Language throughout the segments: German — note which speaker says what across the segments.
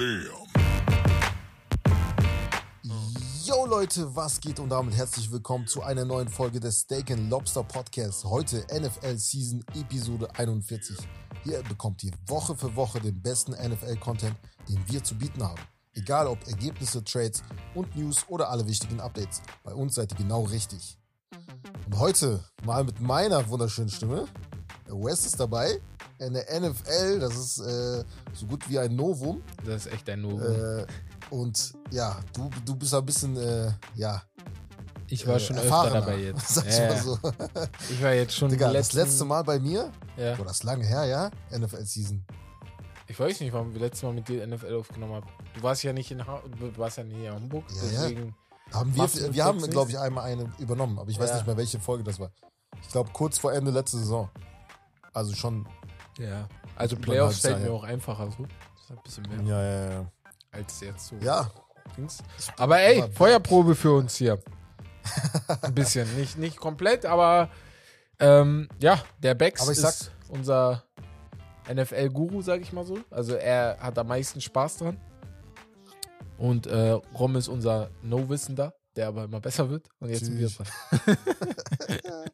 Speaker 1: Damn.
Speaker 2: Yo Leute, was geht und damit herzlich willkommen zu einer neuen Folge des Steak and Lobster Podcasts. Heute NFL Season Episode 41. Hier bekommt ihr Woche für Woche den besten NFL-Content, den wir zu bieten haben. Egal ob Ergebnisse, Trades und News oder alle wichtigen Updates. Bei uns seid ihr genau richtig. Und heute mal mit meiner wunderschönen Stimme. Wes ist dabei. In der NFL, das ist äh, so gut wie ein Novum.
Speaker 3: Das ist echt ein Novum.
Speaker 2: Äh, und ja, du, du bist ein bisschen, äh, ja.
Speaker 3: ich war
Speaker 2: äh,
Speaker 3: schon öfter dabei jetzt.
Speaker 2: Sag's
Speaker 3: Ja,
Speaker 2: mal
Speaker 3: ja.
Speaker 2: so.
Speaker 3: Ich war jetzt schon
Speaker 2: Digga,
Speaker 3: die
Speaker 2: das
Speaker 3: letzten,
Speaker 2: letzte Mal bei mir,
Speaker 3: Ja.
Speaker 2: boah, das ist lange her, ja? NFL-Season.
Speaker 3: Ich weiß nicht, wann wir letztes Mal mit dir NFL aufgenommen haben. Du warst ja nicht in ha du warst ja nicht in Hamburg,
Speaker 2: Ja, ja.
Speaker 3: deswegen.
Speaker 2: Haben
Speaker 3: Machst du
Speaker 2: wir, wir haben, glaube ich, einmal eine übernommen, aber ich weiß
Speaker 3: Ja.
Speaker 2: nicht mehr, welche Folge das war. Ich glaube, kurz vor Ende letzte Saison. Also schon.
Speaker 3: Ja. Also Playoffs fällt mir auch einfacher so. Das ist ein bisschen mehr
Speaker 2: Ja, ja, ja.
Speaker 3: als jetzt so.
Speaker 2: Ja,
Speaker 3: Dings. Aber ey, Feuerprobe für uns hier. Ein bisschen. Nicht, nicht komplett, aber ähm, ja, der
Speaker 2: ich
Speaker 3: ist unser NFL-Guru, sag ich mal so. Also er hat am meisten Spaß dran. Und äh, Rom ist unser No-Wissender, der aber immer besser wird. Und jetzt sind wir.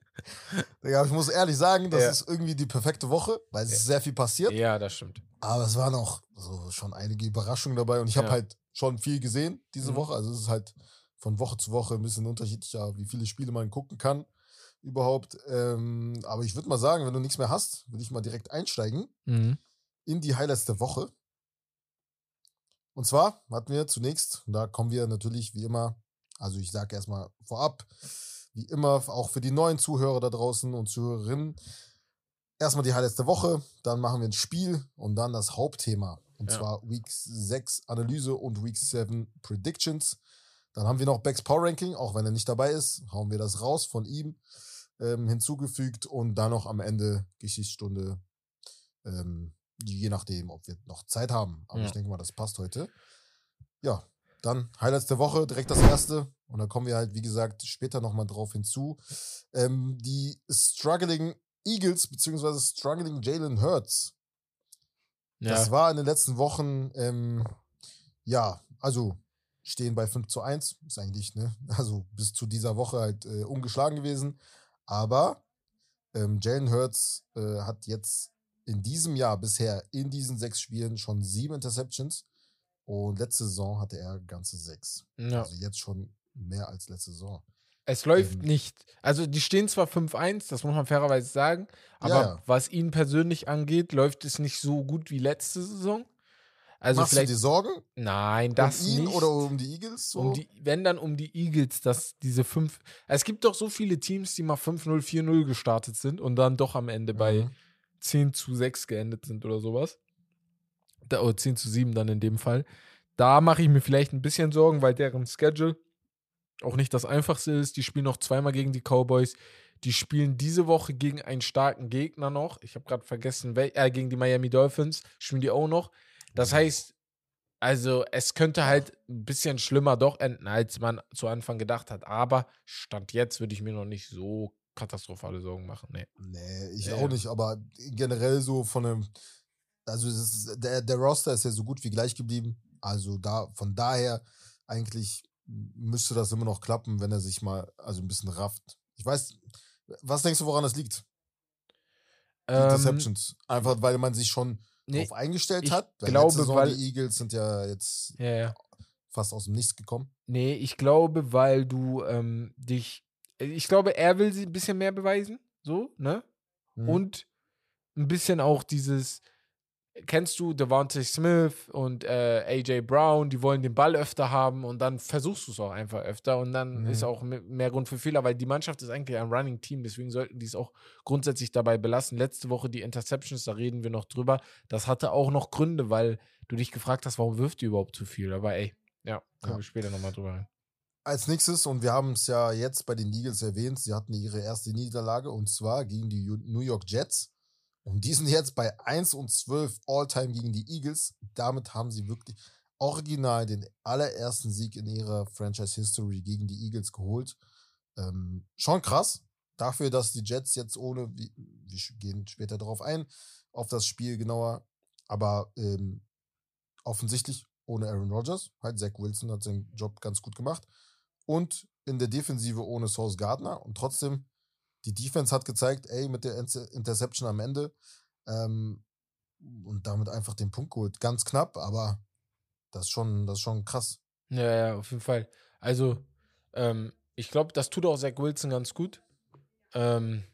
Speaker 2: Digga, ich muss ehrlich sagen, das
Speaker 3: Ja.
Speaker 2: ist irgendwie die perfekte Woche, weil es ist sehr viel passiert.
Speaker 3: Ja, das stimmt.
Speaker 2: Aber es waren auch so schon einige Überraschungen dabei und ich habe
Speaker 3: Ja.
Speaker 2: halt schon viel gesehen diese
Speaker 3: Mhm.
Speaker 2: Woche. Also es ist halt von Woche zu Woche ein bisschen unterschiedlicher, wie viele Spiele man gucken kann überhaupt. Ähm, aber ich würde mal sagen, wenn du nichts mehr hast, würde ich mal direkt einsteigen
Speaker 3: Mhm.
Speaker 2: in die Highlights der Woche. Und zwar hatten wir zunächst, und da kommen wir natürlich wie immer, also ich sage erstmal vorab, wie immer, auch für die neuen Zuhörer da draußen und Zuhörerinnen, erstmal die Highlights der Woche, dann machen wir ein Spiel und dann das Hauptthema. Und
Speaker 3: Ja.
Speaker 2: zwar Week 6 Analyse und Week 7 Predictions. Dann haben wir noch Becks Power Ranking, auch wenn er nicht dabei ist, hauen wir das raus von ihm ähm, hinzugefügt und dann noch am Ende Geschichtsstunde, ähm, je nachdem, ob wir noch Zeit haben. Aber
Speaker 3: Ja.
Speaker 2: ich denke mal, das passt heute. Ja, dann Highlights der Woche, direkt das erste. Und dann kommen wir halt, wie gesagt, später nochmal drauf hinzu. Ähm, die Struggling Eagles, beziehungsweise Struggling Jalen Hurts.
Speaker 3: Ja.
Speaker 2: Das war in den letzten Wochen, ähm, ja, also stehen bei 5 zu 1. Ist eigentlich, ne, also bis zu dieser Woche halt äh, ungeschlagen gewesen. Aber ähm, Jalen Hurts äh, hat jetzt in diesem Jahr bisher in diesen sechs Spielen schon sieben Interceptions. Und letzte Saison hatte er ganze sechs.
Speaker 3: ja.
Speaker 2: Also jetzt schon mehr als letzte Saison.
Speaker 3: Es läuft
Speaker 2: Ähm,
Speaker 3: nicht. Also die stehen zwar 5-1, das muss man fairerweise sagen, aber
Speaker 2: Ja,
Speaker 3: was ihn persönlich angeht, läuft es nicht so gut wie letzte Saison. Also
Speaker 2: Machst du
Speaker 3: vielleicht.
Speaker 2: dir Sorgen?
Speaker 3: Nein, das
Speaker 2: um ihn
Speaker 3: nicht.
Speaker 2: oder um die Eagles? So?
Speaker 3: um die, wenn dann um die Eagles, dass diese fünf. Es gibt doch so viele Teams, die mal 5-0, 4-0 gestartet sind und dann doch am Ende bei
Speaker 2: Mhm.
Speaker 3: 10 zu 6 geendet sind oder sowas. Oder 10 zu 7 dann in dem Fall. Da mache ich mir vielleicht ein bisschen Sorgen, weil deren Schedule auch nicht das einfachste ist. Die spielen noch zweimal gegen die Cowboys. Die spielen diese Woche gegen einen starken Gegner noch. Ich habe gerade vergessen, äh, gegen die Miami Dolphins spielen die auch noch. Das heißt, also es könnte halt ein bisschen schlimmer doch enden, als man zu Anfang gedacht hat. Aber Stand jetzt würde ich mir noch nicht so katastrophale Sorgen machen. Nee.
Speaker 2: Nee, ich
Speaker 3: Ja,
Speaker 2: auch nicht, aber generell so von einem, also ist, der, der Roster ist ja so gut wie gleich geblieben. Also da, von daher eigentlich müsste das immer noch klappen, wenn er sich mal also ein bisschen rafft. Ich weiß, was denkst du, woran das liegt? Die
Speaker 3: Ähm,
Speaker 2: Interceptions. Einfach weil man sich schon
Speaker 3: nee,
Speaker 2: drauf eingestellt
Speaker 3: ich
Speaker 2: hat. Weil
Speaker 3: glaube,
Speaker 2: Saison
Speaker 3: weil-
Speaker 2: die Eagles sind ja jetzt
Speaker 3: ja, ja.
Speaker 2: fast aus dem Nichts gekommen.
Speaker 3: Nee, ich glaube, weil du ähm, dich. Ich glaube, er will sie ein bisschen mehr beweisen. So, ne?
Speaker 2: Mhm.
Speaker 3: Und ein bisschen auch dieses. Kennst du Devontae Smith und äh, AJ Brown, die wollen den Ball öfter haben und dann versuchst du es auch einfach öfter und dann
Speaker 2: Mhm.
Speaker 3: ist auch me- mehr Grund für Fehler, weil die Mannschaft ist eigentlich ein Running Team, deswegen sollten die es auch grundsätzlich dabei belassen. Letzte Woche die Interceptions, da reden wir noch drüber, das hatte auch noch Gründe, weil du dich gefragt hast, warum wirft die überhaupt zu viel? Aber ey, ja, kommen
Speaker 2: Ja.
Speaker 3: wir später nochmal drüber rein.
Speaker 2: Als nächstes, und wir haben es ja jetzt bei den Eagles erwähnt, sie hatten ihre erste Niederlage und zwar gegen die New York Jets. Und die sind jetzt bei 1 und 12 All-Time gegen die Eagles. Damit haben sie wirklich original den allerersten Sieg in ihrer Franchise-History gegen die Eagles geholt. Ähm, schon krass. Dafür, dass die Jets jetzt ohne, wir, gehen später darauf ein, auf das Spiel genauer, aber ähm, offensichtlich ohne Aaron Rodgers. Halt, Zach Wilson hat seinen Job ganz gut gemacht. Und in der Defensive ohne Sauce Gardner. Und trotzdem, die Defense hat gezeigt, ey, mit der Inter- Interception am Ende ähm, und damit einfach den Punkt geholt. Ganz knapp, aber das ist schon, das ist schon krass.
Speaker 3: Ja, ja, auf jeden Fall. Also, ähm, ich glaube, das tut auch Zach Wilson ganz gut. Ähm,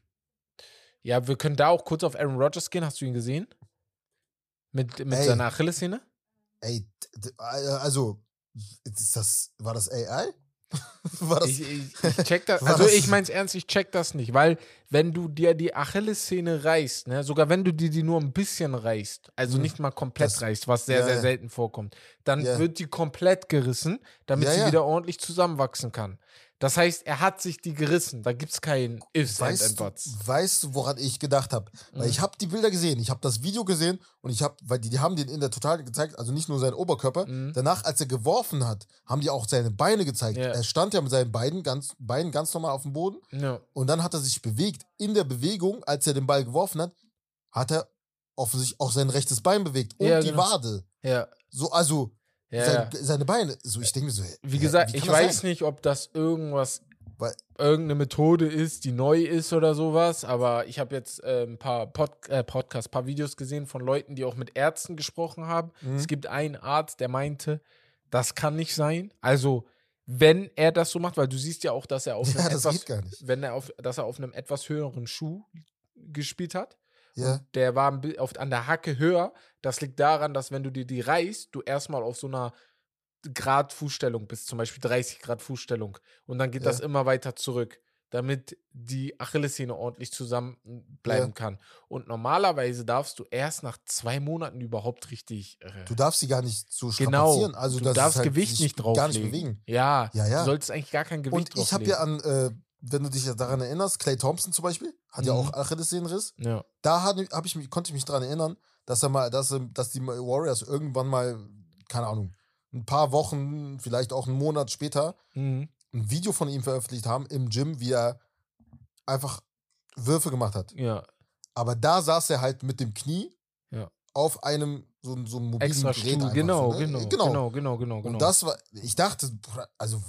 Speaker 3: ja, wir können da auch kurz auf Aaron Rodgers gehen. Hast du ihn gesehen? Mit, mit
Speaker 2: Ey.
Speaker 3: seiner Achillessehne?
Speaker 2: Ey, also, ist das, war das AI?
Speaker 3: Ich, ich, ich check das. Also, ich mein's ernst, ich check das nicht, weil, wenn du dir die Achillessehne reißt, ne, sogar wenn du dir die nur ein bisschen reißt, also
Speaker 2: Mhm.
Speaker 3: nicht mal komplett
Speaker 2: Das-
Speaker 3: reißt, was sehr,
Speaker 2: ja,
Speaker 3: sehr selten vorkommt, dann
Speaker 2: Ja.
Speaker 3: wird die komplett gerissen, damit
Speaker 2: Ja,
Speaker 3: sie wieder ordentlich zusammenwachsen kann. Das heißt, er hat sich die gerissen. Da gibt's kein Ifs and,
Speaker 2: weißt,
Speaker 3: and
Speaker 2: du,
Speaker 3: Buts.
Speaker 2: weißt du, woran ich gedacht habe? Weil
Speaker 3: Mhm.
Speaker 2: ich habe die Bilder gesehen, ich habe das Video gesehen und ich habe, weil die, die haben den in der Total gezeigt, also nicht nur seinen Oberkörper.
Speaker 3: Mhm.
Speaker 2: Danach, als er geworfen hat, haben die auch seine Beine gezeigt.
Speaker 3: Ja.
Speaker 2: Er stand ja mit seinen Beinen ganz, Beinen ganz normal auf dem Boden
Speaker 3: Ja.
Speaker 2: und dann hat er sich bewegt. In der Bewegung, als er den Ball geworfen hat, hat er offensichtlich auch sein rechtes Bein bewegt und
Speaker 3: Ja,
Speaker 2: die
Speaker 3: genau.
Speaker 2: Wade.
Speaker 3: Ja.
Speaker 2: So, also
Speaker 3: Ja,
Speaker 2: sein,
Speaker 3: ja.
Speaker 2: seine Beine. So, ich denke mir so,
Speaker 3: Wie gesagt,
Speaker 2: wie
Speaker 3: ich weiß
Speaker 2: sein?
Speaker 3: nicht, ob das irgendwas,
Speaker 2: Weil-
Speaker 3: irgendeine Methode ist, die neu ist oder sowas, aber ich habe jetzt äh, ein paar Pod äh, Podcasts, paar Videos gesehen von Leuten, die auch mit Ärzten gesprochen haben.
Speaker 2: Mhm.
Speaker 3: Es gibt einen Arzt, der meinte, das kann nicht sein. Also, wenn er das so macht, weil du siehst ja auch, dass er auf
Speaker 2: Ja,
Speaker 3: einem etwas, wenn er auf, dass er auf einem etwas höheren Schuh gespielt hat.
Speaker 2: Ja.
Speaker 3: Und der war auf, an der Hacke höher. Das liegt daran, dass wenn du dir die reißt, du erstmal auf so einer Grad Fußstellung bist, zum Beispiel 30 Grad Fußstellung. Und dann geht
Speaker 2: Ja.
Speaker 3: das immer weiter zurück, damit die Achillessehne ordentlich zusammenbleiben
Speaker 2: Ja.
Speaker 3: kann. Und normalerweise darfst du erst nach zwei Monaten überhaupt richtig. Äh,
Speaker 2: Du darfst sie gar nicht so
Speaker 3: genau.
Speaker 2: strapazieren. Also
Speaker 3: du darfst
Speaker 2: halt
Speaker 3: Gewicht nicht
Speaker 2: Gar nicht
Speaker 3: drauflegen.
Speaker 2: bewegen.
Speaker 3: Ja,
Speaker 2: Ja, ja.
Speaker 3: du solltest eigentlich gar kein Gewicht
Speaker 2: Und ich habe
Speaker 3: drauflegen.
Speaker 2: ja an, äh, wenn du dich ja daran erinnerst, Clay Thompson zum Beispiel, hat ja
Speaker 3: Mhm.
Speaker 2: auch Achillessehnenriss.
Speaker 3: ja.
Speaker 2: Da hat, hab ich konnte ich mich daran erinnern, dass er mal, dass, er, dass die Warriors irgendwann mal, keine Ahnung, ein paar Wochen, vielleicht auch einen Monat später,
Speaker 3: Mhm.
Speaker 2: ein Video von ihm veröffentlicht haben im Gym, wie er einfach Würfe gemacht hat.
Speaker 3: ja.
Speaker 2: Aber da saß er halt mit dem Knie
Speaker 3: Ja.
Speaker 2: auf einem so, so einem mobilen
Speaker 3: Extra
Speaker 2: Gerät.
Speaker 3: Stuhl.
Speaker 2: einfach
Speaker 3: Genau,
Speaker 2: so, ne?
Speaker 3: genau,
Speaker 2: genau.
Speaker 3: genau, genau, genau, genau.
Speaker 2: Und das war, ich dachte, also,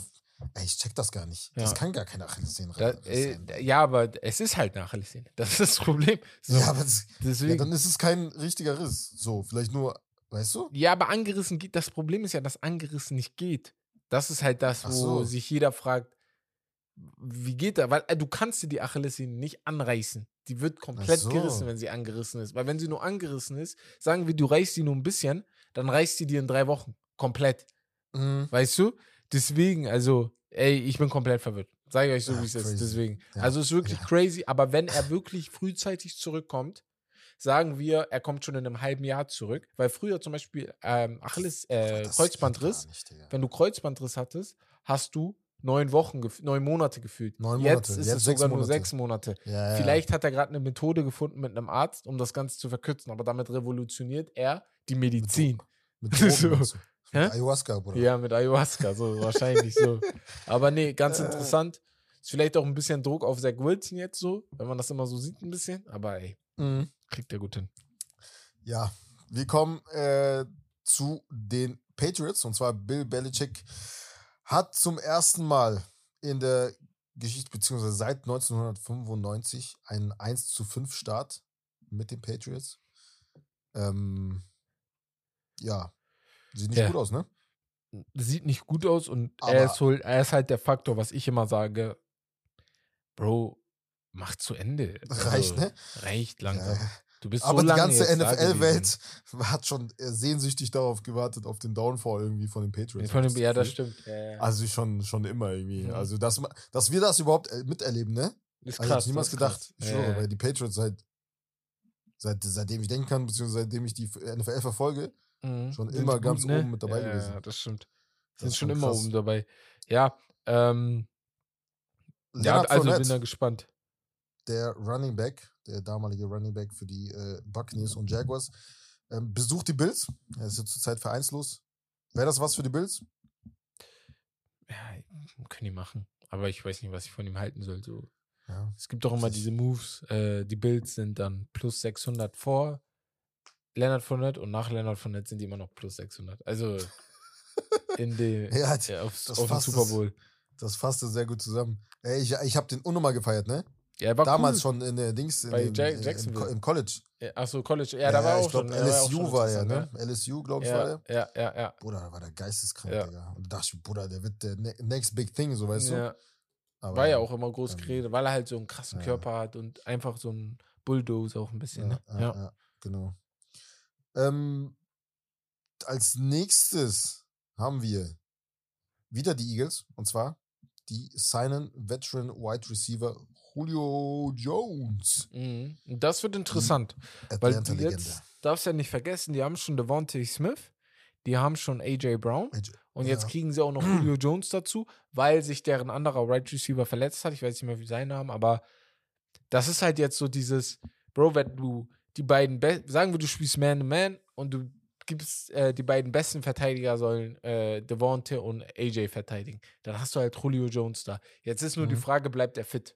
Speaker 2: ey, ich check das gar nicht. Das
Speaker 3: Ja.
Speaker 2: kann gar keine Achillessehnenriss
Speaker 3: Da, äh,
Speaker 2: sein.
Speaker 3: ja, aber es ist halt eine Achillessehne. Das ist das Problem. So,
Speaker 2: Ja, aber das, ja, dann ist es kein richtiger Riss. So, vielleicht nur, weißt du?
Speaker 3: Ja, aber angerissen geht. Das Problem ist ja, dass angerissen nicht geht. Das ist halt das, wo
Speaker 2: so.
Speaker 3: sich jeder fragt, wie geht das? Weil äh, du kannst dir die Achillessehne nicht anreißen. Die wird komplett
Speaker 2: so.
Speaker 3: gerissen, wenn sie angerissen ist. Weil wenn sie nur angerissen ist, sagen wir, du reißt sie nur ein bisschen, dann reißt sie dir in drei Wochen. Komplett.
Speaker 2: Mhm.
Speaker 3: Weißt du? Deswegen, also, ey, ich bin komplett verwirrt. Sag ich euch so,
Speaker 2: Ja,
Speaker 3: wie es ist. Deswegen.
Speaker 2: Ja,
Speaker 3: Also, es ist wirklich
Speaker 2: ja.
Speaker 3: crazy. Aber wenn er wirklich frühzeitig zurückkommt, sagen wir, er kommt schon in einem halben Jahr zurück. Weil früher zum Beispiel ähm, Achilles, äh,
Speaker 2: Das
Speaker 3: Kreuzbandriss,
Speaker 2: nicht,
Speaker 3: wenn du Kreuzbandriss hattest, hast du neun Wochen, neun Monate gefühlt.
Speaker 2: Neun
Speaker 3: Jetzt
Speaker 2: Monate,
Speaker 3: ist
Speaker 2: jetzt
Speaker 3: es sogar nur
Speaker 2: Monate.
Speaker 3: sechs Monate.
Speaker 2: Ja, ja.
Speaker 3: Vielleicht hat er gerade eine Methode gefunden mit einem Arzt, um das Ganze zu verkürzen. Aber damit revolutioniert er die Medizin.
Speaker 2: Mit Drogen
Speaker 3: So.
Speaker 2: meinst du?
Speaker 3: Hä?
Speaker 2: Mit Ayahuasca, Bruder.
Speaker 3: Ja, mit Ayahuasca, so wahrscheinlich so. Aber nee, ganz interessant. Ist vielleicht auch ein bisschen Druck auf Zach Wilson jetzt so, wenn man das immer so sieht, ein bisschen. Aber ey,
Speaker 2: Mhm.
Speaker 3: kriegt er gut hin.
Speaker 2: Ja, wir kommen äh, zu den Patriots. Und zwar Bill Belichick hat zum ersten Mal in der Geschichte, beziehungsweise seit 1995, einen 1 zu 5 Start mit den Patriots. Ähm, ja, sieht nicht
Speaker 3: Ja.
Speaker 2: gut aus, ne?
Speaker 3: Sieht nicht gut aus und
Speaker 2: Aber-
Speaker 3: er, ist halt, er ist halt der Faktor, was ich immer sage. Bro, mach zu Ende.
Speaker 2: Reicht, ne?
Speaker 3: Reicht langsam.
Speaker 2: Ja.
Speaker 3: Du bist
Speaker 2: Aber
Speaker 3: so
Speaker 2: die ganze NFL-Welt hat schon sehnsüchtig darauf gewartet, auf den Downfall irgendwie von den. Patriots.
Speaker 3: Von dem,
Speaker 2: ich
Speaker 3: ja, das stimmt. Ja, ja.
Speaker 2: Also schon, schon immer irgendwie.
Speaker 3: Mhm.
Speaker 2: Also, dass, dass wir das überhaupt äh, miterleben, ne?
Speaker 3: ist
Speaker 2: Also, ich
Speaker 3: krass.
Speaker 2: hab niemals
Speaker 3: das ist
Speaker 2: gedacht.
Speaker 3: krass.
Speaker 2: Ich schwöre, weil die Patriots seit, seit, seitdem ich denken kann, beziehungsweise seitdem ich die NFL verfolge,
Speaker 3: Mhm.
Speaker 2: schon
Speaker 3: Sind
Speaker 2: immer
Speaker 3: gut,
Speaker 2: ganz
Speaker 3: ne?
Speaker 2: oben mit dabei
Speaker 3: ja,
Speaker 2: gewesen.
Speaker 3: Ja, das stimmt.
Speaker 2: Das
Speaker 3: Sind
Speaker 2: ist
Speaker 3: schon
Speaker 2: schon
Speaker 3: immer oben dabei. Ja, ähm, ja also bin
Speaker 2: Fournette,
Speaker 3: da gespannt.
Speaker 2: der Running Back, der damalige Running Back für die äh, Buccaneers und Jaguars, ähm, besucht die Bills. Er ist ja zurzeit vereinslos. Wäre das was für die Bills?
Speaker 3: Ja, können die machen. Aber ich weiß nicht, was ich von ihm halten soll. So.
Speaker 2: Ja.
Speaker 3: Es gibt doch immer diese Moves. Äh, die Bills sind dann plus 600 vor Leonard Fournette und nach Leonard Fournette sind die immer noch plus 600. Also, in den,
Speaker 2: Ja,
Speaker 3: ja,
Speaker 2: das
Speaker 3: auf den
Speaker 2: fasst
Speaker 3: Super Bowl.
Speaker 2: Das fasste sehr gut zusammen. Ey, ich ich habe den unnormal gefeiert, ne?
Speaker 3: Ja, war
Speaker 2: Damals
Speaker 3: cool.
Speaker 2: schon in der Dings, in
Speaker 3: Bei
Speaker 2: dem,
Speaker 3: Ja-
Speaker 2: äh, im, im College.
Speaker 3: Ja, Achso, College. Ja, da war
Speaker 2: ich
Speaker 3: auch
Speaker 2: glaub,
Speaker 3: schon. er war
Speaker 2: LSU
Speaker 3: schon
Speaker 2: war ja, ne? LSU, glaube ich, war der.
Speaker 3: ja, ja, ja.
Speaker 2: Bruder, da war der geisteskrank,
Speaker 3: Ja.
Speaker 2: Digga. Und da dachte ich, Bruder, der wird der ne next big thing, so weißt du. Aber,
Speaker 3: War ja auch immer groß
Speaker 2: ähm,
Speaker 3: geredet, weil er halt so einen krassen. Körper hat und einfach so ein Bulldozer auch ein bisschen. Ne?
Speaker 2: ja, genau. Ähm, als nächstes haben wir wieder die Eagles und zwar die signen Veteran Wide Receiver Julio Jones.
Speaker 3: Mhm. Und Das wird interessant, weil die jetzt darfst ja nicht vergessen, die haben schon Devontae Smith, die haben schon AJ Brown und jetzt
Speaker 2: Ja.
Speaker 3: kriegen sie auch noch Julio Jones dazu, weil sich deren anderer Right Receiver verletzt hat. Ich weiß nicht mehr, wie sein Name, aber das ist halt jetzt so dieses, Bro, wenn du die beiden, Be sagen wir, du spielst Man to Man und du gibst, äh, die beiden besten Verteidiger sollen äh, Devontae und AJ verteidigen, dann hast du halt Julio Jones da. Jetzt ist nur die
Speaker 2: Mhm.
Speaker 3: Frage, bleibt er fit?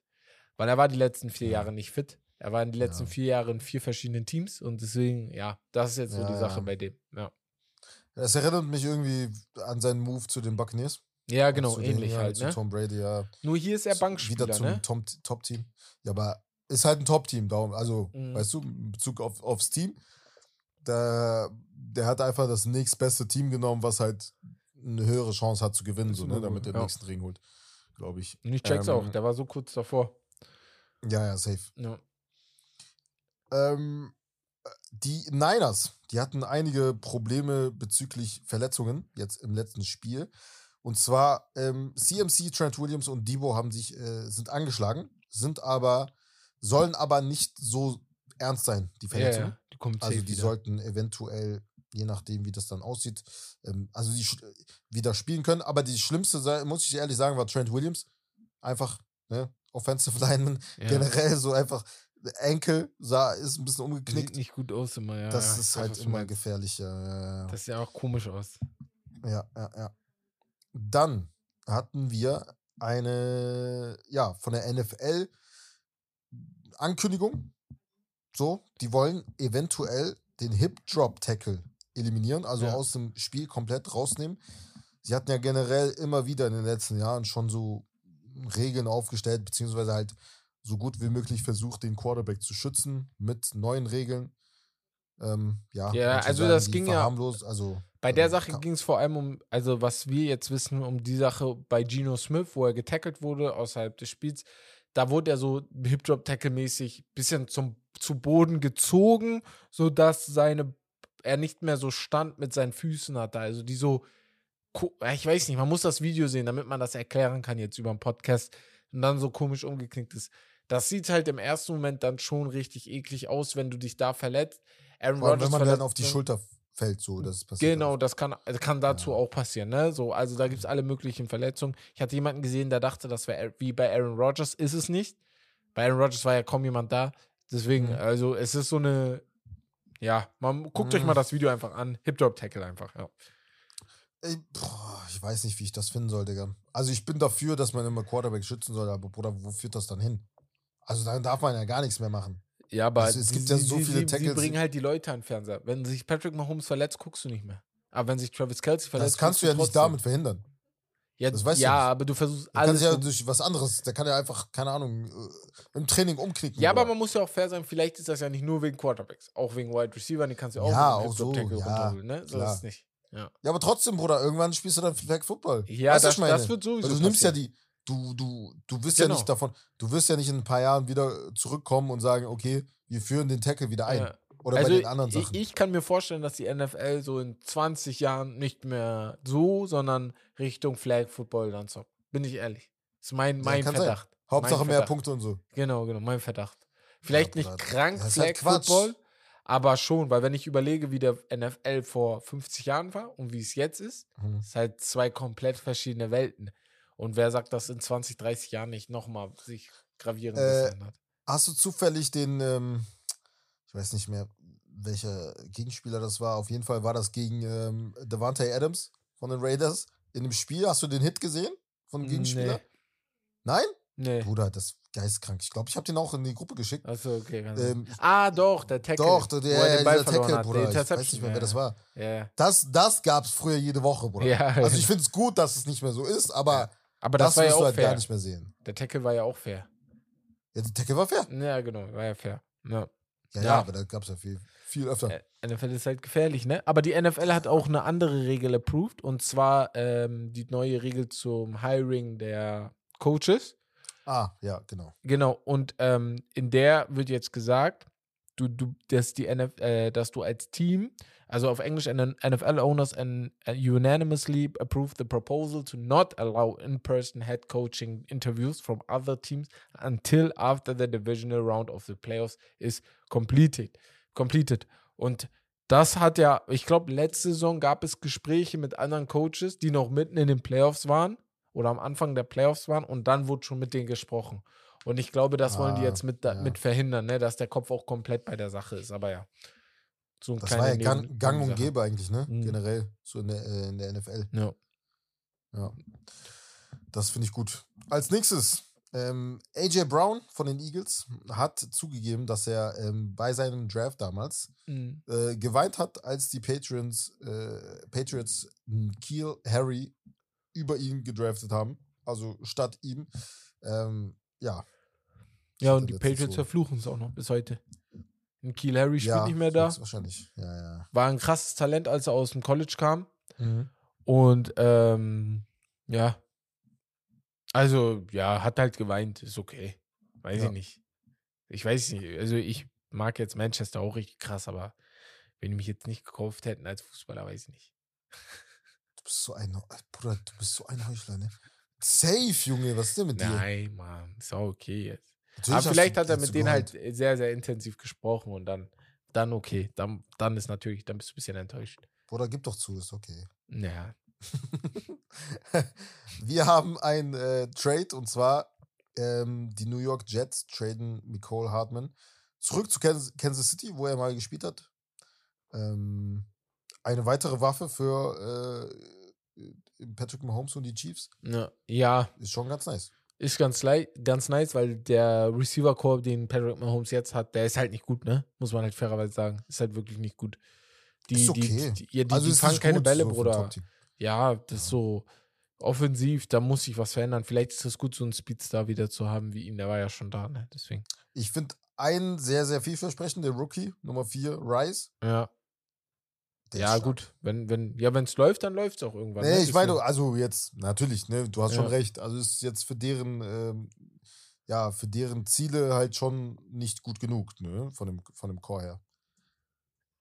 Speaker 3: Weil er war die letzten vier
Speaker 2: Ja.
Speaker 3: Jahre nicht fit. Er war in den letzten
Speaker 2: Ja.
Speaker 3: vier Jahren in vier verschiedenen Teams und deswegen, ja, das ist jetzt so
Speaker 2: Ja,
Speaker 3: die Sache
Speaker 2: ja.
Speaker 3: bei dem. Ja,
Speaker 2: Es erinnert mich irgendwie an seinen Move zu den Buccaneers.
Speaker 3: ja genau,
Speaker 2: den,
Speaker 3: ähnlich
Speaker 2: ja,
Speaker 3: halt,
Speaker 2: zu
Speaker 3: ne?
Speaker 2: Tom Brady, ja.
Speaker 3: Nur hier ist er Bankspieler,
Speaker 2: Wieder zum
Speaker 3: ne?
Speaker 2: Top-Team. Ja, aber ist halt ein Top-Team, darum, also,
Speaker 3: Mhm.
Speaker 2: weißt du, in Bezug auf, aufs Team. Der, der hat einfach das nächstbeste Team genommen, was halt eine höhere Chance hat zu gewinnen, so, ne, damit er den
Speaker 3: ja.
Speaker 2: nächsten Ring holt, glaube ich.
Speaker 3: Und ich check's
Speaker 2: Ähm,
Speaker 3: auch, der war so kurz davor.
Speaker 2: Ja, ja, safe.
Speaker 3: Ja.
Speaker 2: Ähm, die Niners, die hatten einige Probleme bezüglich Verletzungen jetzt im letzten Spiel. Und zwar ähm, CMC, Trent Williams und Debo haben sich äh, sind angeschlagen, sind aber sollen aber nicht so ernst sein, die
Speaker 3: Ja,
Speaker 2: Verletzungen.
Speaker 3: ja, die kommt
Speaker 2: Also die
Speaker 3: wieder.
Speaker 2: sollten eventuell, je nachdem, wie das dann aussieht, ähm, also die sch- wieder spielen können. Aber die schlimmste, muss ich ehrlich sagen, war Trent Williams. Einfach, ne, Offensive Lineman,
Speaker 3: ja.
Speaker 2: generell so einfach Enkel sah, ist ein bisschen
Speaker 3: Sieht
Speaker 2: umgeknickt.
Speaker 3: nicht gut aus immer, ja.
Speaker 2: das
Speaker 3: ja,
Speaker 2: ist halt immer
Speaker 3: meinst.
Speaker 2: gefährlich. Ja, ja,
Speaker 3: Das sieht ja auch komisch aus.
Speaker 2: ja, ja, ja. Dann hatten wir eine, ja, von der NFL Ankündigung. So, die wollen eventuell den Hip-Drop-Tackle eliminieren, also
Speaker 3: Ja.
Speaker 2: aus dem Spiel komplett rausnehmen. Sie hatten ja generell immer wieder in den letzten Jahren schon so Regeln aufgestellt, beziehungsweise halt so gut wie möglich versucht, den Quarterback zu schützen mit neuen Regeln. Ähm, ja,
Speaker 3: Ja, also
Speaker 2: sagen,
Speaker 3: das ging ja-
Speaker 2: also
Speaker 3: Bei der
Speaker 2: ähm,
Speaker 3: Sache ging es vor allem um, also was wir jetzt wissen, um die Sache bei Geno Smith, wo er getackelt wurde außerhalb des Spiels. Da wurde er so Hip-Drop-Tackle-mäßig bisschen zum, zu Boden gezogen, sodass seine, er nicht mehr so stand mit seinen Füßen hatte. Also die so, ich weiß nicht, man muss das Video sehen, damit man das erklären kann jetzt über den Podcast und dann so komisch umgeknickt ist. Das sieht halt im ersten Moment dann schon richtig eklig aus, wenn du dich da verletzt. Aaron
Speaker 2: allem, wenn
Speaker 3: Rodgers
Speaker 2: man dann auf die. Schulter fällt, so, das passiert.
Speaker 3: Genau, das kann, also kann dazu
Speaker 2: Ja.
Speaker 3: auch passieren, ne? So, also da gibt es alle möglichen Verletzungen. Ich hatte jemanden gesehen, der dachte, das wäre wie bei Aaron Rodgers, ist es nicht. Bei Aaron Rodgers war ja kaum jemand da. Deswegen,
Speaker 2: Mhm.
Speaker 3: also es ist so eine, ja, man guckt euch
Speaker 2: Mhm.
Speaker 3: mal das Video einfach an. Hip Drop Tackle einfach, ja.
Speaker 2: Boah, ich weiß nicht, wie ich das finden soll, Digga. Also ich bin dafür, dass man immer Quarterback schützen soll, aber Bruder, wo führt das dann hin? Also dann darf man ja gar nichts mehr machen.
Speaker 3: Ja, aber
Speaker 2: Also es
Speaker 3: sie,
Speaker 2: gibt ja so
Speaker 3: sie,
Speaker 2: viele
Speaker 3: sie,
Speaker 2: Tackles.
Speaker 3: Sie bringen halt die Leute an den Fernseher. Wenn sich Patrick Mahomes verletzt, guckst du nicht mehr. Aber wenn sich Travis Kelsey verletzt,
Speaker 2: Das kannst du ja nicht
Speaker 3: trotzdem.
Speaker 2: damit verhindern.
Speaker 3: Ja,
Speaker 2: das weißt du
Speaker 3: ja
Speaker 2: nicht.
Speaker 3: aber du versuchst
Speaker 2: Du kannst
Speaker 3: alles.
Speaker 2: ja
Speaker 3: so-
Speaker 2: durch was anderes, der kann ja einfach, keine Ahnung, äh, im Training umknicken.
Speaker 3: Ja, aber
Speaker 2: Bruder.
Speaker 3: man muss ja auch fair sein, vielleicht ist das ja nicht nur wegen Quarterbacks, auch wegen Wide Receiver, die kannst du auch
Speaker 2: Ja,
Speaker 3: mit dem
Speaker 2: auch so, ja,
Speaker 3: ne? So
Speaker 2: klar.
Speaker 3: ist es nicht. Ja,
Speaker 2: Ja, aber trotzdem, Bruder, irgendwann spielst du dann Flag Football.
Speaker 3: ja
Speaker 2: weißt du,
Speaker 3: das, das wird sowieso
Speaker 2: Weil du nimmst ja die, du, du, du wirst
Speaker 3: Genau.
Speaker 2: ja nicht davon, du wirst ja nicht in ein paar Jahren wieder zurückkommen und sagen, okay, wir führen den Tackle wieder ein.
Speaker 3: Ja.
Speaker 2: Oder
Speaker 3: also
Speaker 2: bei den anderen
Speaker 3: ich,
Speaker 2: Sachen.
Speaker 3: ich kann mir vorstellen, dass die NFL so in 20 Jahren nicht mehr so, sondern Richtung Flag Football dann zockt. Bin ich ehrlich. ist mein,
Speaker 2: Ja,
Speaker 3: mein
Speaker 2: sein.
Speaker 3: Verdacht.
Speaker 2: Hauptsache
Speaker 3: mein
Speaker 2: mehr
Speaker 3: Verdacht.
Speaker 2: Punkte und so.
Speaker 3: Genau, genau, mein Verdacht. Vielleicht
Speaker 2: Ja,
Speaker 3: nicht krank
Speaker 2: das ist
Speaker 3: Flag
Speaker 2: halt.
Speaker 3: Football, aber schon, weil wenn ich überlege, wie der NFL vor 50 Jahren war und wie es jetzt ist,
Speaker 2: Mhm.
Speaker 3: ist halt zwei komplett verschiedene Welten. Und wer sagt, dass in 20, 30 Jahren nicht nochmal sich gravierend
Speaker 2: Äh,
Speaker 3: ändert?
Speaker 2: Hast du zufällig den, ähm, ich weiß nicht mehr, welcher Gegenspieler das war. Auf jeden Fall war das gegen ähm, Devante Adams von den Raiders in dem Spiel. Hast du den Hit gesehen von dem Gegenspieler?
Speaker 3: Nee.
Speaker 2: Nein?
Speaker 3: Nee.
Speaker 2: Bruder, das geistkrank. Ich glaube, ich habe den auch in die Gruppe geschickt.
Speaker 3: Achso, okay. Ganz
Speaker 2: Ähm,
Speaker 3: ah, doch, der Tackle.
Speaker 2: Doch, der,
Speaker 3: er
Speaker 2: der, dieser
Speaker 3: verloren
Speaker 2: Tackle,
Speaker 3: hat.
Speaker 2: Bruder. Ich weiß nicht mehr, wer
Speaker 3: ja,
Speaker 2: das war.
Speaker 3: Ja.
Speaker 2: Das, das gab es früher jede Woche, Bruder.
Speaker 3: Ja,
Speaker 2: Also ich finde es gut, dass es nicht mehr so ist, aber
Speaker 3: aber
Speaker 2: das,
Speaker 3: das, war ja
Speaker 2: wirst du
Speaker 3: auch
Speaker 2: halt
Speaker 3: fair.
Speaker 2: gar nicht mehr sehen.
Speaker 3: Der Tackle war ja auch fair.
Speaker 2: Ja, der Tackle war fair.
Speaker 3: Ja, genau, war ja fair. Ja.
Speaker 2: Ja, ja, aber da gab es ja viel, viel öfter.
Speaker 3: Äh, NFL ist halt gefährlich, ne? Aber die NFL hat auch eine andere Regel approved und zwar ähm, die neue Regel zum Hiring der Coaches.
Speaker 2: Ah, ja, genau.
Speaker 3: Genau, und ähm, in der wird jetzt gesagt, du, du, dass, die NF, äh, dass du als Team, also auf Englisch, NFL owners and, unanimously approve the proposal to not allow in-person head coaching interviews from other teams until after the divisional round of the playoffs is completed. completed. Und das hat ja, ich glaube, letzte Saison gab es Gespräche mit anderen Coaches, die noch mitten in den Playoffs waren oder am Anfang der Playoffs waren und dann wurde schon mit denen gesprochen. Und ich glaube, das wollen die
Speaker 2: Ah,
Speaker 3: jetzt mit,
Speaker 2: ja.
Speaker 3: mit verhindern, ne? dass der Kopf auch komplett bei der Sache ist. Aber ja. So
Speaker 2: Das war ja gang, gang und gäbe eigentlich, ne?
Speaker 3: Mhm.
Speaker 2: Generell, so in der, äh, in der NFL.
Speaker 3: Ja.
Speaker 2: Ja. Das finde ich gut. Als nächstes, ähm, AJ Brown von den Eagles hat zugegeben, dass er ähm, bei seinem Draft damals
Speaker 3: Mhm.
Speaker 2: äh, geweint hat, als die Patriots, äh, Patriots m, Keel Harry über ihn gedraftet haben. Also statt ihm. Ähm, ja.
Speaker 3: Ja, und die Patriots
Speaker 2: so-
Speaker 3: verfluchen es auch noch bis heute. Und Kiel Harry spielt
Speaker 2: ja,
Speaker 3: nicht mehr da.
Speaker 2: Wahrscheinlich. Ja, ja.
Speaker 3: War ein krasses Talent, als er aus dem College kam.
Speaker 2: Mhm.
Speaker 3: Und ähm, ja. Also, ja, hat halt geweint, ist okay. Weiß
Speaker 2: Ja.
Speaker 3: ich nicht. Ich weiß nicht. Also, ich mag jetzt Manchester auch richtig krass, aber wenn die mich jetzt nicht gekauft hätten als Fußballer, weiß ich nicht.
Speaker 2: Du bist so ein, Bruder, du bist so ein Heuchler, ne? Safe, Junge, was ist denn mit dir?
Speaker 3: Nein, Mann, ist auch okay jetzt. Aber vielleicht hat er mit denen halt sehr, sehr intensiv gesprochen und dann, dann okay. Dann, dann ist natürlich, dann bist du ein bisschen enttäuscht.
Speaker 2: Bruder, gib doch zu, ist okay.
Speaker 3: Ja.
Speaker 2: Wir haben ein äh, Trade und zwar ähm, die New York Jets traden Nicole Hartman zurück zu Kansas, Kansas City, wo er mal gespielt hat. Ähm, eine weitere Waffe für äh, Patrick Mahomes und die Chiefs
Speaker 3: Ja, ja
Speaker 2: ist schon ganz nice.
Speaker 3: Ist ganz, ganz nice, weil der Receiver-Core, den Patrick Mahomes jetzt hat, der ist halt nicht gut, ne? Muss man halt fairerweise sagen. Ist halt wirklich nicht gut. Die,
Speaker 2: ist okay.
Speaker 3: die, die, ja, die,
Speaker 2: also
Speaker 3: die fangen keine Bälle,
Speaker 2: so
Speaker 3: Bruder. Ja, das ist so offensiv, da muss sich was verändern. Vielleicht ist es gut, so einen Speedstar wieder zu haben wie ihn. Der war ja schon da, ne? Deswegen.
Speaker 2: Ich finde einen sehr, sehr vielversprechenden Rookie, Nummer 4, Rice.
Speaker 3: Ja, ja gut. Wenn, wenn, ja, wenn es läuft, dann läuft es auch irgendwann. ne?
Speaker 2: Nee, ich meine, also jetzt, natürlich, ne, du hast schon
Speaker 3: Ja.
Speaker 2: recht. Also ist jetzt für deren, ähm, ja, für deren Ziele halt schon nicht gut genug, ne, von dem, von dem Core her.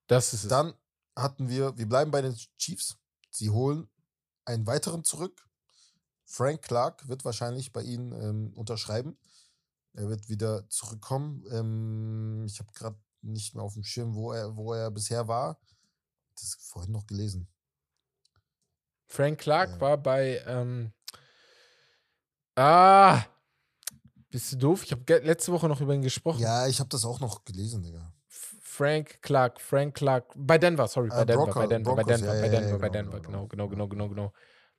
Speaker 3: Das ist es.
Speaker 2: Dann hatten wir, wir bleiben bei den Chiefs. Sie holen einen weiteren zurück. Frank Clark wird wahrscheinlich bei ihnen ähm, unterschreiben. Er wird wieder zurückkommen. Ähm, ich habe gerade nicht mehr auf dem Schirm, wo er, wo er bisher war. Das vorhin noch gelesen.
Speaker 3: Frank Clark
Speaker 2: Ja.
Speaker 3: war bei. Ähm, ah! Bist du doof? Ich habe letzte Woche noch über ihn gesprochen.
Speaker 2: Ja, ich habe das auch noch gelesen, Digga.
Speaker 3: Frank Clark, Frank Clark. Bei Denver, sorry, bei
Speaker 2: Äh,
Speaker 3: Denver,
Speaker 2: Bronco-
Speaker 3: bei Denver, bei
Speaker 2: Broncos,
Speaker 3: Denver,
Speaker 2: ja,
Speaker 3: bei
Speaker 2: ja, ja,
Speaker 3: Denver, bei
Speaker 2: genau,
Speaker 3: Denver,
Speaker 2: genau,
Speaker 3: genau, genau,
Speaker 2: genau,
Speaker 3: genau, genau, genau.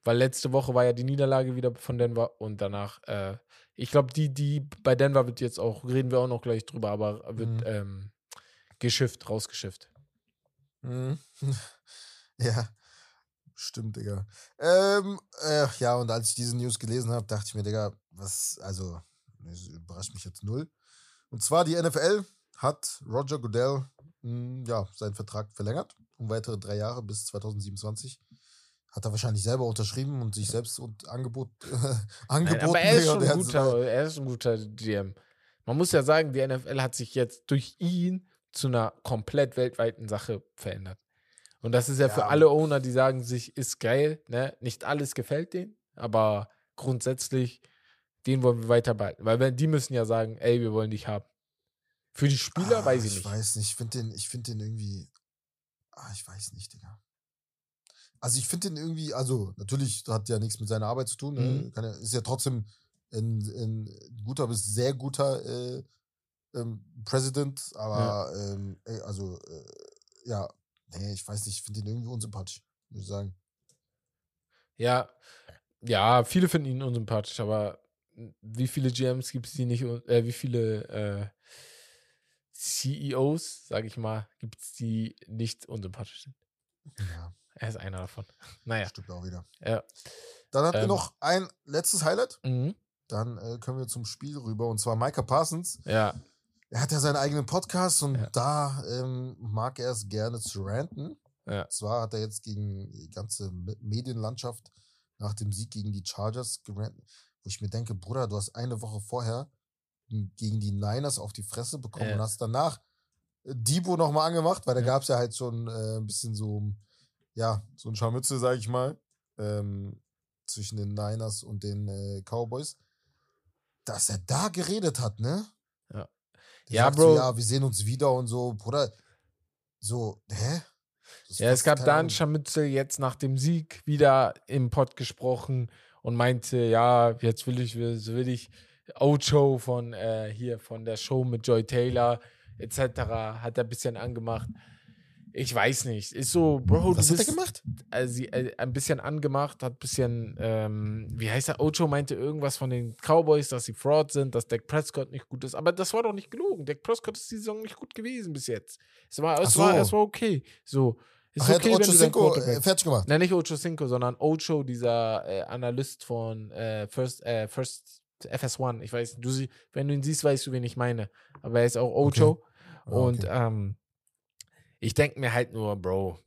Speaker 3: Weil letzte Woche war ja die Niederlage wieder von Denver und danach, äh, ich glaube, die, die bei Denver wird jetzt auch, reden wir auch noch gleich drüber, aber wird
Speaker 2: Mhm.
Speaker 3: ähm, geschifft, rausgeschifft.
Speaker 2: Mhm. ja, stimmt, Digga. Ähm, äh, ja, und als ich diese News gelesen habe, dachte ich mir, Digga, was, also, das überrascht mich jetzt null. Und zwar die NFL hat Roger Goodell, mh, ja, seinen Vertrag verlängert um weitere drei Jahre bis 2027. Hat er wahrscheinlich selber unterschrieben und sich selbst und Angebot, angeboten.
Speaker 3: Nein, aber er ist schon guter, er ist ein guter GM. Man muss ja sagen, die NFL hat sich jetzt durch ihn zu einer komplett weltweiten Sache verändert. Und das ist ja, für
Speaker 2: Ja.
Speaker 3: alle Owner, die sagen sich, ist geil, ne? Nicht alles gefällt denen, aber grundsätzlich, den wollen wir weiter behalten. Weil wenn, die müssen ja sagen, ey, wir wollen dich haben. Für die Spieler
Speaker 2: Ah,
Speaker 3: weiß ich
Speaker 2: Ich
Speaker 3: nicht.
Speaker 2: weiß nicht. Ich finde den, ich finde den irgendwie. Ah, ich weiß nicht, Digga. Also ich finde den irgendwie, also natürlich hat ja nichts mit seiner Arbeit zu tun. Ne?
Speaker 3: Mhm.
Speaker 2: Ja, ist ja trotzdem ein, ein guter bis sehr guter äh, ähm, President, aber ähm, äh, also äh, ja, nee, ich weiß nicht, ich finde den irgendwie unsympathisch, muss ich sagen.
Speaker 3: Ja, ja, viele finden ihn unsympathisch, aber wie viele GMs gibt es die nicht, äh, wie viele äh, CEOs, sage ich mal, gibt es die nicht unsympathisch sind?
Speaker 2: Ja,
Speaker 3: Er ist einer davon. Naja.
Speaker 2: stimmt auch wieder.
Speaker 3: Ja.
Speaker 2: Dann hatten wir
Speaker 3: Ähm.
Speaker 2: noch ein letztes Highlight.
Speaker 3: Mhm.
Speaker 2: Dann äh, können wir zum Spiel rüber. Und zwar Micah Parsons.
Speaker 3: Ja.
Speaker 2: Er hat ja seinen eigenen Podcast und
Speaker 3: Ja.
Speaker 2: da ähm, mag er es gerne zu ranten.
Speaker 3: Ja.
Speaker 2: Und zwar hat er jetzt gegen die ganze Me- Medienlandschaft nach dem Sieg gegen die Chargers gerantet, wo ich mir denke, Bruder, du hast eine Woche vorher gegen die Niners auf die Fresse bekommen
Speaker 3: Ja.
Speaker 2: und hast danach äh, Debo nochmal angemacht, weil da
Speaker 3: Ja.
Speaker 2: gab es ja halt schon äh, ein bisschen so, ja, so ein Scharmützel, sag ich mal, ähm, zwischen den Niners und den äh, Cowboys. Dass er da geredet hat, ne?
Speaker 3: Ja.
Speaker 2: Der
Speaker 3: Ja, Bro.
Speaker 2: So, ja, wir sehen uns wieder und so, Bruder. So, hä?
Speaker 3: Ja, es gab
Speaker 2: keine
Speaker 3: da einen
Speaker 2: Ahnung.
Speaker 3: Scharmützel jetzt nach dem Sieg wieder im Pod gesprochen und meinte, ja, jetzt will ich, will, will ich Ocho von äh, hier von der Show mit Joy Taylor etc. hat er ein bisschen angemacht. Ich weiß nicht. Ist so, Bro,
Speaker 2: Was hat er
Speaker 3: bist
Speaker 2: gemacht?
Speaker 3: äh, sie, äh, ein bisschen angemacht, hat ein bisschen, ähm, wie heißt er? Ocho meinte irgendwas von den Cowboys, dass sie Fraud sind, dass Dak Prescott nicht gut ist. Aber das war doch nicht gelogen. Dak Prescott ist die Saison nicht gut gewesen bis jetzt. Es war, es
Speaker 2: Ach
Speaker 3: war,
Speaker 2: so.
Speaker 3: es war okay. So. Ist
Speaker 2: Ach, er
Speaker 3: okay,
Speaker 2: hat Ocho Cinco äh, fertig gemacht.
Speaker 3: Nein, nicht Ocho Cinco, sondern Ocho, dieser äh, Analyst von äh, First, äh, First FS1. Ich weiß, du wenn du ihn siehst, weißt du, wen ich meine. Aber er ist auch Ocho.
Speaker 2: Ah,
Speaker 3: Und
Speaker 2: okay.
Speaker 3: ähm, ich denke mir halt nur, Bro,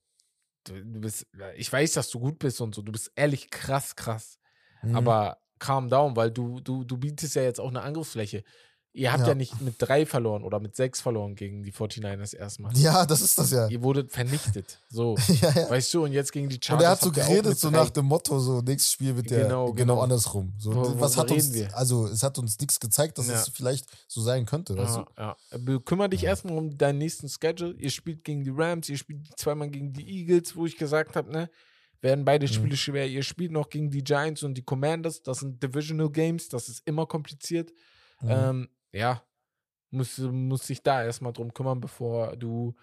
Speaker 3: du, du bist, ich weiß, dass du gut bist und so, du bist ehrlich krass, krass.
Speaker 2: Mhm.
Speaker 3: Aber calm down, weil du, du, du bietest ja jetzt auch eine Angriffsfläche. Ihr habt ja.
Speaker 2: Ja.
Speaker 3: nicht mit drei verloren oder mit sechs verloren gegen die 49ers erstmal.
Speaker 2: Ja, das ist das ja.
Speaker 3: Ihr wurdet vernichtet. So.
Speaker 2: ja, ja.
Speaker 3: Weißt du, und jetzt gegen die
Speaker 2: Und
Speaker 3: Chargers.
Speaker 2: er hat so geredet, so nach dem Motto, so nächstes Spiel wird der
Speaker 3: Genau,
Speaker 2: genau,
Speaker 3: genau.
Speaker 2: andersrum. So,
Speaker 3: Wo-
Speaker 2: was hat uns,
Speaker 3: wir?
Speaker 2: also es hat uns nichts gezeigt, dass es vielleicht so sein könnte, weißt
Speaker 3: Ja, ja. Bekümmer dich erstmal um deinen nächsten Schedule. Ihr spielt gegen die Rams, ihr spielt zweimal gegen die Eagles, wo ich gesagt habe, ne? Werden beide
Speaker 2: Mhm.
Speaker 3: Spiele schwer. Ihr spielt noch gegen die Giants und die Commanders. Das sind Divisional Games, das ist immer kompliziert.
Speaker 2: du? Mhm.
Speaker 3: Ähm, ja, muss, muss sich da erstmal drum kümmern, bevor du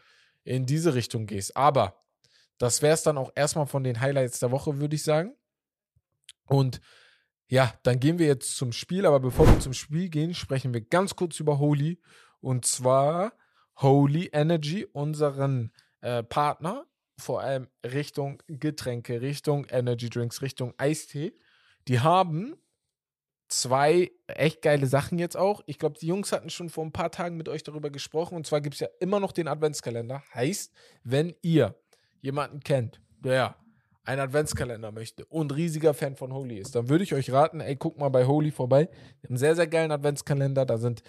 Speaker 3: in diese Richtung gehst. Aber das wäre es dann auch erstmal von den Highlights der Woche, würde ich sagen. Und ja, dann gehen wir jetzt zum Spiel. Aber bevor wir zum Spiel gehen, sprechen wir ganz kurz über Holy. Und zwar Holy Energy, unseren äh, Partner, vor allem Richtung Getränke, Richtung Energy Drinks, Richtung Eistee. Die haben zwei echt geile Sachen jetzt auch. Ich glaube, die Jungs hatten schon vor ein paar Tagen mit euch darüber gesprochen. Und zwar gibt es ja immer noch den Adventskalender. Heißt, wenn ihr jemanden kennt, der einen Adventskalender möchte und riesiger Fan von Holy ist, dann würde ich euch raten, ey, guck mal bei Holy vorbei. Die haben einen sehr, sehr geilen Adventskalender. Da sind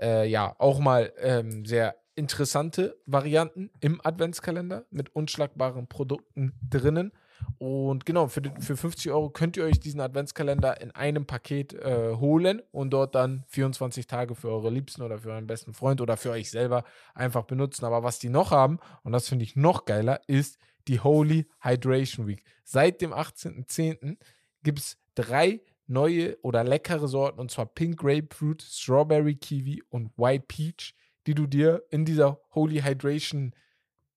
Speaker 3: äh, ja auch mal ähm, sehr interessante Varianten im Adventskalender mit unschlagbaren Produkten drinnen. Und genau, für, für 50 Euro könnt ihr euch diesen Adventskalender in einem Paket äh, holen und dort dann 24 Tage für eure Liebsten oder für euren besten Freund oder für euch selber einfach benutzen. Aber was die noch haben, und das finde ich noch geiler, ist die Holy Hydration Week. Seit dem 18.10. gibt es drei neue oder leckere Sorten, und zwar Pink Grapefruit, Strawberry Kiwi und White Peach, die du dir in dieser Holy Hydration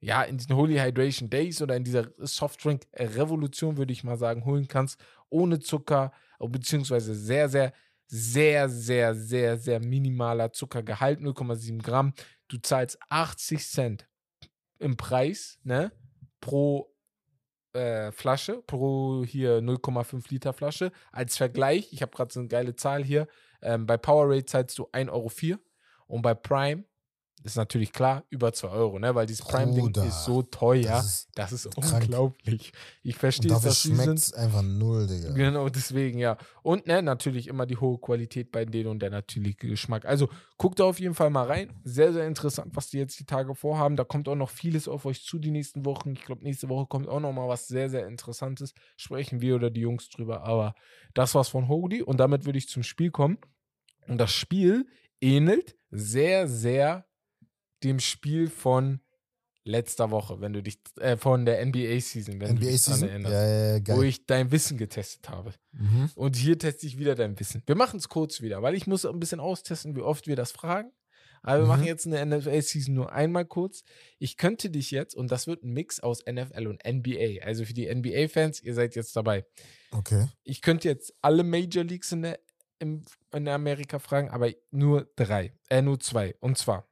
Speaker 3: ja, in diesen Holy Hydration Days oder in dieser Softdrink-Revolution, würde ich mal sagen, holen kannst, ohne Zucker, beziehungsweise sehr, sehr, sehr, sehr, sehr, sehr minimaler Zuckergehalt, 0,7 Gramm. Du zahlst 80 Cent im Preis, ne, pro äh, Flasche, pro hier 0,5 Liter Flasche. Als Vergleich, ich habe gerade so eine geile Zahl hier, ähm, bei Powerade zahlst du 1,04 Euro und bei Prime ist natürlich klar, über 2 Euro, ne? Weil dieses Prime-Ding ist so teuer.
Speaker 2: das ist
Speaker 3: Das ist unglaublich. Ich verstehe es, sie
Speaker 2: schmeckt einfach null, Digga.
Speaker 3: Genau, deswegen, ja. Und ne, natürlich immer die hohe Qualität bei denen und der natürliche Geschmack. Also guckt da auf jeden Fall mal rein. Sehr, sehr interessant, was die jetzt die Tage vorhaben. Da kommt auch noch vieles auf euch zu die nächsten Wochen. Ich glaube, nächste Woche kommt auch noch mal was sehr, sehr Interessantes. Sprechen wir oder die Jungs drüber. Aber das war's von Holy und damit würde ich zum Spiel kommen. Und das Spiel ähnelt sehr, sehr dem Spiel von letzter Woche, wenn du dich äh, von der NBA-Season, wenn du dich dran
Speaker 2: NBA-Season? Ja,
Speaker 3: erinnerst
Speaker 2: ja, ja,
Speaker 3: wo ich dein Wissen getestet habe.
Speaker 2: Mhm.
Speaker 3: Und hier teste ich wieder dein Wissen. Wir machen es kurz wieder, weil ich muss ein bisschen austesten, wie oft wir das fragen. Aber wir
Speaker 2: Mhm.
Speaker 3: machen jetzt eine NFL-Season nur einmal kurz. Ich könnte dich jetzt, und das wird ein Mix aus NFL und NBA, also für die NBA-Fans, ihr seid jetzt dabei.
Speaker 2: Okay.
Speaker 3: Ich könnte jetzt alle Major Leagues in der in Amerika fragen, aber nur drei, äh, nur zwei. Und zwar,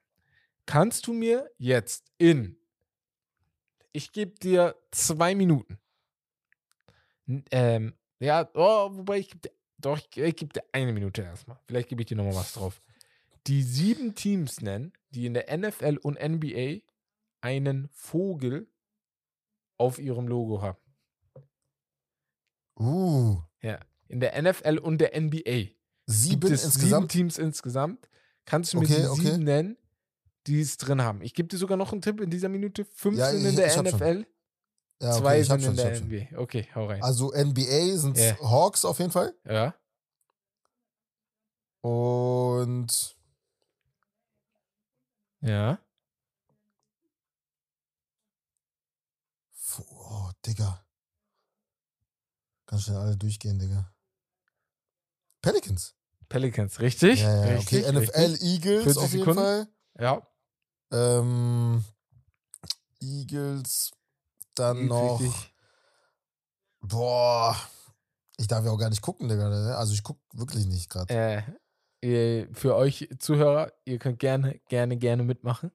Speaker 3: kannst du mir jetzt in, ich gebe dir zwei Minuten, ähm, ja, oh, wobei ich gebe dir, doch, ich, ich gebe dir eine Minute erstmal. Vielleicht gebe ich dir nochmal was drauf. Die sieben Teams nennen, die in der NFL und NBA einen Vogel auf ihrem Logo haben.
Speaker 2: Uh,
Speaker 3: Ja. In der NFL und der NBA.
Speaker 2: sieben
Speaker 3: es sieben
Speaker 2: insgesamt.
Speaker 3: Teams insgesamt. Kannst du mir
Speaker 2: Okay,
Speaker 3: die
Speaker 2: okay.
Speaker 3: sieben nennen, die es drin haben? Ich gebe dir sogar noch einen Tipp in dieser Minute. Fünf
Speaker 2: Ja,
Speaker 3: sind
Speaker 2: ich-
Speaker 3: in der
Speaker 2: ich.
Speaker 3: NFL,
Speaker 2: Ja, okay,
Speaker 3: zwei sind in
Speaker 2: schon,
Speaker 3: der
Speaker 2: hab schon.
Speaker 3: NBA. Okay, hau rein.
Speaker 2: Also NBA sind
Speaker 3: Ja.
Speaker 2: Hawks auf jeden Fall.
Speaker 3: ja.
Speaker 2: Und
Speaker 3: Ja.
Speaker 2: Oh, Digga. Ganz schnell alle durchgehen, Digga. Pelicans.
Speaker 3: Pelicans, richtig?
Speaker 2: Ja, ja,
Speaker 3: richtig,
Speaker 2: okay. NFL
Speaker 3: richtig.
Speaker 2: Eagles
Speaker 3: 40
Speaker 2: auf jeden
Speaker 3: Sekunden.
Speaker 2: Fall.
Speaker 3: Ja.
Speaker 2: Ähm, Eagles. Dann noch.
Speaker 3: richtig.
Speaker 2: Boah. Ich darf ja auch gar nicht gucken, Digga. ne? Also ich guck wirklich nicht gerade.
Speaker 3: Äh, für euch Zuhörer, ihr könnt gerne, gerne, gerne mitmachen.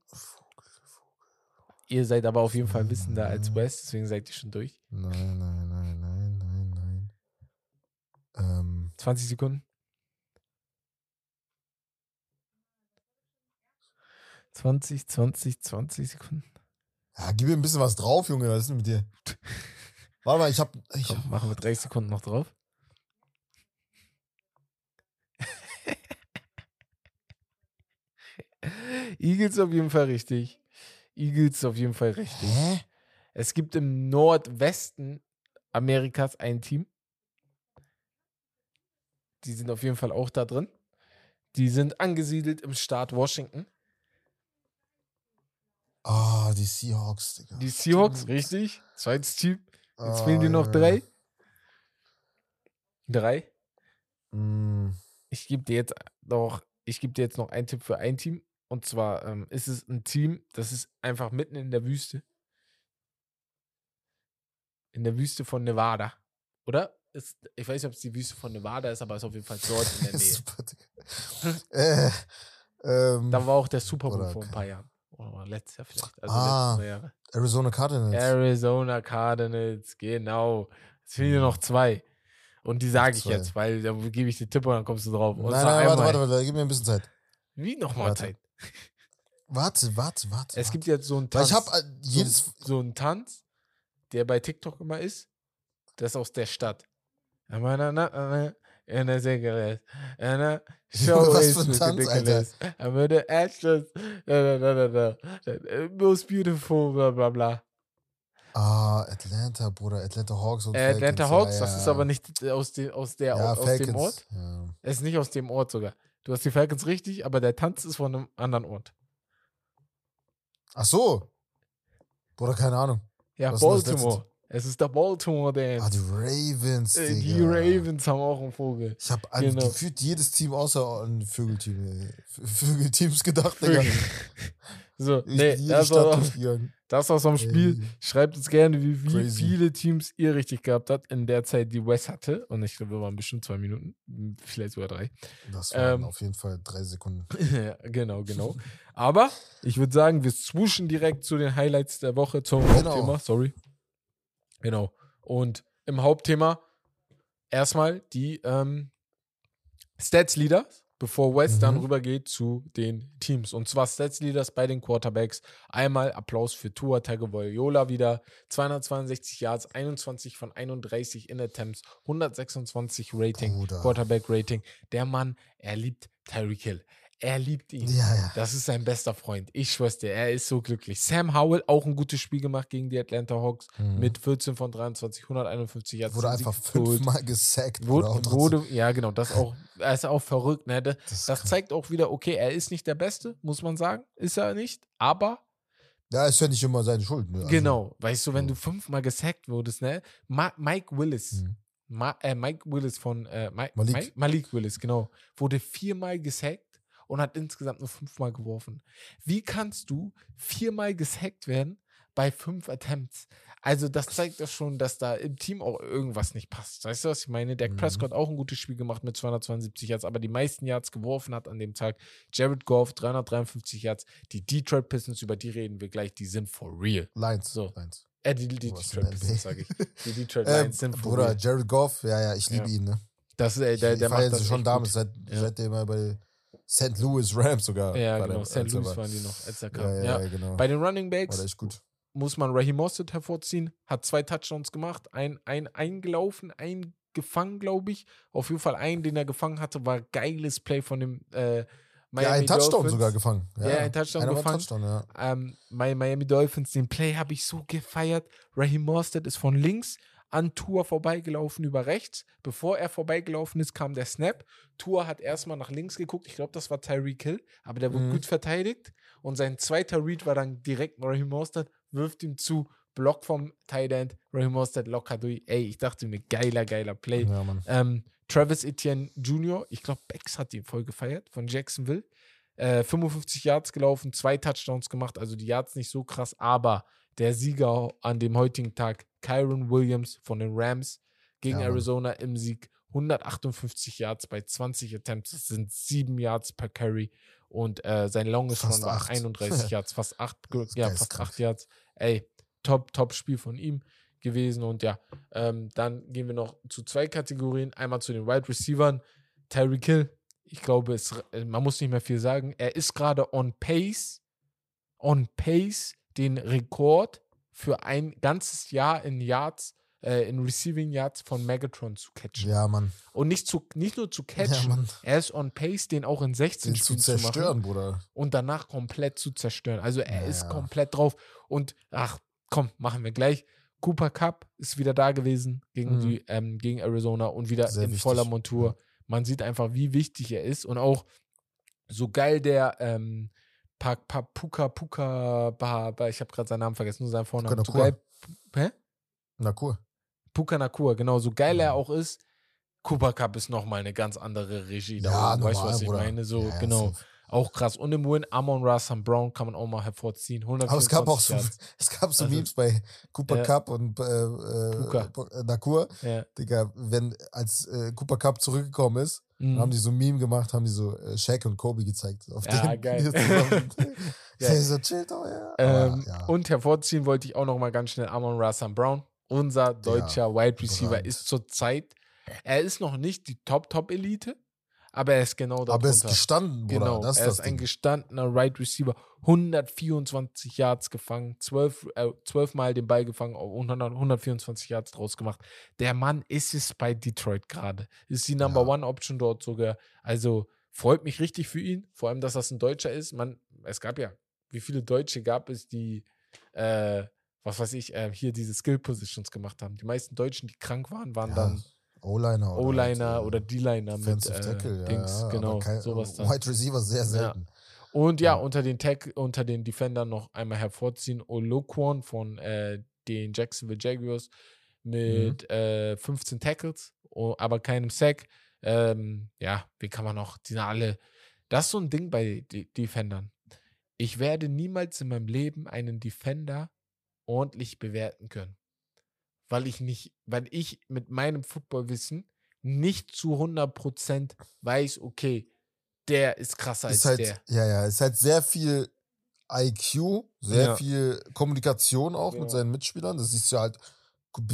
Speaker 3: Ihr seid aber auf jeden Fall wissender als West, deswegen seid ihr schon durch.
Speaker 2: Nein, nein, nein, nein, nein, nein. Ähm,
Speaker 3: 20 Sekunden. 20, 20, 20 Sekunden.
Speaker 2: ja, gib mir ein bisschen was drauf, Junge. Was ist denn mit dir? Warte mal, ich hab. Ich,
Speaker 3: Komm, machen wir 30 Sekunden noch drauf. Eagles auf jeden Fall richtig. Eagles auf jeden Fall richtig.
Speaker 2: hä?
Speaker 3: Es gibt im Nordwesten Amerikas ein Team. Die sind auf jeden Fall auch da drin. Die sind angesiedelt im Staat Washington.
Speaker 2: Ah, die Seahawks, Digga.
Speaker 3: Die Seahawks,
Speaker 2: Stimmt.
Speaker 3: richtig. Zweites Team. Jetzt
Speaker 2: Ah,
Speaker 3: fehlen dir noch
Speaker 2: Junge.
Speaker 3: drei. Drei.
Speaker 2: Mm,
Speaker 3: Ich gebe dir jetzt noch, ich gebe dir jetzt noch einen Tipp für ein Team. Und zwar ähm, ist es ein Team, das ist einfach mitten in der Wüste. In der Wüste von Nevada. Oder? Ist, ich weiß nicht, ob es die Wüste von Nevada ist, aber es ist auf jeden Fall dort in der Nähe.
Speaker 2: Super, äh, ähm,
Speaker 3: Da war auch der Super Bowl vor ein paar Jahren. Oder letztes Jahr vielleicht. Also
Speaker 2: Ah. Arizona Cardinals.
Speaker 3: Arizona Cardinals, genau. Es fehlen dir noch zwei. Und die sage ich jetzt, weil da gebe ich dir Tipp und dann kommst du drauf. Und
Speaker 2: nein, nein, warte, warte, warte, gib mir ein bisschen Zeit.
Speaker 3: Wie nochmal. Zeit?
Speaker 2: Warte, warte, warte.
Speaker 3: Es
Speaker 2: warte.
Speaker 3: gibt jetzt so einen
Speaker 2: Weil
Speaker 3: Tanz.
Speaker 2: ich hab äh, jedes.
Speaker 3: so, so einen Tanz, der bei TikTok immer ist. Das ist aus der Stadt. In der Sigaret. In der Show
Speaker 2: Was
Speaker 3: is
Speaker 2: für ein Tanz,
Speaker 3: ridiculous. I'm with the actress. Da, da, da, da, da. Most beautiful, bla, bla, bla.
Speaker 2: Ah, Atlanta, Bruder. Atlanta Hawks und
Speaker 3: Äh, Atlanta
Speaker 2: Falcons.
Speaker 3: Hawks,
Speaker 2: ja,
Speaker 3: das
Speaker 2: ja.
Speaker 3: ist aber nicht aus, de, aus, der,
Speaker 2: ja,
Speaker 3: aus dem
Speaker 2: Falcons.
Speaker 3: Ort.
Speaker 2: Ja.
Speaker 3: Es ist nicht aus dem Ort sogar. Du hast die Falcons richtig, aber der Tanz ist von einem anderen Ort.
Speaker 2: Ach so. Bruder, keine Ahnung.
Speaker 3: Ja,
Speaker 2: Was
Speaker 3: Baltimore. Es ist der Baltimore Dance.
Speaker 2: Ah, die Ravens,
Speaker 3: Äh, die
Speaker 2: Digga.
Speaker 3: Ravens haben auch einen Vogel.
Speaker 2: Ich habe
Speaker 3: Genau.
Speaker 2: gefühlt jedes Team außer an Vögelteam. V- Vögelteams gedacht, Digga.
Speaker 3: So,
Speaker 2: Ich
Speaker 3: nee, das, war,
Speaker 2: durchgegangen.
Speaker 3: das war's am Spiel.
Speaker 2: Ey.
Speaker 3: Schreibt uns gerne, wie, wie
Speaker 2: Crazy.
Speaker 3: viele Teams ihr richtig gehabt habt in der Zeit, die Wes hatte. Und ich glaube, wir waren bestimmt zwei Minuten, vielleicht sogar drei.
Speaker 2: Das waren
Speaker 3: Ähm,
Speaker 2: auf jeden Fall drei Sekunden.
Speaker 3: ja, genau, genau. Aber ich würde sagen, wir swooschen direkt zu den Highlights der Woche zum
Speaker 2: Genau.
Speaker 3: Hauptthema. Sorry. Genau. Und im Hauptthema erstmal die ähm, Stats Leaders, bevor West dann
Speaker 2: Mhm.
Speaker 3: rübergeht zu den Teams. Und zwar Stats Leaders bei den Quarterbacks. Einmal Applaus für Tua Tagovailoa wieder. 262 Yards, 21 von 31 in Attempts, 126 Rating. Quarterback Rating. Der Mann, er liebt Tyreek Hill. Er liebt ihn.
Speaker 2: Ja, ja.
Speaker 3: Das ist sein bester Freund. Ich schwör's dir, er ist so glücklich. Sam Howell auch ein gutes Spiel gemacht gegen die Atlanta Hawks
Speaker 2: Mhm.
Speaker 3: mit 14 von 23, 151 Yards.
Speaker 2: Wurde einfach fünfmal gesackt.
Speaker 3: Wurde, wurde, ja, genau, das auch, er ist auch verrückt, ne? Das,
Speaker 2: Das
Speaker 3: zeigt auch wieder, okay, er ist nicht der Beste, muss man sagen. Ist er nicht, aber
Speaker 2: Ja, ist ja nicht immer seine Schuld. Ne? Also,
Speaker 3: genau, weißt du, wenn du fünfmal gesackt wurdest, ne? Ma Mike Willis,
Speaker 2: Mhm.
Speaker 3: Ma äh, Mike Willis von äh, Mike,
Speaker 2: Malik.
Speaker 3: Mike, Malik Willis, genau, wurde viermal gesackt und hat insgesamt nur fünfmal geworfen. Wie kannst du viermal gesackt werden bei fünf Attempts? Also, das zeigt doch schon, dass da im Team auch irgendwas nicht passt. Weißt du, was ich meine? Der
Speaker 2: Mhm.
Speaker 3: Prescott auch ein gutes Spiel gemacht mit 272 Yards, aber die meisten Yards geworfen hat an dem Tag. Jared Goff 353 Yards. Die Detroit Pistons, über die reden wir gleich, die sind for real.
Speaker 2: Lions.
Speaker 3: So.
Speaker 2: Lions.
Speaker 3: Äh, die, die
Speaker 2: warst
Speaker 3: Detroit Pistons, sage ich. Die Detroit Lions sind for
Speaker 2: Bruder,
Speaker 3: real.
Speaker 2: Jared Goff, ja, ja, ich liebe
Speaker 3: Ja.
Speaker 2: ihn, ne?
Speaker 3: Das ist, ey, der,
Speaker 2: ich
Speaker 3: der
Speaker 2: feiere
Speaker 3: macht das
Speaker 2: schon damals, seit,
Speaker 3: Ja.
Speaker 2: seitdem er bei St. Louis Rams sogar.
Speaker 3: Ja, genau. St. Louis
Speaker 2: war.
Speaker 3: waren die noch, als er kam.
Speaker 2: Ja,
Speaker 3: Ja,
Speaker 2: ja, genau.
Speaker 3: Bei den Running Backs muss man Raheem Mostert hervorziehen. Hat zwei Touchdowns gemacht. Ein, ein eingelaufen, ein gefangen, glaube ich. Auf jeden Fall einen, den er gefangen hatte, war geiles Play von dem äh, Miami
Speaker 2: ja, ein Touchdown
Speaker 3: Dolphins.
Speaker 2: sogar gefangen. Ja,
Speaker 3: Ja, ein Touchdown
Speaker 2: Einer
Speaker 3: gefangen.
Speaker 2: Touchdown, ja.
Speaker 3: Ähm, Miami Dolphins, den Play habe ich so gefeiert. Raheem Mostert ist von links an Tour vorbeigelaufen über rechts. Bevor er vorbeigelaufen ist, kam der Snap. Tour hat erstmal nach links geguckt. Ich glaube, das war Tyreek Hill, aber der wurde
Speaker 2: Mhm.
Speaker 3: gut verteidigt. Und sein zweiter Read war dann direkt Raheem Mostert, wirft ihm zu, Block vom Tight End. Raheem Mostert locker durch. Ey, ich dachte mir, geiler, geiler Play.
Speaker 2: Ja.
Speaker 3: Ähm, Travis Etienne Jr., ich glaube, Bex hat ihn voll gefeiert von Jacksonville. Äh, 55 Yards gelaufen, zwei Touchdowns gemacht, also die Yards nicht so krass, aber der Sieger an dem heutigen Tag, Kyron Williams von den Rams gegen
Speaker 2: Ja.
Speaker 3: Arizona im Sieg, 158 Yards bei 20 Attempts, das sind 7 Yards per Carry und äh, sein Longest Run war
Speaker 2: acht.
Speaker 3: 31 Yards, fast 8, ja, fast. 8 Yards. Ey, top, top Spiel von ihm gewesen und ja, ähm, dann gehen wir noch zu zwei Kategorien. Einmal zu den Wide Receivern. Tyreek Hill, ich glaube, es, äh, man muss nicht mehr viel sagen. Er ist gerade on pace, on pace, den Rekord für ein ganzes Jahr in Yards, äh, in Receiving Yards von Megatron zu catchen.
Speaker 2: Ja, Mann.
Speaker 3: Und nicht, zu, nicht nur zu
Speaker 2: Ja,
Speaker 3: catchen,
Speaker 2: Mann.
Speaker 3: er ist on pace, den auch in 16
Speaker 2: Den zu
Speaker 3: Spielen zu, machen
Speaker 2: zerstören, Bruder.
Speaker 3: und danach komplett zu zerstören. Also er
Speaker 2: Ja,
Speaker 3: ist
Speaker 2: ja.
Speaker 3: komplett drauf. Und ach, komm, machen wir gleich. Cooper Cup ist wieder da gewesen gegen,
Speaker 2: Mhm.
Speaker 3: die, ähm, gegen Arizona und wieder
Speaker 2: Sehr
Speaker 3: in
Speaker 2: wichtig,
Speaker 3: voller Montur.
Speaker 2: ja.
Speaker 3: Man sieht einfach, wie wichtig er ist und auch so geil der ähm, pa, pa, Puka Puka Ba, Ba, ich habe gerade seinen Namen vergessen, nur seinen Vornamen.
Speaker 2: Puka
Speaker 3: So
Speaker 2: Nakua.
Speaker 3: geil, hä?
Speaker 2: Na cool.
Speaker 3: Puka Nakua, genau, so geil
Speaker 2: Ja.
Speaker 3: er auch ist. Cooper Cup ist nochmal eine ganz andere Regie. da
Speaker 2: Ja, normal,
Speaker 3: weißt du, was ich
Speaker 2: Bruder.
Speaker 3: meine? So,
Speaker 2: Ja,
Speaker 3: genau.
Speaker 2: safe.
Speaker 3: Auch krass. Und im Win, Amon Rassam Brown kann man auch mal hervorziehen.
Speaker 2: Aber es gab auch so,
Speaker 3: 124 Yards.
Speaker 2: es gab so
Speaker 3: Also-
Speaker 2: Memes bei Cooper
Speaker 3: Ja.
Speaker 2: Cup und äh,
Speaker 3: Puka.
Speaker 2: äh, Nakur.
Speaker 3: Ja.
Speaker 2: Digga, wenn als äh, Cooper Cup zurückgekommen ist,
Speaker 3: Mhm.
Speaker 2: haben die so ein Meme gemacht, haben die so äh, Shaq und Kobe gezeigt. Auf
Speaker 3: Ja, geil. Geil.
Speaker 2: So chill doch, ja.
Speaker 3: Ähm,
Speaker 2: ja.
Speaker 3: Und hervorziehen wollte ich auch noch mal ganz schnell Amon Rassam Brown. Unser deutscher Wide Receiver
Speaker 2: überragend.
Speaker 3: ist zurzeit, er ist noch nicht die Top-Top-Elite, aber er ist genau
Speaker 2: Aber er ist gestanden, Bruder.
Speaker 3: Genau,
Speaker 2: das ist
Speaker 3: er ist ein
Speaker 2: Ding.
Speaker 3: gestandener Wide Receiver. 124 Yards gefangen, 12, äh, 12 Mal den Ball gefangen und 100 124 Yards draus gemacht. Der Mann ist es bei Detroit gerade. Ist die Number
Speaker 2: Ja.
Speaker 3: One Option dort sogar. Also freut mich richtig für ihn. Vor allem, dass das ein Deutscher ist. Man, es gab ja, wie viele Deutsche gab es, die, äh, was weiß ich, äh, hier diese Skill Positions gemacht haben. Die meisten Deutschen, die krank waren, waren
Speaker 2: Ja,
Speaker 3: dann
Speaker 2: O-Liner. oder
Speaker 3: O-Liner
Speaker 2: halt, äh,
Speaker 3: oder D-Liner mit
Speaker 2: Defensive
Speaker 3: äh,
Speaker 2: Tackle, ja,
Speaker 3: Dings.
Speaker 2: ja,
Speaker 3: genau,
Speaker 2: kein-
Speaker 3: sowas dann.
Speaker 2: Wide Receiver sehr selten.
Speaker 3: Und ja,
Speaker 2: Ja.
Speaker 3: unter den Tag, unter den Defendern noch einmal hervorziehen Oloquan von äh, den Jacksonville Jaguars mit äh, 15 Tackles, oh, aber keinem Sack. Ähm, ja, wie kann man noch, die sind alle. Das ist so ein Ding bei De Defendern. Ich werde niemals in meinem Leben einen Defender ordentlich bewerten können. Weil ich nicht, weil ich mit meinem Footballwissen nicht zu 100% weiß, okay, der ist krasser
Speaker 2: Ist
Speaker 3: als
Speaker 2: halt,
Speaker 3: der.
Speaker 2: ja, ja, ist halt sehr viel IQ, sehr
Speaker 3: Ja.
Speaker 2: viel Kommunikation auch
Speaker 3: Ja.
Speaker 2: mit seinen Mitspielern. Das siehst du halt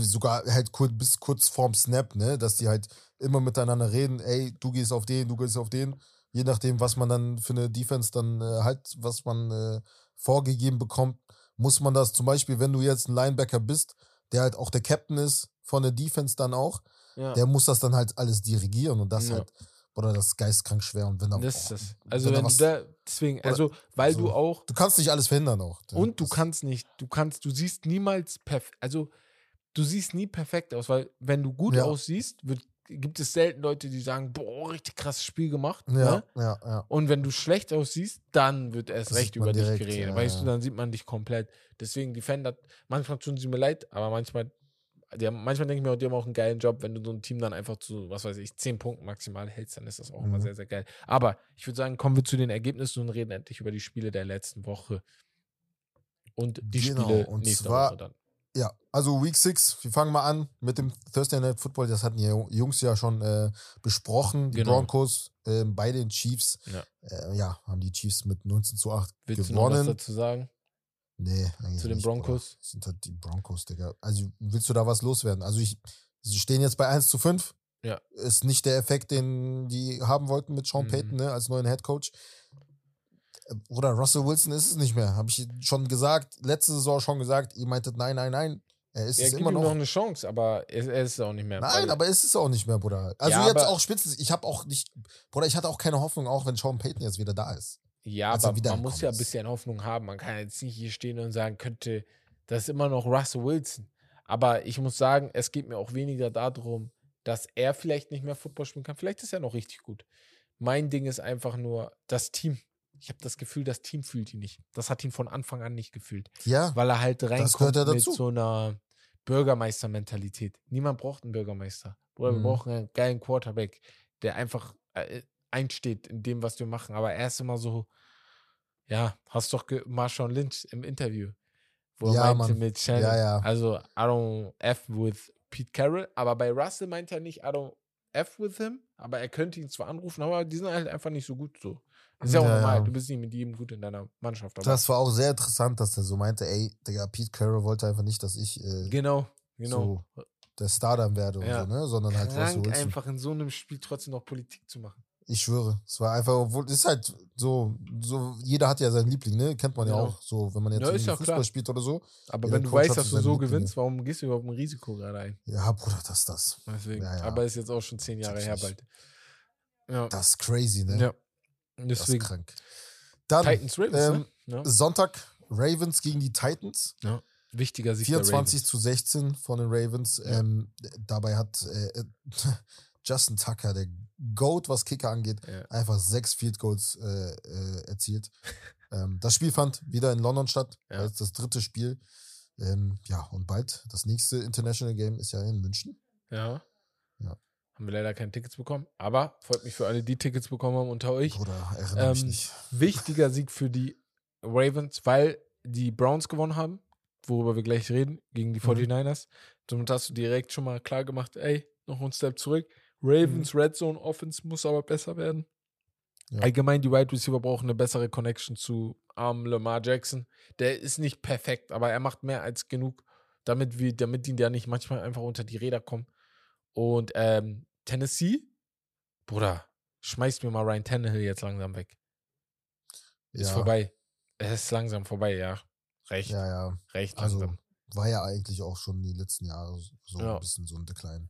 Speaker 2: sogar halt kurz, bis kurz vorm Snap, ne, dass die halt immer miteinander reden, ey, du gehst auf den, du gehst auf den, je nachdem, was man dann für eine Defense dann äh, halt, was man äh, vorgegeben bekommt, muss man das zum Beispiel, wenn du jetzt ein Linebacker bist, der halt auch der Captain ist von der Defense dann auch,
Speaker 3: Ja.
Speaker 2: der muss das dann halt alles dirigieren und das
Speaker 3: Ja.
Speaker 2: halt, oder das ist geistkrank schwer und wenn da
Speaker 3: Das ist das. Also
Speaker 2: wenn
Speaker 3: wenn,
Speaker 2: was-
Speaker 3: du da, deswegen, also weil du
Speaker 2: so.
Speaker 3: auch
Speaker 2: Du kannst nicht alles verhindern auch.
Speaker 3: und du kannst nicht, du kannst, du siehst niemals perfekt, also du siehst nie perfekt aus, weil wenn du gut
Speaker 2: Ja.
Speaker 3: aussiehst, wird, gibt es selten Leute, die sagen, boah, richtig krasses Spiel gemacht.
Speaker 2: Ja,
Speaker 3: Ne?
Speaker 2: ja, ja.
Speaker 3: Und wenn du schlecht aussiehst, dann wird erst
Speaker 2: Das
Speaker 3: recht über dich
Speaker 2: direkt,
Speaker 3: geredet.
Speaker 2: ja,
Speaker 3: weißt
Speaker 2: ja.
Speaker 3: du, dann sieht man dich komplett. Deswegen, Defender, manchmal tun sie mir leid, aber manchmal, die haben, manchmal denke ich mir, auch, die haben auch einen geilen Job. Wenn du so ein Team dann einfach zu, was weiß ich, 10 Punkten maximal hältst, dann ist das auch immer
Speaker 2: Mhm.
Speaker 3: sehr, sehr geil. Aber ich würde sagen, kommen wir zu den Ergebnissen und reden endlich über die Spiele der letzten Woche. Und die
Speaker 2: Genau,
Speaker 3: Spiele
Speaker 2: und
Speaker 3: nächste
Speaker 2: zwar-
Speaker 3: Woche dann.
Speaker 2: Ja, also Week 6, wir fangen mal an mit dem Thursday Night Football. Das hatten die Jungs ja schon äh, besprochen. Die
Speaker 3: Genau.
Speaker 2: Broncos äh, bei den Chiefs.
Speaker 3: Ja.
Speaker 2: Äh, ja, haben die Chiefs mit 19 zu 8
Speaker 3: Willst du noch was
Speaker 2: gewonnen.
Speaker 3: dazu sagen?
Speaker 2: Nee, eigentlich
Speaker 3: Zu den
Speaker 2: nicht,
Speaker 3: Broncos?
Speaker 2: Sind halt die Broncos, Digga. Also willst du da was loswerden? Also ich, sie stehen jetzt bei 1 zu 5.
Speaker 3: Ja.
Speaker 2: Ist nicht der Effekt, den die haben wollten mit Sean
Speaker 3: Mhm.
Speaker 2: Payton, ne, als neuen Head Coach. Oder Russell Wilson ist es nicht mehr. Habe ich schon gesagt, letzte Saison schon gesagt. Ihr meintet, nein, nein, nein. Er ist
Speaker 3: Er
Speaker 2: es
Speaker 3: gibt
Speaker 2: immer noch.
Speaker 3: noch eine Chance, aber er, er ist es auch nicht mehr.
Speaker 2: Nein, aber ist es auch nicht mehr, Bruder. Also
Speaker 3: Ja,
Speaker 2: jetzt auch spitzen. Ich habe auch nicht, Bruder, ich hatte auch keine Hoffnung, auch wenn Sean Payton jetzt wieder da ist.
Speaker 3: Ja,
Speaker 2: als er
Speaker 3: aber man muss ja ein
Speaker 2: ist.
Speaker 3: bisschen Hoffnung haben. Man kann jetzt nicht hier stehen und sagen, könnte, das ist immer noch Russell Wilson. Aber ich muss sagen, es geht mir auch weniger darum, dass er vielleicht nicht mehr Football spielen kann. Vielleicht ist er noch richtig gut. Mein Ding ist einfach nur das Team. Ich habe das Gefühl, das Team fühlt ihn nicht. Das hat ihn von Anfang an nicht gefühlt.
Speaker 2: Ja,
Speaker 3: Weil er halt reinkommt
Speaker 2: ja
Speaker 3: mit so einer Bürgermeister-Mentalität. Niemand braucht einen Bürgermeister. Oder wir
Speaker 2: Mhm.
Speaker 3: brauchen einen geilen Quarterback, der einfach äh, einsteht in dem, was wir machen. Aber er ist immer so, ja, hast doch Marshawn Lynch im Interview, wo er
Speaker 2: Ja,
Speaker 3: meinte
Speaker 2: Mann.
Speaker 3: mit Shannon,
Speaker 2: Ja, ja.
Speaker 3: also I don't F with Pete Carroll, aber bei Russell meint er nicht I don't F with him, aber er könnte ihn zwar anrufen, aber die sind halt einfach nicht so gut so. Ist ja auch normal,
Speaker 2: ja.
Speaker 3: du bist nicht mit jedem gut in deiner Mannschaft. Aber
Speaker 2: das war auch sehr interessant, dass er so meinte, ey, Digga, Pete Carroll wollte einfach nicht, dass ich äh,
Speaker 3: genau, genau.
Speaker 2: so der Star dann werde und
Speaker 3: Ja.
Speaker 2: so, ne? Sondern halt
Speaker 3: Krank
Speaker 2: Wilson.
Speaker 3: einfach in so einem Spiel trotzdem noch Politik zu machen.
Speaker 2: Ich schwöre. Es war einfach, obwohl, ist halt so, so, jeder hat ja seinen Liebling, ne? Kennt man ja,
Speaker 3: Ja.
Speaker 2: auch so, wenn man jetzt
Speaker 3: Ja,
Speaker 2: Fußball
Speaker 3: klar.
Speaker 2: spielt oder so.
Speaker 3: Aber wenn du
Speaker 2: Coach
Speaker 3: weißt, dass du so
Speaker 2: Lieblinge.
Speaker 3: gewinnst, warum gehst du überhaupt ein Risiko gerade ein?
Speaker 2: Ja, Bruder, das ist das.
Speaker 3: Deswegen.
Speaker 2: Ja.
Speaker 3: Aber ist jetzt auch schon zehn Jahre her bald. Ja.
Speaker 2: Das ist crazy, ne?
Speaker 3: ja.
Speaker 2: Das ist
Speaker 3: Deswegen.
Speaker 2: krank. Dann
Speaker 3: Titans Ravens,
Speaker 2: ähm,
Speaker 3: ne? Ja.
Speaker 2: Sonntag Ravens gegen die Titans.
Speaker 3: Wichtiger Sieg der
Speaker 2: 24 zu 16 von den Ravens.
Speaker 3: Ja.
Speaker 2: Ähm, dabei hat äh, Justin Tucker, der Goat, was Kicker angeht.
Speaker 3: Ja.
Speaker 2: einfach sechs Field Goals äh, äh, erzielt. ähm, das Spiel fand wieder in London statt.
Speaker 3: Ja.
Speaker 2: Das ist das dritte Spiel. Ähm, ja, und bald das nächste International Game ist ja in München.
Speaker 3: ja.
Speaker 2: Ja.
Speaker 3: Haben wir leider keine Tickets bekommen. Aber freut mich für alle, die Tickets bekommen haben unter euch.
Speaker 2: Bruder, erinnere mich
Speaker 3: Ähm,
Speaker 2: nicht.
Speaker 3: Wichtiger Sieg für die Ravens, weil die Browns gewonnen haben, worüber wir gleich reden, gegen die
Speaker 2: Mhm.
Speaker 3: 49ers. Somit hast du direkt schon mal klar gemacht, ey, noch einen Step zurück. Ravens Red Zone Offense muss aber besser werden.
Speaker 2: Mhm. Ja.
Speaker 3: Allgemein, die Wide Receiver brauchen eine bessere Connection zu armen Lamar Jackson. Der ist nicht perfekt, aber er macht mehr als genug, damit wir, damit die da nicht manchmal einfach unter die Räder kommen. Und ähm, Tennessee, Bruder, schmeißt mir mal Ryan Tannehill jetzt langsam weg. Ist
Speaker 2: ja,
Speaker 3: vorbei. Es ist langsam vorbei, ja. Recht,
Speaker 2: Ja, ja.
Speaker 3: recht
Speaker 2: Also
Speaker 3: langsam.
Speaker 2: war ja eigentlich auch schon die letzten Jahre so
Speaker 3: Ja.
Speaker 2: ein bisschen so ein Decline.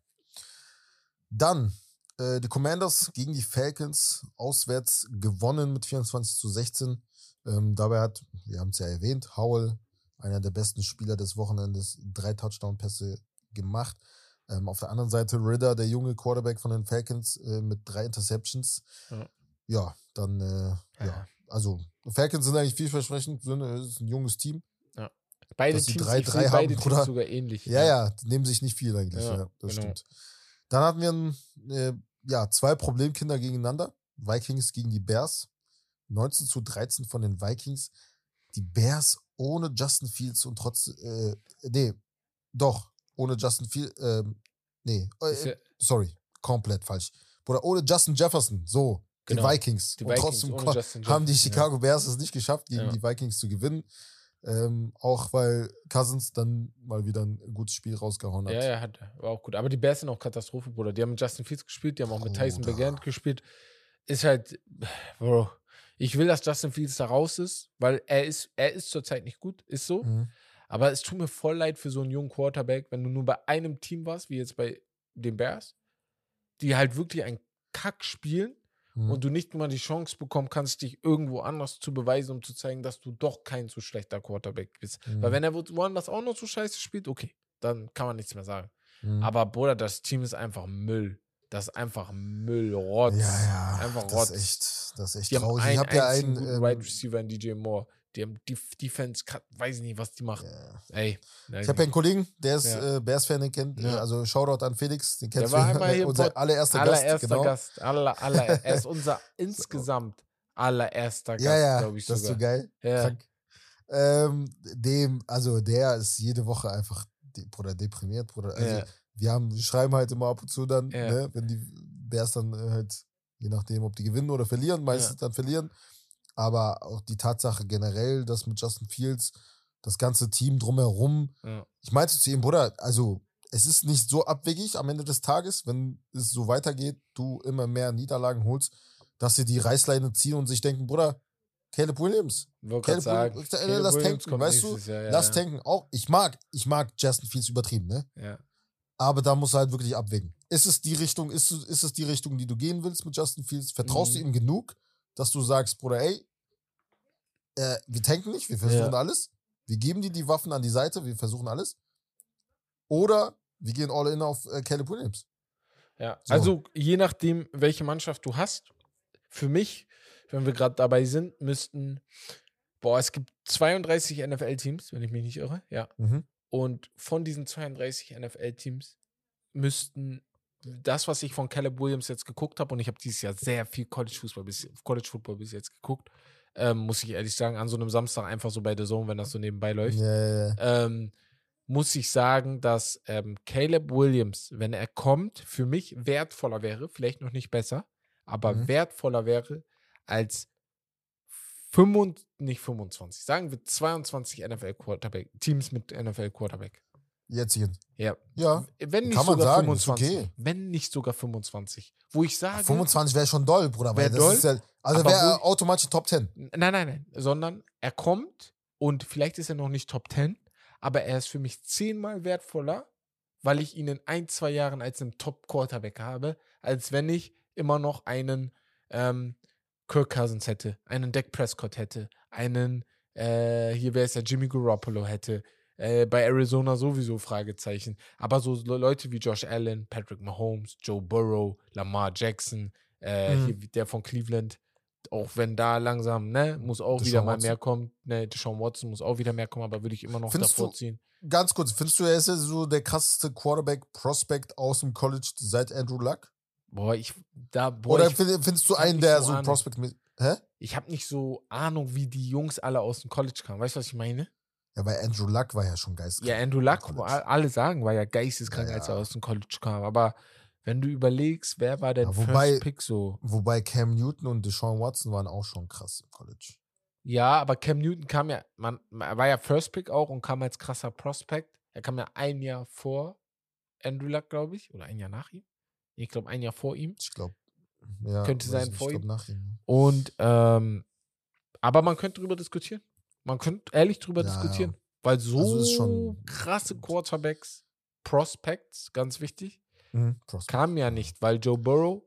Speaker 2: Dann äh, die Commanders gegen die Falcons auswärts gewonnen mit 24 zu 16. Ähm, dabei hat, wir haben es ja erwähnt, Howell, einer der besten Spieler des Wochenendes, drei Touchdown-Pässe gemacht. Ähm, auf der anderen Seite Ridder, der junge Quarterback von den Falcons, äh, mit drei Interceptions.
Speaker 3: Ja.
Speaker 2: Ja, dann, äh, ja. also Falcons sind eigentlich vielversprechend, sind, äh, ist ein junges Team.
Speaker 3: Beide
Speaker 2: dass die
Speaker 3: Teams,
Speaker 2: 3-3
Speaker 3: ich sehe beide
Speaker 2: haben,
Speaker 3: Teams
Speaker 2: Bruder.
Speaker 3: sogar ähnlich.
Speaker 2: Ja, ja, die nehmen sich nicht viel eigentlich. Ja,
Speaker 3: Ja,
Speaker 2: das
Speaker 3: genau.
Speaker 2: stimmt. Dann hatten wir ein, äh, ja, zwei Problemkinder gegeneinander. Vikings gegen die Bears. 19 zu 13 von den Vikings. Die Bears ohne Justin Fields und trotz, äh, nee, doch, ohne Justin Fields, ähm, nee, äh,
Speaker 3: ja-
Speaker 2: sorry, komplett falsch. Oder ohne Justin Jefferson, so,
Speaker 3: Genau.
Speaker 2: die Vikings.
Speaker 3: Die
Speaker 2: und
Speaker 3: Vikings
Speaker 2: trotzdem haben die Chicago Bears es nicht geschafft, gegen
Speaker 3: Ja.
Speaker 2: die Vikings zu gewinnen. Ähm, auch weil Cousins dann mal wieder ein gutes Spiel rausgehauen hat.
Speaker 3: Ja, ja, hat, war auch gut. Aber die Bears sind auch Katastrophe, Bruder. Die haben mit Justin Fields gespielt, die haben auch mit Tyson
Speaker 2: Bruder.
Speaker 3: Begant gespielt. Ist halt, Bro. Ich will, dass Justin Fields da raus ist, weil er ist, er ist zurzeit nicht gut, ist so.
Speaker 2: Mhm.
Speaker 3: Aber es tut mir voll leid für so einen jungen Quarterback, wenn du nur bei einem Team warst, wie jetzt bei den Bears, die halt wirklich einen Kack spielen
Speaker 2: Mhm.
Speaker 3: und du nicht mal die Chance bekommen kannst, dich irgendwo anders zu beweisen, um zu zeigen, dass du doch kein so schlechter Quarterback bist.
Speaker 2: Mhm.
Speaker 3: Weil wenn er wo- woanders auch noch so scheiße spielt, okay, dann kann man nichts mehr sagen.
Speaker 2: Mhm.
Speaker 3: Aber Bruder, das Team ist einfach Müll. Das ist einfach Müll, Rotz.
Speaker 2: ja, ja,
Speaker 3: Einfach
Speaker 2: das
Speaker 3: Rotz.
Speaker 2: ist echt, das ist echt
Speaker 3: Die haben
Speaker 2: traurig.
Speaker 3: einen
Speaker 2: ich habe ja einen, ähm,
Speaker 3: Wide Receiver in DJ Moore. Die haben die Defense, weiß ich nicht, was die machen.
Speaker 2: ja.
Speaker 3: Ey.
Speaker 2: Ich habe ja einen Kollegen, der ist
Speaker 3: Ja.
Speaker 2: äh, Bears-Fan, den kennt,
Speaker 3: Ja.
Speaker 2: also Shoutout an Felix, den kennst du,
Speaker 3: hier im
Speaker 2: unser allererster
Speaker 3: allererster
Speaker 2: Gast, genau.
Speaker 3: Gast. Aller, aller, er ist unser insgesamt allererster Gast,
Speaker 2: ja, ja,
Speaker 3: glaube ich
Speaker 2: das ist
Speaker 3: sogar.
Speaker 2: so geil, krank. Ähm, dem, also der ist jede Woche einfach, de, Bruder, deprimiert, Bruder. Also wir haben, wir schreiben halt immer ab und zu dann, ne, wenn die Bears dann äh, halt, je nachdem, ob die gewinnen oder verlieren, meistens dann verlieren. Aber auch die Tatsache generell, dass mit Justin Fields das ganze Team drumherum,
Speaker 3: Ja.
Speaker 2: ich meinte zu ihm, Bruder, also es ist nicht so abwegig am Ende des Tages, wenn es so weitergeht, du immer mehr Niederlagen holst, dass sie die Reißleine ziehen und sich denken, Bruder, Caleb Williams, Caleb
Speaker 3: sagen,
Speaker 2: Williams, äh,
Speaker 3: Caleb
Speaker 2: lass
Speaker 3: Williams
Speaker 2: tanken, weißt du?
Speaker 3: Jahr, ja,
Speaker 2: lass
Speaker 3: ja.
Speaker 2: tanken. Auch, ich mag, ich mag Justin Fields übertrieben, ne?
Speaker 3: Ja.
Speaker 2: Aber da musst du halt wirklich abwägen. Ist es die Richtung, ist, es- ist es die Richtung, die du gehen willst mit Justin Fields? Vertraust du
Speaker 3: Mhm.
Speaker 2: ihm genug, dass du sagst, Bruder, ey, äh, wir tanken nicht, wir versuchen
Speaker 3: Ja.
Speaker 2: alles. Wir geben dir die Waffen an die Seite, wir versuchen alles. Oder wir gehen all in auf äh, Caleb Williams.
Speaker 3: Ja,
Speaker 2: So.
Speaker 3: also je nachdem, welche Mannschaft du hast, für mich, wenn wir gerade dabei sind, müssten, boah, es gibt 32 NFL-Teams, wenn ich mich nicht irre, ja.
Speaker 2: Mhm.
Speaker 3: Und von diesen 32 NFL-Teams müssten das, was ich von Caleb Williams jetzt geguckt habe, und ich habe dieses Jahr sehr viel College-Fußball bis, College Football bis jetzt geguckt, ähm, muss ich ehrlich sagen, an so einem Samstag einfach so bei der Zone, wenn das so nebenbei läuft
Speaker 2: Ja, ja, ja.
Speaker 3: ähm, muss ich sagen, dass ähm, Caleb Williams, wenn er kommt, für mich wertvoller wäre, vielleicht noch nicht besser, aber
Speaker 2: Mhm.
Speaker 3: wertvoller wäre als 25, nicht 25, sagen wir 22 NFL Quarterback, Teams mit NFL Quarterback.
Speaker 2: Jetzt hier.
Speaker 3: Ja.
Speaker 2: Ja.
Speaker 3: Wenn nicht
Speaker 2: Kann man
Speaker 3: sogar
Speaker 2: sagen, ist
Speaker 3: 25.
Speaker 2: okay.
Speaker 3: Wenn nicht sogar 25. Wo ich sage.
Speaker 2: 25 wäre schon doll, Bruder. Weil
Speaker 3: Wär
Speaker 2: das
Speaker 3: doll,
Speaker 2: ist ja, also wäre
Speaker 3: wo-
Speaker 2: automatisch Top 10.
Speaker 3: Nein, nein, nein. Sondern er kommt und vielleicht ist er noch nicht Top 10, aber er ist für mich zehnmal wertvoller, weil ich ihn in ein, zwei Jahren als einen Top-Quarterback habe, als wenn ich immer noch einen ähm, Kirk Cousins hätte, einen Dak Prescott hätte, einen, äh, hier wäre es ja Jimmy Garoppolo hätte. Äh, bei Arizona sowieso Fragezeichen. Aber so Le- Leute wie Josh Allen, Patrick Mahomes, Joe Burrow, Lamar Jackson, äh,
Speaker 2: Mhm.
Speaker 3: hier der von Cleveland, auch wenn da langsam, ne, muss auch
Speaker 2: Deshaun
Speaker 3: wieder mal
Speaker 2: Watson.
Speaker 3: mehr kommen. Ne, Deshaun Watson muss auch wieder mehr kommen, aber würde ich immer noch
Speaker 2: Findest
Speaker 3: davor
Speaker 2: du-
Speaker 3: ziehen.
Speaker 2: Ganz kurz, findest du, er ist ja so der krasseste Quarterback-Prospect aus dem College seit Andrew Luck?
Speaker 3: Boah, ich, da, boah,
Speaker 2: Oder
Speaker 3: ich,
Speaker 2: find- findest du einen, der
Speaker 3: so
Speaker 2: so. Prospect mit. Hä?
Speaker 3: ich habe nicht so Ahnung, wie die Jungs alle aus dem College kamen. Weißt du, was ich meine?
Speaker 2: Ja, weil Andrew Luck war ja schon geistkrank.
Speaker 3: Ja, Andrew Luck, alle sagen, war ja geisteskrank,
Speaker 2: Ja,
Speaker 3: als er
Speaker 2: ja.
Speaker 3: aus dem College kam. Aber wenn du überlegst, wer war denn
Speaker 2: Ja, wobei-
Speaker 3: First Pick so?
Speaker 2: Wobei Cam Newton und Deshaun Watson waren auch schon krass im College.
Speaker 3: Ja, aber Cam Newton kam ja, man, er war ja First Pick auch und kam als krasser Prospect. Er kam ja ein Jahr vor Andrew Luck, glaube ich, oder ein Jahr nach ihm. Ich glaube, ein Jahr vor ihm.
Speaker 2: Ich glaube. Ja,
Speaker 3: Könnte sein vor ihm.
Speaker 2: nach ihm.
Speaker 3: Und, ähm, aber man könnte drüber diskutieren. Man könnte ehrlich drüber
Speaker 2: Ja,
Speaker 3: diskutieren. Weil so
Speaker 2: Also
Speaker 3: krasse. Quarterbacks, Prospects, ganz wichtig,
Speaker 2: Mhm. Prospect.
Speaker 3: kamen ja nicht, weil Joe Burrow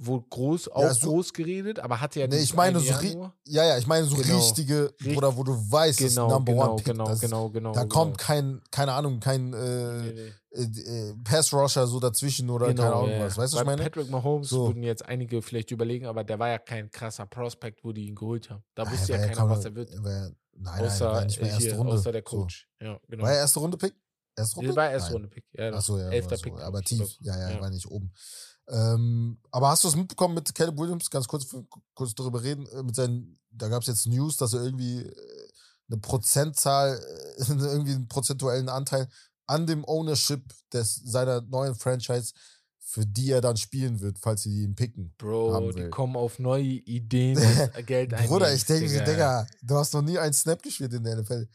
Speaker 3: wurde groß, auch
Speaker 2: so-
Speaker 3: groß geredet, aber hatte ja
Speaker 2: Nee, ich meine
Speaker 3: eine
Speaker 2: so. Ja, ja, ich meine so
Speaker 3: Genau.
Speaker 2: richtige,
Speaker 3: Richt-
Speaker 2: oder wo du weißt, das ist
Speaker 3: Genau,
Speaker 2: Number
Speaker 3: genau,
Speaker 2: One Pick.
Speaker 3: genau,
Speaker 2: das,
Speaker 3: genau, genau.
Speaker 2: Da
Speaker 3: genau.
Speaker 2: kommt kein, keine Ahnung, kein äh,
Speaker 3: Nee, nee.
Speaker 2: äh, äh, Pass-Rusher so dazwischen oder keine Ahnung
Speaker 3: ja,
Speaker 2: was.
Speaker 3: ja.
Speaker 2: Weißt du, ich meine?
Speaker 3: Patrick Mahomes
Speaker 2: So.
Speaker 3: würden jetzt einige vielleicht überlegen, aber der war ja kein krasser Prospect, wo die ihn geholt haben. Da
Speaker 2: Ah,
Speaker 3: wusste ja keiner,
Speaker 2: kaum-
Speaker 3: was er wird.
Speaker 2: war- nein,
Speaker 3: außer,
Speaker 2: nein, war nicht mehr erste
Speaker 3: hier,
Speaker 2: Runde.
Speaker 3: außer der
Speaker 2: So.
Speaker 3: Coach. Ja, genau.
Speaker 2: War er erste Runde Pick? Erste Runde?
Speaker 3: Nee, war erste. Runde Pick. Ja,
Speaker 2: Achso, ja.
Speaker 3: Elfter
Speaker 2: so,
Speaker 3: Pick.
Speaker 2: aber tief. Ja, ja,
Speaker 3: ja.
Speaker 2: war nicht oben. Ähm, aber hast du es mitbekommen mit Caleb Williams? Ganz kurz, kurz darüber reden. äh, Mit seinen, da gab es jetzt News, dass er irgendwie äh, eine Prozentzahl, äh, irgendwie einen prozentuellen Anteil an dem Ownership des, seiner neuen Franchise, für die er dann spielen wird, falls sie ihn picken.
Speaker 3: Bro,
Speaker 2: haben
Speaker 3: die kommen auf neue Ideen, Geld einnehmen.
Speaker 2: Bruder, ich denke, mir, Digga, du hast noch nie einen Snap gespielt in der NFL.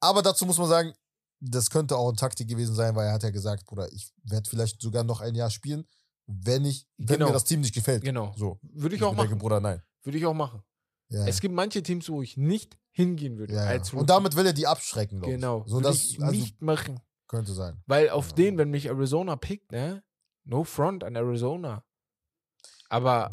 Speaker 2: Aber dazu muss man sagen, das könnte auch eine Taktik gewesen sein, weil er hat ja gesagt, Bruder, ich werde vielleicht sogar noch ein Jahr spielen, wenn ich, wenn
Speaker 3: Genau.
Speaker 2: mir das Team nicht gefällt.
Speaker 3: Genau.
Speaker 2: So.
Speaker 3: Würde ich
Speaker 2: Ich
Speaker 3: auch
Speaker 2: denke,
Speaker 3: machen.
Speaker 2: Bruder, nein.
Speaker 3: Würde ich auch machen.
Speaker 2: Ja.
Speaker 3: Es gibt manche Teams, wo ich nicht hingehen würde.
Speaker 2: ja, ja. Und damit will er die abschrecken, glaube
Speaker 3: Genau.
Speaker 2: ich. So,
Speaker 3: würde ich
Speaker 2: also,
Speaker 3: nicht machen.
Speaker 2: könnte sein.
Speaker 3: Weil auf den, wenn mich Arizona pickt, ne? No front an Arizona. Aber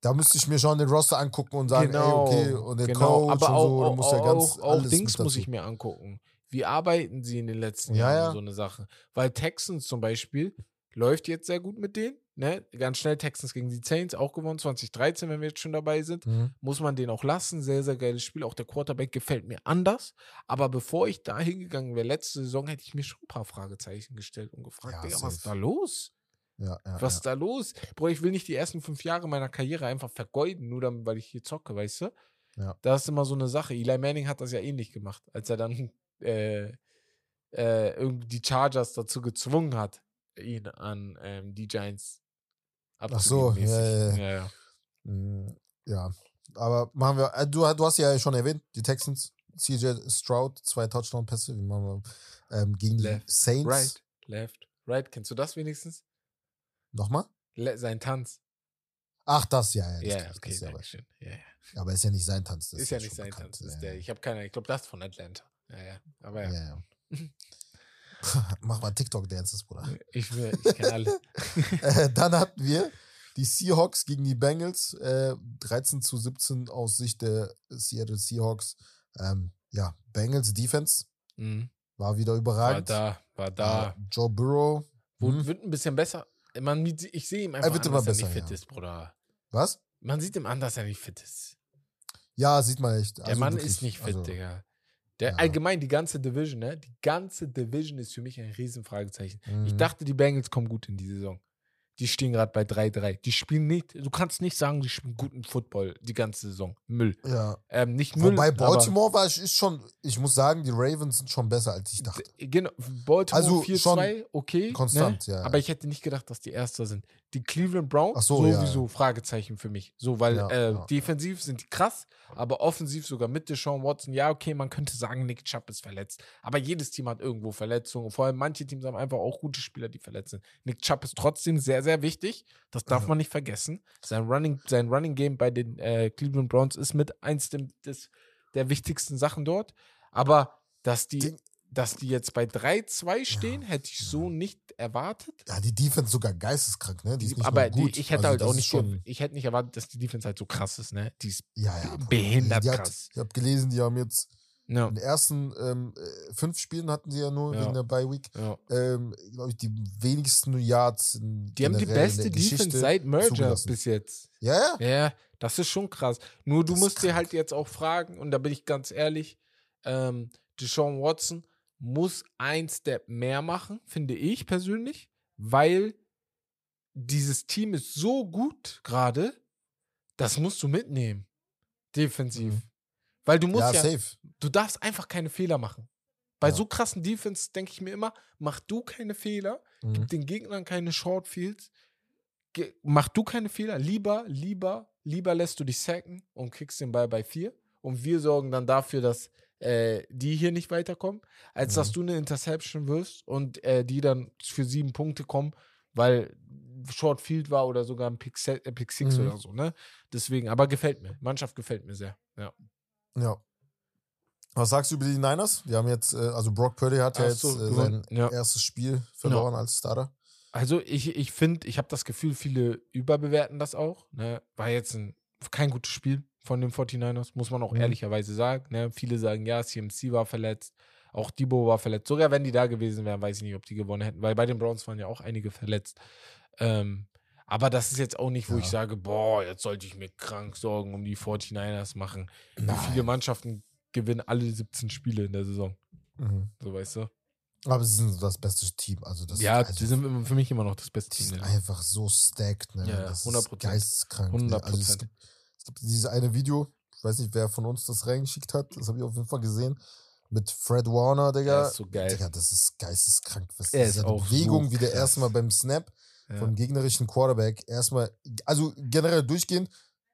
Speaker 2: Da müsste ich mir schon den Roster angucken und sagen,
Speaker 3: genau,
Speaker 2: ey, okay, und den
Speaker 3: genau.
Speaker 2: Coach
Speaker 3: aber
Speaker 2: und so, du
Speaker 3: auch,
Speaker 2: musst ja ganz
Speaker 3: auch, auch Dings muss ich mir angucken. Wie arbeiten sie in den letzten
Speaker 2: Ja,
Speaker 3: Jahren
Speaker 2: ja.
Speaker 3: so eine Sache? Weil Texans zum Beispiel läuft jetzt sehr gut mit denen. Ne? Ganz schnell Texans gegen die Saints auch gewonnen, 2013, wenn wir jetzt schon dabei sind.
Speaker 2: Mhm.
Speaker 3: muss man den auch lassen. Sehr, sehr geiles Spiel. Auch der Quarterback gefällt mir anders. Aber bevor ich da hingegangen wäre, letzte Saison, hätte ich mir schon ein paar Fragezeichen gestellt und gefragt,
Speaker 2: Ja,
Speaker 3: Digga, was ist da los?
Speaker 2: Ja, ja,
Speaker 3: Was ist da los? Bro, ich will nicht die ersten fünf Jahre meiner Karriere einfach vergeuden, nur damit, weil ich hier zocke, weißt du?
Speaker 2: Ja.
Speaker 3: Das ist immer so eine Sache. Eli Manning hat das ja ähnlich gemacht, als er dann äh, äh, irgendwie die Chargers dazu gezwungen hat, ihn an ähm, die Giants
Speaker 2: Ach so,
Speaker 3: abzugeben.
Speaker 2: ja, ja,
Speaker 3: mäßig.
Speaker 2: ja.
Speaker 3: ja, ja.
Speaker 2: Ja, aber machen wir, äh, du, du hast ja schon erwähnt, die Texans, CJ Stroud, zwei Touchdown-Pässe, wie machen wir, ähm, gegen die
Speaker 3: Left,
Speaker 2: Saints.
Speaker 3: Right, left, right. Kennst du das wenigstens?
Speaker 2: Nochmal?
Speaker 3: Le sein Tanz.
Speaker 2: Ach, das, ja, ja. Das ich,
Speaker 3: okay,
Speaker 2: das aber.
Speaker 3: Ja, ja.
Speaker 2: aber ist ja nicht sein Tanz. Das
Speaker 3: Ist ja nicht sein
Speaker 2: bekannt,
Speaker 3: Tanz.
Speaker 2: Ja,
Speaker 3: der, ich habe keine, ich glaube, das von Atlanta. Ja, ja. Aber ja.
Speaker 2: Ja, ja. Mach mal TikTok-Dances, Bruder.
Speaker 3: Ich, will- ich kenne alle.
Speaker 2: äh, dann hatten wir die Seahawks gegen die Bengals. Äh, 13 zu 17 aus Sicht der Seattle Seahawks. Ähm, ja, Bengals Defense
Speaker 3: Mhm.
Speaker 2: war wieder
Speaker 3: War
Speaker 2: überragend.
Speaker 3: da, war da.
Speaker 2: Äh, Joe Burrow.
Speaker 3: Wurde,
Speaker 2: hm,
Speaker 3: wird ein bisschen besser. Man, ich sehe ihm einfach
Speaker 2: wird
Speaker 3: an,
Speaker 2: immer
Speaker 3: dass er
Speaker 2: besser,
Speaker 3: nicht fit
Speaker 2: ja.
Speaker 3: ist, Bruder.
Speaker 2: Was?
Speaker 3: Man sieht ihm an, dass er nicht fit ist.
Speaker 2: Ja, sieht man echt.
Speaker 3: Der
Speaker 2: Also
Speaker 3: Mann
Speaker 2: wirklich,
Speaker 3: ist nicht fit,
Speaker 2: also,
Speaker 3: Digga. Der,
Speaker 2: ja.
Speaker 3: Allgemein, die ganze Division, ne? Die ganze Division ist für mich ein Riesenfragezeichen. Ich
Speaker 2: mhm.
Speaker 3: dachte, die Bengals kommen gut in die Saison. Die stehen gerade bei 3-3. Die spielen nicht, du kannst nicht sagen, die spielen guten Football die ganze Saison. Müll.
Speaker 2: Ja.
Speaker 3: Ähm, nicht Müll.
Speaker 2: Wobei Baltimore war, ist schon, ich muss sagen, die Ravens sind schon besser, als ich dachte.
Speaker 3: Genau, Baltimore
Speaker 2: Also
Speaker 3: 4-2, okay.
Speaker 2: konstant,
Speaker 3: ne?
Speaker 2: ja, ja.
Speaker 3: Aber ich hätte nicht gedacht, dass die Erster sind. Die Cleveland Browns
Speaker 2: so, ja,
Speaker 3: sowieso Fragezeichen für mich. So, weil
Speaker 2: Ja,
Speaker 3: äh,
Speaker 2: ja.
Speaker 3: defensiv sind die krass, aber offensiv sogar mit Deshaun Watson. Ja, okay, man könnte sagen, Nick Chubb ist verletzt. Aber jedes Team hat irgendwo Verletzungen. Vor allem manche Teams haben einfach auch gute Spieler, die verletzt sind. Nick Chubb ist trotzdem sehr, sehr wichtig. Das darf
Speaker 2: Ja.
Speaker 3: man nicht vergessen. Sein Running, sein Running Game bei den äh, Cleveland Browns ist mit eins dem, des, der wichtigsten Sachen dort. Aber dass die,
Speaker 2: Ding-
Speaker 3: dass die jetzt bei 3-2 stehen, hätte ich so nicht erwartet.
Speaker 2: Ja, die Defense sogar geisteskrank, ne? Die ist nicht
Speaker 3: aber
Speaker 2: gut.
Speaker 3: Die, ich hätte
Speaker 2: Also
Speaker 3: halt auch nicht,
Speaker 2: schon.
Speaker 3: ich hätte nicht erwartet, dass die Defense halt so krass ist, ne? Die ist
Speaker 2: Ja, ja.
Speaker 3: Behindert
Speaker 2: die hat,
Speaker 3: krass.
Speaker 2: Ich habe gelesen, die haben jetzt
Speaker 3: Ja,
Speaker 2: in den ersten ähm, äh, fünf Spielen hatten sie ja nur
Speaker 3: Ja.
Speaker 2: wegen der Bye Week,
Speaker 3: ja.
Speaker 2: ähm, glaube ich, die wenigsten Yards. In
Speaker 3: Die haben die beste Defense seit Merger
Speaker 2: zugelassen.
Speaker 3: bis jetzt.
Speaker 2: Ja, ja.
Speaker 3: Ja, das ist schon krass. Nur du musst dir halt jetzt auch fragen, und da bin ich ganz ehrlich, ähm, Deshaun Watson muss ein Step mehr machen, finde ich persönlich, weil dieses Team ist so gut gerade, das musst du mitnehmen. Defensiv.
Speaker 2: Mhm.
Speaker 3: Weil du musst
Speaker 2: Ja,
Speaker 3: ja,
Speaker 2: safe.
Speaker 3: du darfst einfach keine Fehler machen. Bei
Speaker 2: Ja.
Speaker 3: so krassen Defense denke ich mir immer, mach du keine Fehler,
Speaker 2: Mhm.
Speaker 3: gib den Gegnern keine Shortfields, mach du keine Fehler, lieber, lieber, lieber lässt du dich sacken und kriegst den Ball bei vier und wir sorgen dann dafür, dass äh, die hier nicht weiterkommen, als
Speaker 2: Mhm.
Speaker 3: dass du eine Interception wirst und äh, die dann für sieben Punkte kommen, weil Short Field war oder sogar ein Pick, äh, Pick Six
Speaker 2: Mhm.
Speaker 3: oder so, ne? Deswegen, aber gefällt mir. Mannschaft gefällt mir sehr. Ja.
Speaker 2: Ja. Was sagst du über die Niners? Wir haben jetzt, äh, also Brock Purdy hat ja
Speaker 3: Ach
Speaker 2: jetzt
Speaker 3: so,
Speaker 2: äh, sein
Speaker 3: ja.
Speaker 2: erstes Spiel verloren als Starter.
Speaker 3: Also ich, ich finde, ich habe das Gefühl, viele überbewerten das auch. Ne? War jetzt ein, kein gutes Spiel von den 49ers, muss man auch
Speaker 2: Mhm.
Speaker 3: ehrlicherweise sagen. Ne? Viele sagen, ja, CMC war verletzt, auch Debo war verletzt. Sogar wenn die da gewesen wären, weiß ich nicht, ob die gewonnen hätten, weil bei den Browns waren ja auch einige verletzt. Ähm, aber das ist jetzt auch nicht, wo
Speaker 2: Ja.
Speaker 3: ich sage, boah, jetzt sollte ich mir krank Sorgen um die 49ers machen. Wie viele Mannschaften gewinnen alle 17 Spiele in der Saison?
Speaker 2: Mhm.
Speaker 3: So weißt du?
Speaker 2: Aber sie sind das beste Team. Also das,
Speaker 3: ja,
Speaker 2: also,
Speaker 3: die sind für mich immer noch das beste
Speaker 2: die
Speaker 3: Team.
Speaker 2: sind
Speaker 3: der Liga.
Speaker 2: einfach so stacked, ne?
Speaker 3: Ja,
Speaker 2: das
Speaker 3: 100%.
Speaker 2: ist geisteskrank. Ne?
Speaker 3: 100%.
Speaker 2: Also es gibt, es gibt dieses eine Video, ich weiß nicht, wer von uns das reingeschickt hat, das habe ich auf jeden Fall gesehen, mit Fred Warner, Digga.
Speaker 3: Der ist so geil.
Speaker 2: Digga, das ist geisteskrank. Was
Speaker 3: Er
Speaker 2: diese
Speaker 3: ist auch
Speaker 2: Bewegung,
Speaker 3: so
Speaker 2: wie der erstmal beim Snap
Speaker 3: Ja.
Speaker 2: vom gegnerischen Quarterback erstmal, also generell durchgehend,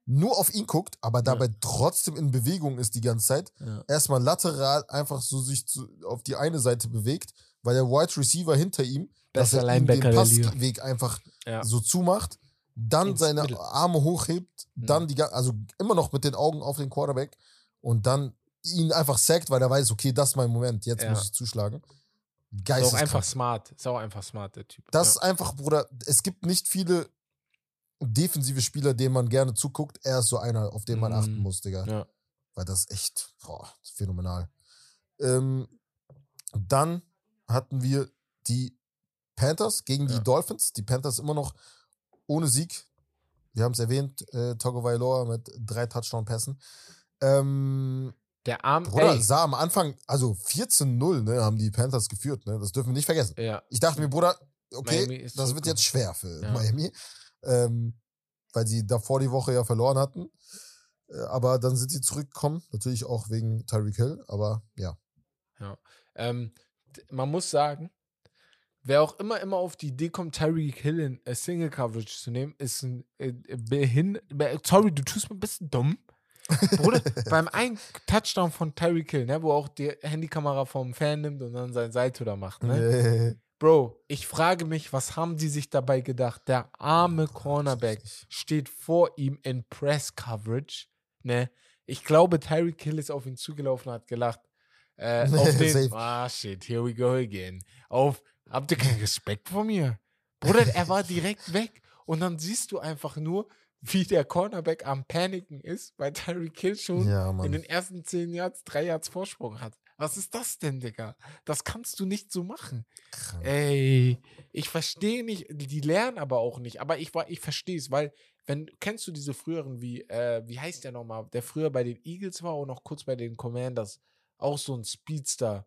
Speaker 2: nur auf ihn guckt, aber dabei trotzdem in Bewegung ist die ganze Zeit.
Speaker 3: Ja.
Speaker 2: Erstmal lateral einfach so sich zu, auf die eine Seite bewegt, weil der Wide Receiver hinter ihm, dass
Speaker 3: Bester
Speaker 2: er ihm den. Passweg einfach
Speaker 3: Ja.
Speaker 2: so zumacht, dann seine
Speaker 3: Mittel.
Speaker 2: Arme hochhebt,
Speaker 3: Mhm.
Speaker 2: dann die, also immer noch mit den Augen auf den Quarterback und dann ihn einfach sackt, weil er weiß, okay, das ist mein Moment, jetzt
Speaker 3: Ja.
Speaker 2: muss ich zuschlagen.
Speaker 3: Ist auch einfach smart. Ist auch einfach smart, der Typ.
Speaker 2: Das ist
Speaker 3: ja.
Speaker 2: einfach, Bruder, es gibt nicht viele defensive Spieler, denen man gerne zuguckt. Er ist so einer, auf den man
Speaker 3: Mhm.
Speaker 2: achten muss, Digga.
Speaker 3: Ja.
Speaker 2: Weil das ist echt boah, phänomenal. Ähm, dann hatten wir die Panthers gegen die. Dolphins. Die Panthers immer noch ohne Sieg. Wir haben es erwähnt, äh, Togo Vailoa mit drei Touchdown-Pässen. Ähm,
Speaker 3: Der Arm,
Speaker 2: Bruder,
Speaker 3: ey.
Speaker 2: sah am Anfang, also 14-0, ne, haben die Panthers geführt, ne? Das dürfen wir nicht vergessen.
Speaker 3: Ja.
Speaker 2: Ich dachte mir, Bruder, okay, das
Speaker 3: so
Speaker 2: wird
Speaker 3: gut.
Speaker 2: jetzt schwer für
Speaker 3: Ja.
Speaker 2: Miami, ähm, weil sie davor die Woche ja verloren hatten. Äh, aber dann sind sie zurückgekommen, natürlich auch wegen Tyreek Hill, aber ja.
Speaker 3: Ja. Ähm, man muss sagen, wer auch immer immer auf die Idee kommt, Tyreek Hill in äh, Single Coverage zu nehmen, ist ein äh, behin be- Sorry, du tust mir ein bisschen dumm. Bruder, beim einen Touchdown von Tyreek Hill, ne, wo auch die Handykamera vom Fan nimmt und dann sein Salto da macht, ne? Bro, ich frage mich, was haben die sich dabei gedacht? Der arme Cornerback steht vor ihm in Press Coverage. Ne? Ich glaube, Tyreek Hill ist auf ihn zugelaufen und hat gelacht. Äh, auf den, ah shit, here we go again. Auf, habt ihr keinen Respekt vor mir? Bruder, er war direkt weg. Und dann siehst du einfach nur, wie der Cornerback am Paniken ist, weil Tyreek Hill schon
Speaker 2: Ja,
Speaker 3: in den ersten zehn Yards drei Yards Vorsprung hat. Was ist das denn, Digga? Das kannst du nicht so machen.
Speaker 2: Krank.
Speaker 3: Ey, ich verstehe nicht, die lernen aber auch nicht, aber ich, war- ich verstehe es, weil, wenn, kennst du diese früheren, wie, äh, wie heißt der nochmal, der früher bei den Eagles war und noch kurz bei den Commanders, auch so ein Speedster,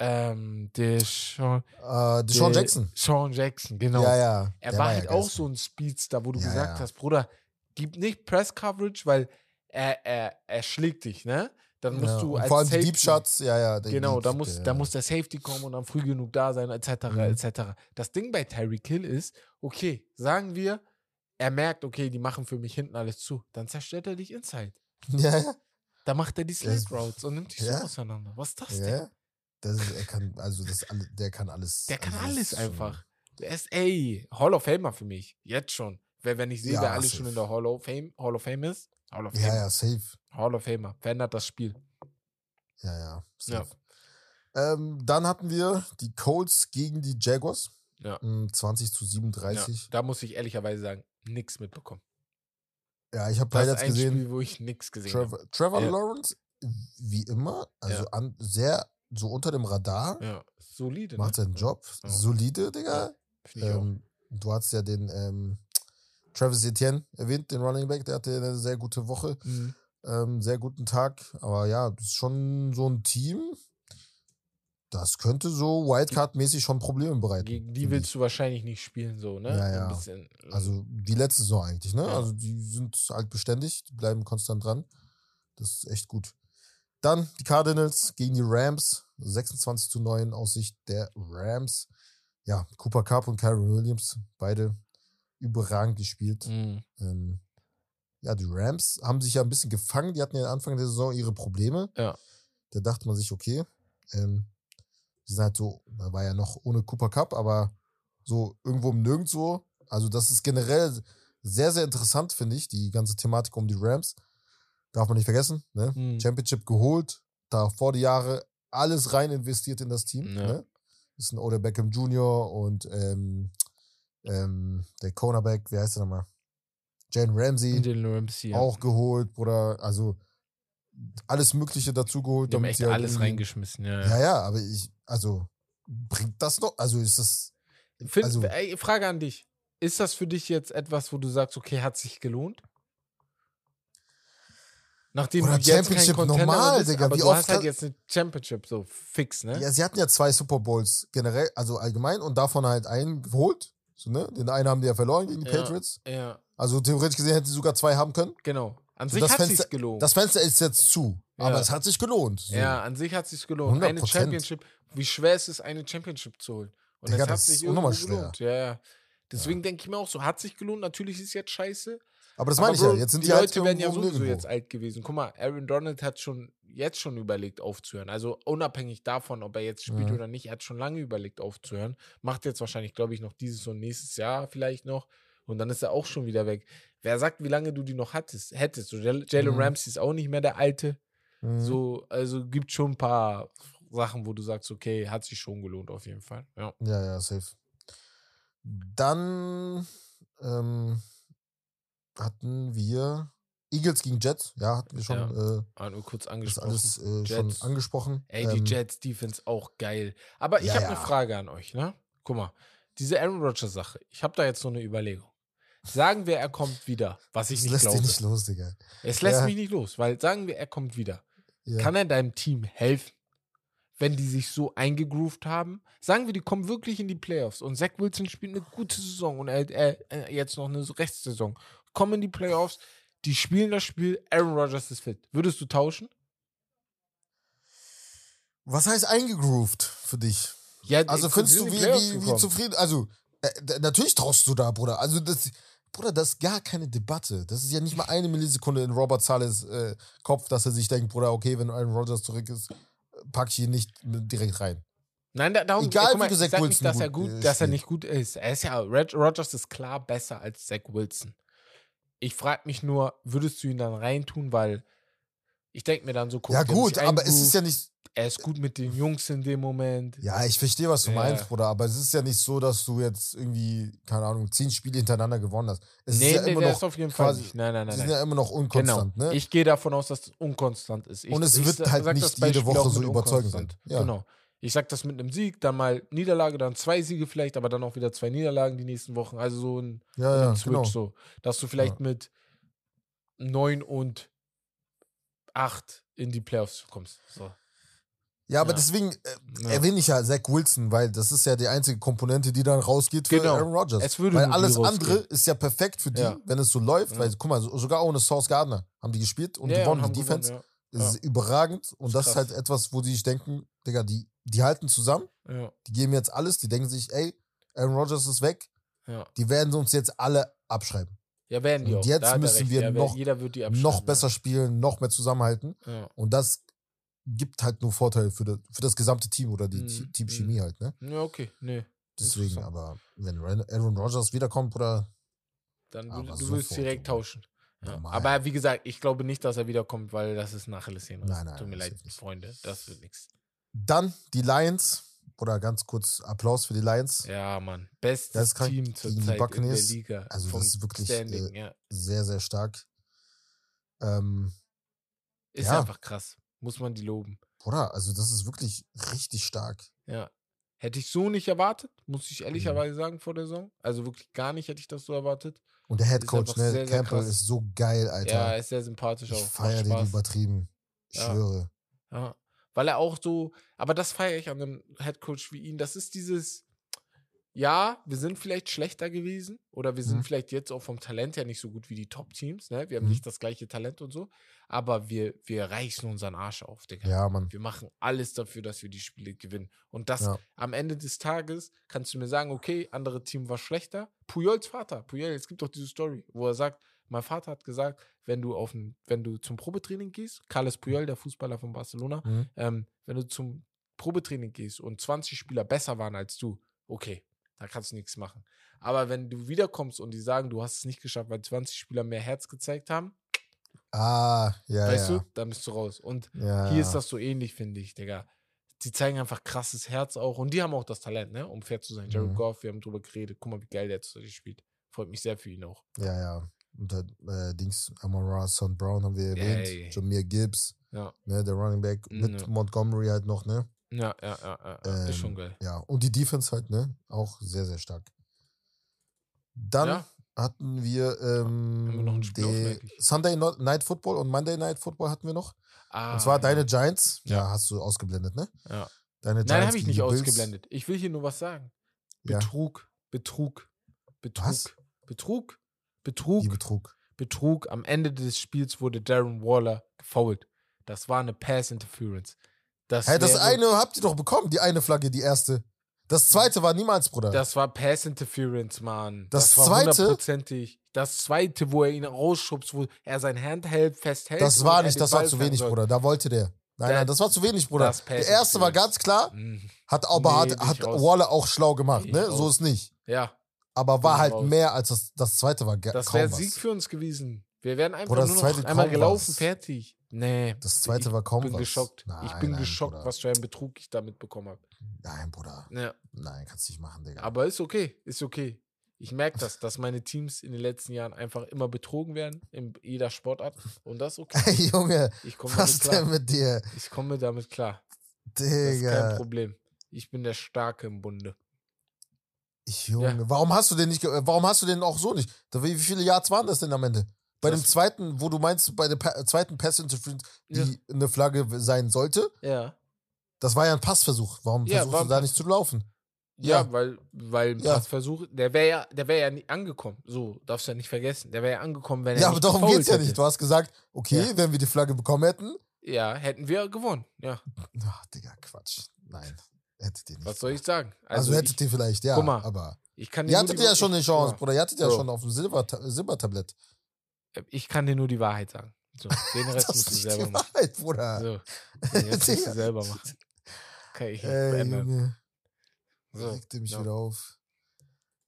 Speaker 3: ähm, der Sean,
Speaker 2: Äh,
Speaker 3: der-
Speaker 2: Jackson.
Speaker 3: Sean Jackson, genau.
Speaker 2: Ja, ja.
Speaker 3: Er war
Speaker 2: ja
Speaker 3: halt auch
Speaker 2: geil.
Speaker 3: so ein Speedster, wo du
Speaker 2: Ja,
Speaker 3: gesagt
Speaker 2: ja.
Speaker 3: hast, Bruder, gib nicht Press Coverage, weil er, er, er schlägt dich, ne? Dann musst
Speaker 2: ja.
Speaker 3: du als
Speaker 2: vor allem
Speaker 3: Safety,
Speaker 2: die Deep Shots, ja, ja.
Speaker 3: Genau, da muss,
Speaker 2: der-
Speaker 3: da muss der Safety kommen und dann früh genug da sein, etc.,
Speaker 2: Mhm.
Speaker 3: etc. Das Ding bei Tyreek Hill ist, okay, sagen wir, er merkt, okay, die machen für mich hinten alles zu, dann zerstört er dich inside.
Speaker 2: Ja, ja.
Speaker 3: Da macht er die Slant Routes und nimmt dich
Speaker 2: Ja.
Speaker 3: so auseinander. Was ist das
Speaker 2: ja.
Speaker 3: denn?
Speaker 2: Ja. Das ist, er kann, also das der kann alles.
Speaker 3: Der kann
Speaker 2: also
Speaker 3: alles einfach. Der ist, ey, Hall of Famer für mich. Jetzt schon. Wenn ich sehe,
Speaker 2: Ja,
Speaker 3: wer alles
Speaker 2: safe.
Speaker 3: schon in der Hall of Fame, Hall of Fame ist, Hall of Fame.
Speaker 2: Ja, ja, safe.
Speaker 3: Hall of Famer. Verändert das Spiel.
Speaker 2: Ja, ja.
Speaker 3: Ja.
Speaker 2: Safe. Ähm, dann hatten wir die Colts gegen die Jaguars.
Speaker 3: Ja.
Speaker 2: Mm, 20 zu
Speaker 3: Ja,
Speaker 2: 37.
Speaker 3: da muss ich ehrlicherweise sagen, nichts mitbekommen.
Speaker 2: Ja, ich habe Highlights gesehen.
Speaker 3: Spiel, wo ich nichts gesehen habe.
Speaker 2: Trevor, Trevor
Speaker 3: Ja.
Speaker 2: Lawrence, wie immer, also
Speaker 3: Ja.
Speaker 2: an, sehr so unter dem Radar,
Speaker 3: Ja, solide.
Speaker 2: macht
Speaker 3: ne?
Speaker 2: seinen Job.
Speaker 3: Ja.
Speaker 2: Solide, Digga.
Speaker 3: Auch.
Speaker 2: Ähm, du hast ja den ähm, Travis Etienne erwähnt, den Running Back, der hatte eine sehr gute Woche,
Speaker 3: Mhm.
Speaker 2: ähm, sehr guten Tag. Aber ja, das ist schon so ein Team, das könnte so Wildcard-mäßig schon Probleme bereiten.
Speaker 3: Gegen die willst du wahrscheinlich nicht spielen, so, ne?
Speaker 2: Ja, ja.
Speaker 3: bisschen,
Speaker 2: ich. Also die letzte Saison eigentlich, ne?
Speaker 3: Ja.
Speaker 2: Also die sind halt beständig, die bleiben konstant dran. Das ist echt gut. Dann die Cardinals gegen die Rams, 26 zu 9 aus Sicht der Rams. Ja, Cooper Cup und Kyron Williams, beide überragend gespielt.
Speaker 3: Mhm.
Speaker 2: Ähm, ja, die Rams haben sich ja ein bisschen gefangen. Die hatten ja Anfang der Saison ihre Probleme.
Speaker 3: Ja.
Speaker 2: Da dachte man sich, okay, ähm, die sind halt so, da war ja noch ohne Cooper Cup, aber so irgendwo im Nirgendwo. Also, das ist generell sehr, sehr interessant, finde ich, die ganze Thematik um die Rams. Darf man nicht vergessen, ne?
Speaker 3: Mhm.
Speaker 2: Championship geholt, da vor die Jahre alles rein investiert in das Team.
Speaker 3: Ja.
Speaker 2: Ne? Ist ein Odell Beckham Jr. und ähm, ähm, der Cornerback, wie heißt der nochmal? Jane Ramsey
Speaker 3: Jalen Ramsey. ja.
Speaker 2: auch geholt, Bruder. Also alles Mögliche dazu geholt.
Speaker 3: Die haben echt
Speaker 2: halt
Speaker 3: alles reingeschmissen, ja.
Speaker 2: Ja, ja, aber ich, also bringt das noch? Also ist das.
Speaker 3: Find,
Speaker 2: also-
Speaker 3: ey, Frage an dich. Ist das für dich jetzt etwas, wo du sagst, okay, hat sich gelohnt? Nachdem
Speaker 2: Oder
Speaker 3: du jetzt kein
Speaker 2: Championship
Speaker 3: Contender
Speaker 2: normal,
Speaker 3: bist,
Speaker 2: Digga,
Speaker 3: aber
Speaker 2: wie
Speaker 3: du
Speaker 2: oft
Speaker 3: hast halt jetzt eine Championship so fix, ne?
Speaker 2: Ja, sie hatten ja zwei Super Bowls generell, also allgemein und davon halt einen geholt. So, ne? Den einen haben die ja verloren gegen die
Speaker 3: Ja.
Speaker 2: Patriots.
Speaker 3: Ja,
Speaker 2: Also theoretisch gesehen hätten sie sogar zwei haben können.
Speaker 3: genau. An
Speaker 2: So,
Speaker 3: sich
Speaker 2: das
Speaker 3: hat
Speaker 2: Fenster-
Speaker 3: sich's gelohnt.
Speaker 2: Das Fenster ist jetzt zu,
Speaker 3: Ja.
Speaker 2: aber es hat sich gelohnt. So.
Speaker 3: Ja, an sich hat es sich gelohnt. Eine
Speaker 2: 100%.
Speaker 3: Championship, wie schwer ist es, eine Championship zu holen? Und
Speaker 2: Digga,
Speaker 3: es hat
Speaker 2: das
Speaker 3: sich
Speaker 2: ist unnormal
Speaker 3: irgendwo gelohnt. Ja, ja. Deswegen denke ich mir auch so, hat sich gelohnt, natürlich ist es jetzt scheiße.
Speaker 2: Aber das meine ich ja. Jetzt sind
Speaker 3: die
Speaker 2: die, halt
Speaker 3: Leute werden ja sowieso
Speaker 2: nirgendwo.
Speaker 3: jetzt alt gewesen. Guck mal, Aaron Donald hat schon jetzt schon überlegt aufzuhören. Also unabhängig davon, ob er jetzt spielt
Speaker 2: Mhm.
Speaker 3: oder nicht, er hat schon lange überlegt aufzuhören. Macht jetzt wahrscheinlich, glaube ich, noch dieses und nächstes Jahr vielleicht noch. Und dann ist er auch schon wieder weg. Wer sagt, wie lange du die noch hattest, hättest? So, Jal- Jalen
Speaker 2: Mhm.
Speaker 3: Ramsey ist auch nicht mehr der Alte.
Speaker 2: Mhm.
Speaker 3: So, also gibt schon ein paar Sachen, wo du sagst, okay, hat sich schon gelohnt auf jeden Fall. Ja.
Speaker 2: Ja, ja, safe. Dann ähm, hatten wir Eagles gegen Jets. Ja, hatten wir schon äh,
Speaker 3: Ah, nur kurz angesprochen.
Speaker 2: alles äh, schon angesprochen.
Speaker 3: Ey, die
Speaker 2: Ähm,
Speaker 3: Jets Defense auch geil. Aber ich
Speaker 2: Ja,
Speaker 3: habe eine
Speaker 2: ja.
Speaker 3: Frage an euch, ne? Guck mal, diese Aaron Rodgers Sache. Ich habe da jetzt so eine Überlegung. Sagen wir, er kommt wieder, was ich
Speaker 2: Das
Speaker 3: nicht
Speaker 2: lässt
Speaker 3: glaube.
Speaker 2: dich nicht los, Digga.
Speaker 3: es lässt
Speaker 2: Ja.
Speaker 3: mich nicht los, weil sagen wir, er kommt wieder.
Speaker 2: Ja.
Speaker 3: Kann er deinem Team helfen, wenn die sich so eingegroovt haben? Sagen wir, die kommen wirklich in die Playoffs und Zach Wilson spielt eine gute Saison und er, er, jetzt noch eine Restsaison. Kommen in die Playoffs. die spielen das Spiel, Aaron Rodgers ist fit. Würdest du tauschen?
Speaker 2: Was heißt eingegroovt für dich?
Speaker 3: Ja,
Speaker 2: Also findest du, wie, wie, wie zufrieden, also äh, natürlich traust du da, Bruder. Also das, Bruder, das ist gar keine Debatte. Das ist ja nicht mal eine Millisekunde in Robert Sales äh, Kopf, dass er sich denkt, Bruder, okay, wenn Aaron Rodgers zurück ist, pack ich ihn nicht direkt rein.
Speaker 3: Nein, da, darum
Speaker 2: Egal,
Speaker 3: mal,
Speaker 2: wie du Zach
Speaker 3: sag nicht,
Speaker 2: Wilson
Speaker 3: dass er
Speaker 2: gut,
Speaker 3: gut,
Speaker 2: äh,
Speaker 3: dass er nicht gut ist. Er ist ja, Rodgers ist klar besser als Zach Wilson. Ich frage mich nur, würdest du ihn dann reintun, weil ich denke mir dann so, guck,
Speaker 2: ja gut, aber es ist ja nicht,
Speaker 3: er ist gut mit den Jungs in dem Moment.
Speaker 2: ja, ich verstehe, was du
Speaker 3: Ja.
Speaker 2: meinst, Bruder, aber es ist ja nicht so, dass du jetzt irgendwie, keine Ahnung, zehn Spiele hintereinander gewonnen hast. Es
Speaker 3: nee,
Speaker 2: ist ja
Speaker 3: nee,
Speaker 2: immer
Speaker 3: der
Speaker 2: noch,
Speaker 3: ist auf jeden Fall
Speaker 2: quasi-
Speaker 3: nicht. Nein, nein, nein.
Speaker 2: sind
Speaker 3: nein.
Speaker 2: ja immer noch unkonstant,
Speaker 3: genau.
Speaker 2: ne?
Speaker 3: Ich gehe davon aus, dass es unkonstant ist. Ich,
Speaker 2: Und es
Speaker 3: ich
Speaker 2: wird
Speaker 3: sa-
Speaker 2: halt nicht jede Woche so überzeugend sein. Ja.
Speaker 3: Genau. Ich sag das mit einem Sieg, dann mal Niederlage, dann zwei Siege vielleicht, aber dann auch wieder zwei Niederlagen die nächsten Wochen. Also so ein
Speaker 2: ja,
Speaker 3: ein
Speaker 2: ja,
Speaker 3: Switch
Speaker 2: genau.
Speaker 3: so. Dass du vielleicht mit 9 und 8 in die Playoffs kommst. So.
Speaker 2: Ja, aber
Speaker 3: Ja.
Speaker 2: deswegen äh,
Speaker 3: Ja.
Speaker 2: erwähne ich ja Zach Wilson, weil das ist ja die einzige Komponente, die dann rausgeht für
Speaker 3: Genau.
Speaker 2: Aaron Rodgers.
Speaker 3: Es würde
Speaker 2: weil alles andere ist ja perfekt für die,
Speaker 3: Ja.
Speaker 2: wenn es so läuft.
Speaker 3: Ja.
Speaker 2: Weil, guck mal, so- sogar ohne Source Gardner haben die gespielt und
Speaker 3: Ja, ja,
Speaker 2: gewonnen. die Defense
Speaker 3: gewonnen,
Speaker 2: ist überragend und
Speaker 3: Ist
Speaker 2: das ist halt etwas, wo die sich denken, Digga, die, die halten zusammen,
Speaker 3: ja. Ja,
Speaker 2: die geben jetzt alles, die denken sich, ey, Aaron Rodgers ist weg,
Speaker 3: ja.
Speaker 2: die werden uns jetzt alle abschreiben.
Speaker 3: ja, werden die
Speaker 2: Und
Speaker 3: auch.
Speaker 2: jetzt müssen
Speaker 3: recht.
Speaker 2: wir
Speaker 3: ja,
Speaker 2: noch-
Speaker 3: Jeder wird die
Speaker 2: Noch besser spielen, noch mehr zusammenhalten
Speaker 3: Ja.
Speaker 2: und das gibt halt nur Vorteile für das, für das gesamte Team oder die
Speaker 3: Mhm,
Speaker 2: Te- Teamchemie halt, ne?
Speaker 3: Ja. okay. Nee.
Speaker 2: Deswegen, aber wenn Aaron Rodgers wiederkommt, oder
Speaker 3: Dann du würdest
Speaker 2: sofort,
Speaker 3: direkt tauschen. Ja. Aber wie gesagt, ich glaube nicht, dass er wiederkommt, weil das ist nach Achillessehne.
Speaker 2: Nein, nein,
Speaker 3: Tut mir leid. Freunde. Das wird nichts.
Speaker 2: dann die Lions, oder ganz kurz Applaus für die Lions.
Speaker 3: Ja, Mann. Bestes Team
Speaker 2: die
Speaker 3: zurzeit in der. Liga.
Speaker 2: Also das ist wirklich,
Speaker 3: Standing,
Speaker 2: äh,
Speaker 3: ja.
Speaker 2: Sehr, sehr stark. Ähm,
Speaker 3: Ist
Speaker 2: ja.
Speaker 3: einfach krass. Muss man die loben.
Speaker 2: Bruder, also das ist wirklich richtig stark.
Speaker 3: Ja. Hätte ich so nicht erwartet, muss
Speaker 2: Mhm.
Speaker 3: ich ehrlicherweise sagen, vor der Saison. Also wirklich gar nicht hätte ich das so erwartet.
Speaker 2: Und der Head Coach,
Speaker 3: einfach
Speaker 2: ne,
Speaker 3: sehr, sehr
Speaker 2: Campbell,
Speaker 3: krass.
Speaker 2: ist so geil,
Speaker 3: Ja,
Speaker 2: Alter.
Speaker 3: er ist sehr sympathisch
Speaker 2: ich
Speaker 3: auch. Macht
Speaker 2: feiere den übertrieben. Ich
Speaker 3: Ja.
Speaker 2: schwöre.
Speaker 3: Ja. Weil er auch so, aber das feiere ich an einem Headcoach wie ihn. Das ist dieses, ja, wir sind vielleicht schlechter gewesen oder wir sind
Speaker 2: Mhm.
Speaker 3: vielleicht jetzt auch vom Talent her nicht so gut wie die Top-Teams, ne? Wir haben
Speaker 2: Mhm.
Speaker 3: nicht das gleiche Talent und so, aber wir, wir reißen unseren Arsch auf, Digga.
Speaker 2: Ja, Mann.
Speaker 3: Wir machen alles dafür, dass wir die Spiele gewinnen. Und das
Speaker 2: Ja.
Speaker 3: am Ende des Tages kannst du mir sagen, okay, andere Team war schlechter. Pujols Vater, Puyol, es gibt doch diese Story, wo er sagt, mein Vater hat gesagt, wenn du auf ein, wenn du zum Probetraining gehst, Carles Puyol, der Fußballer von Barcelona,
Speaker 2: Mhm.
Speaker 3: ähm, wenn du zum Probetraining gehst und 20 Spieler besser waren als du, okay, da kannst du nichts machen. Aber wenn du wiederkommst und die sagen, du hast es nicht geschafft, weil 20 Spieler mehr Herz gezeigt haben,
Speaker 2: Ah, ja,
Speaker 3: weißt
Speaker 2: ja.
Speaker 3: du, dann bist du raus. Und
Speaker 2: ja.
Speaker 3: hier ist das so ähnlich, finde ich, Digga. Die zeigen einfach krasses Herz auch. Und die haben auch das Talent, ne? Um fair zu sein. Jared
Speaker 2: Mhm.
Speaker 3: Goff, wir haben drüber geredet. Guck mal, wie geil der jetzt spielt. Freut mich sehr für ihn auch.
Speaker 2: Ja, ja. Und äh, Dings, Amon Son Brown haben wir erwähnt.
Speaker 3: Ey.
Speaker 2: Jameer Gibbs,
Speaker 3: Ja,
Speaker 2: ne, der Running Back mit
Speaker 3: Ja.
Speaker 2: Montgomery halt noch, ne?
Speaker 3: Ja, ja, ja. ja. ja. ist schon
Speaker 2: Ähm,
Speaker 3: geil.
Speaker 2: Ja, und die Defense halt, ne? Auch sehr, sehr stark. Dann
Speaker 3: Ja.
Speaker 2: hatten wir, ähm,
Speaker 3: wir
Speaker 2: die? Sunday Night Football und Monday Night Football hatten wir noch.
Speaker 3: Ah,
Speaker 2: und zwar
Speaker 3: ja.
Speaker 2: deine Giants. Ja.
Speaker 3: Ja.
Speaker 2: hast du ausgeblendet, ne?
Speaker 3: Ja.
Speaker 2: Deine
Speaker 3: Nein, habe ich nicht
Speaker 2: die
Speaker 3: ausgeblendet. Ich will hier nur was sagen. Betrug, Betrug, Betrug,
Speaker 2: Was?
Speaker 3: Betrug, Betrug,
Speaker 2: Betrug.
Speaker 3: Betrug. Am Ende des Spiels wurde Darren Waller gefoult. Das war eine Pass Interference. Das,
Speaker 2: Hey, das eine habt ihr doch bekommen, die eine Flagge, die erste. Das zweite war niemals, Bruder.
Speaker 3: Das war Pass Interference, Mann.
Speaker 2: Das
Speaker 3: war
Speaker 2: zweite?
Speaker 3: hundertprozentig. Das zweite, wo er ihn rausschubst, wo er sein Handheld festhält.
Speaker 2: Das war nicht, das war zu wenig,
Speaker 3: soll.
Speaker 2: Bruder. Da wollte der. Nein, nein, das war zu wenig, Bruder.
Speaker 3: Das
Speaker 2: Der erste war ganz klar,
Speaker 3: Mhm.
Speaker 2: hat aber
Speaker 3: Nee,
Speaker 2: hat, hat. Waller auch schlau gemacht, ne? So ist nicht.
Speaker 3: Ja,
Speaker 2: Aber war halt
Speaker 3: raus.
Speaker 2: mehr als das, das zweite war.
Speaker 3: das wäre. Sieg für uns gewesen. Wir wären einfach
Speaker 2: Bruder,
Speaker 3: nur noch einmal gelaufen,
Speaker 2: was.
Speaker 3: fertig. Nee.
Speaker 2: Das zweite
Speaker 3: ich
Speaker 2: war kaum
Speaker 3: bin
Speaker 2: was.
Speaker 3: geschockt. ich
Speaker 2: Nein,
Speaker 3: bin
Speaker 2: nein,
Speaker 3: geschockt,
Speaker 2: Bruder.
Speaker 3: was für einen Betrug ich da mitbekommen habe.
Speaker 2: Nein, Bruder.
Speaker 3: Ja.
Speaker 2: Nein, kannst nicht machen, Digga.
Speaker 3: Aber ist okay, ist okay. Ich merke das, dass meine Teams in den letzten Jahren einfach immer betrogen werden, in jeder Sportart. Und das ist okay.
Speaker 2: Ey, Junge,
Speaker 3: Ich komme
Speaker 2: was
Speaker 3: damit klar.
Speaker 2: denn mit dir?
Speaker 3: Ich komme damit klar. Das ist kein
Speaker 2: Digga.
Speaker 3: Problem. Ich bin der Starke im Bunde.
Speaker 2: Ich, Junge, warum hast du den nicht, warum hast du den auch so nicht? Wie viele Yards waren das denn am Ende? Bei
Speaker 3: Das-
Speaker 2: dem zweiten, wo du meinst, bei der pa zweiten Pass Interference, die eine Flagge sein sollte,
Speaker 3: Ja.
Speaker 2: das war ja ein Passversuch. Warum
Speaker 3: Ja,
Speaker 2: versuchst
Speaker 3: war
Speaker 2: du da nicht zu laufen?
Speaker 3: Ja,
Speaker 2: Ja.
Speaker 3: weil, weil ein
Speaker 2: Ja.
Speaker 3: Passversuch, der wäre ja, der wäre ja nie angekommen. So, darfst du ja nicht vergessen. Der wäre ja angekommen, wenn er
Speaker 2: Ja, aber
Speaker 3: nicht
Speaker 2: darum geht's ja
Speaker 3: hätte.
Speaker 2: nicht. Du hast gesagt, okay,
Speaker 3: Ja.
Speaker 2: wenn wir die Flagge bekommen hätten.
Speaker 3: Ja, hätten wir gewonnen. Ja,
Speaker 2: Ach, Digga, Quatsch. Nein, hättet ihr nicht.
Speaker 3: was soll ich sagen?
Speaker 2: Also, hättet
Speaker 3: ich,
Speaker 2: ihr vielleicht, ja.
Speaker 3: guck mal,
Speaker 2: aber
Speaker 3: ich kann
Speaker 2: ihr hattet
Speaker 3: die
Speaker 2: ja schon eine Chance, Bruder. Ihr hattet ja
Speaker 3: So.
Speaker 2: schon auf dem Silber Silbertablett.
Speaker 3: Ich kann dir nur die Wahrheit sagen. So, den Rest
Speaker 2: Das
Speaker 3: musst du selber
Speaker 2: die
Speaker 3: machen.
Speaker 2: Wahrheit, Bruder.
Speaker 3: So, den Rest musst du selber machen. Kann ich nicht
Speaker 2: Ey,
Speaker 3: verändern.
Speaker 2: Junge.
Speaker 3: So,
Speaker 2: regte mich
Speaker 3: ja.
Speaker 2: wieder auf.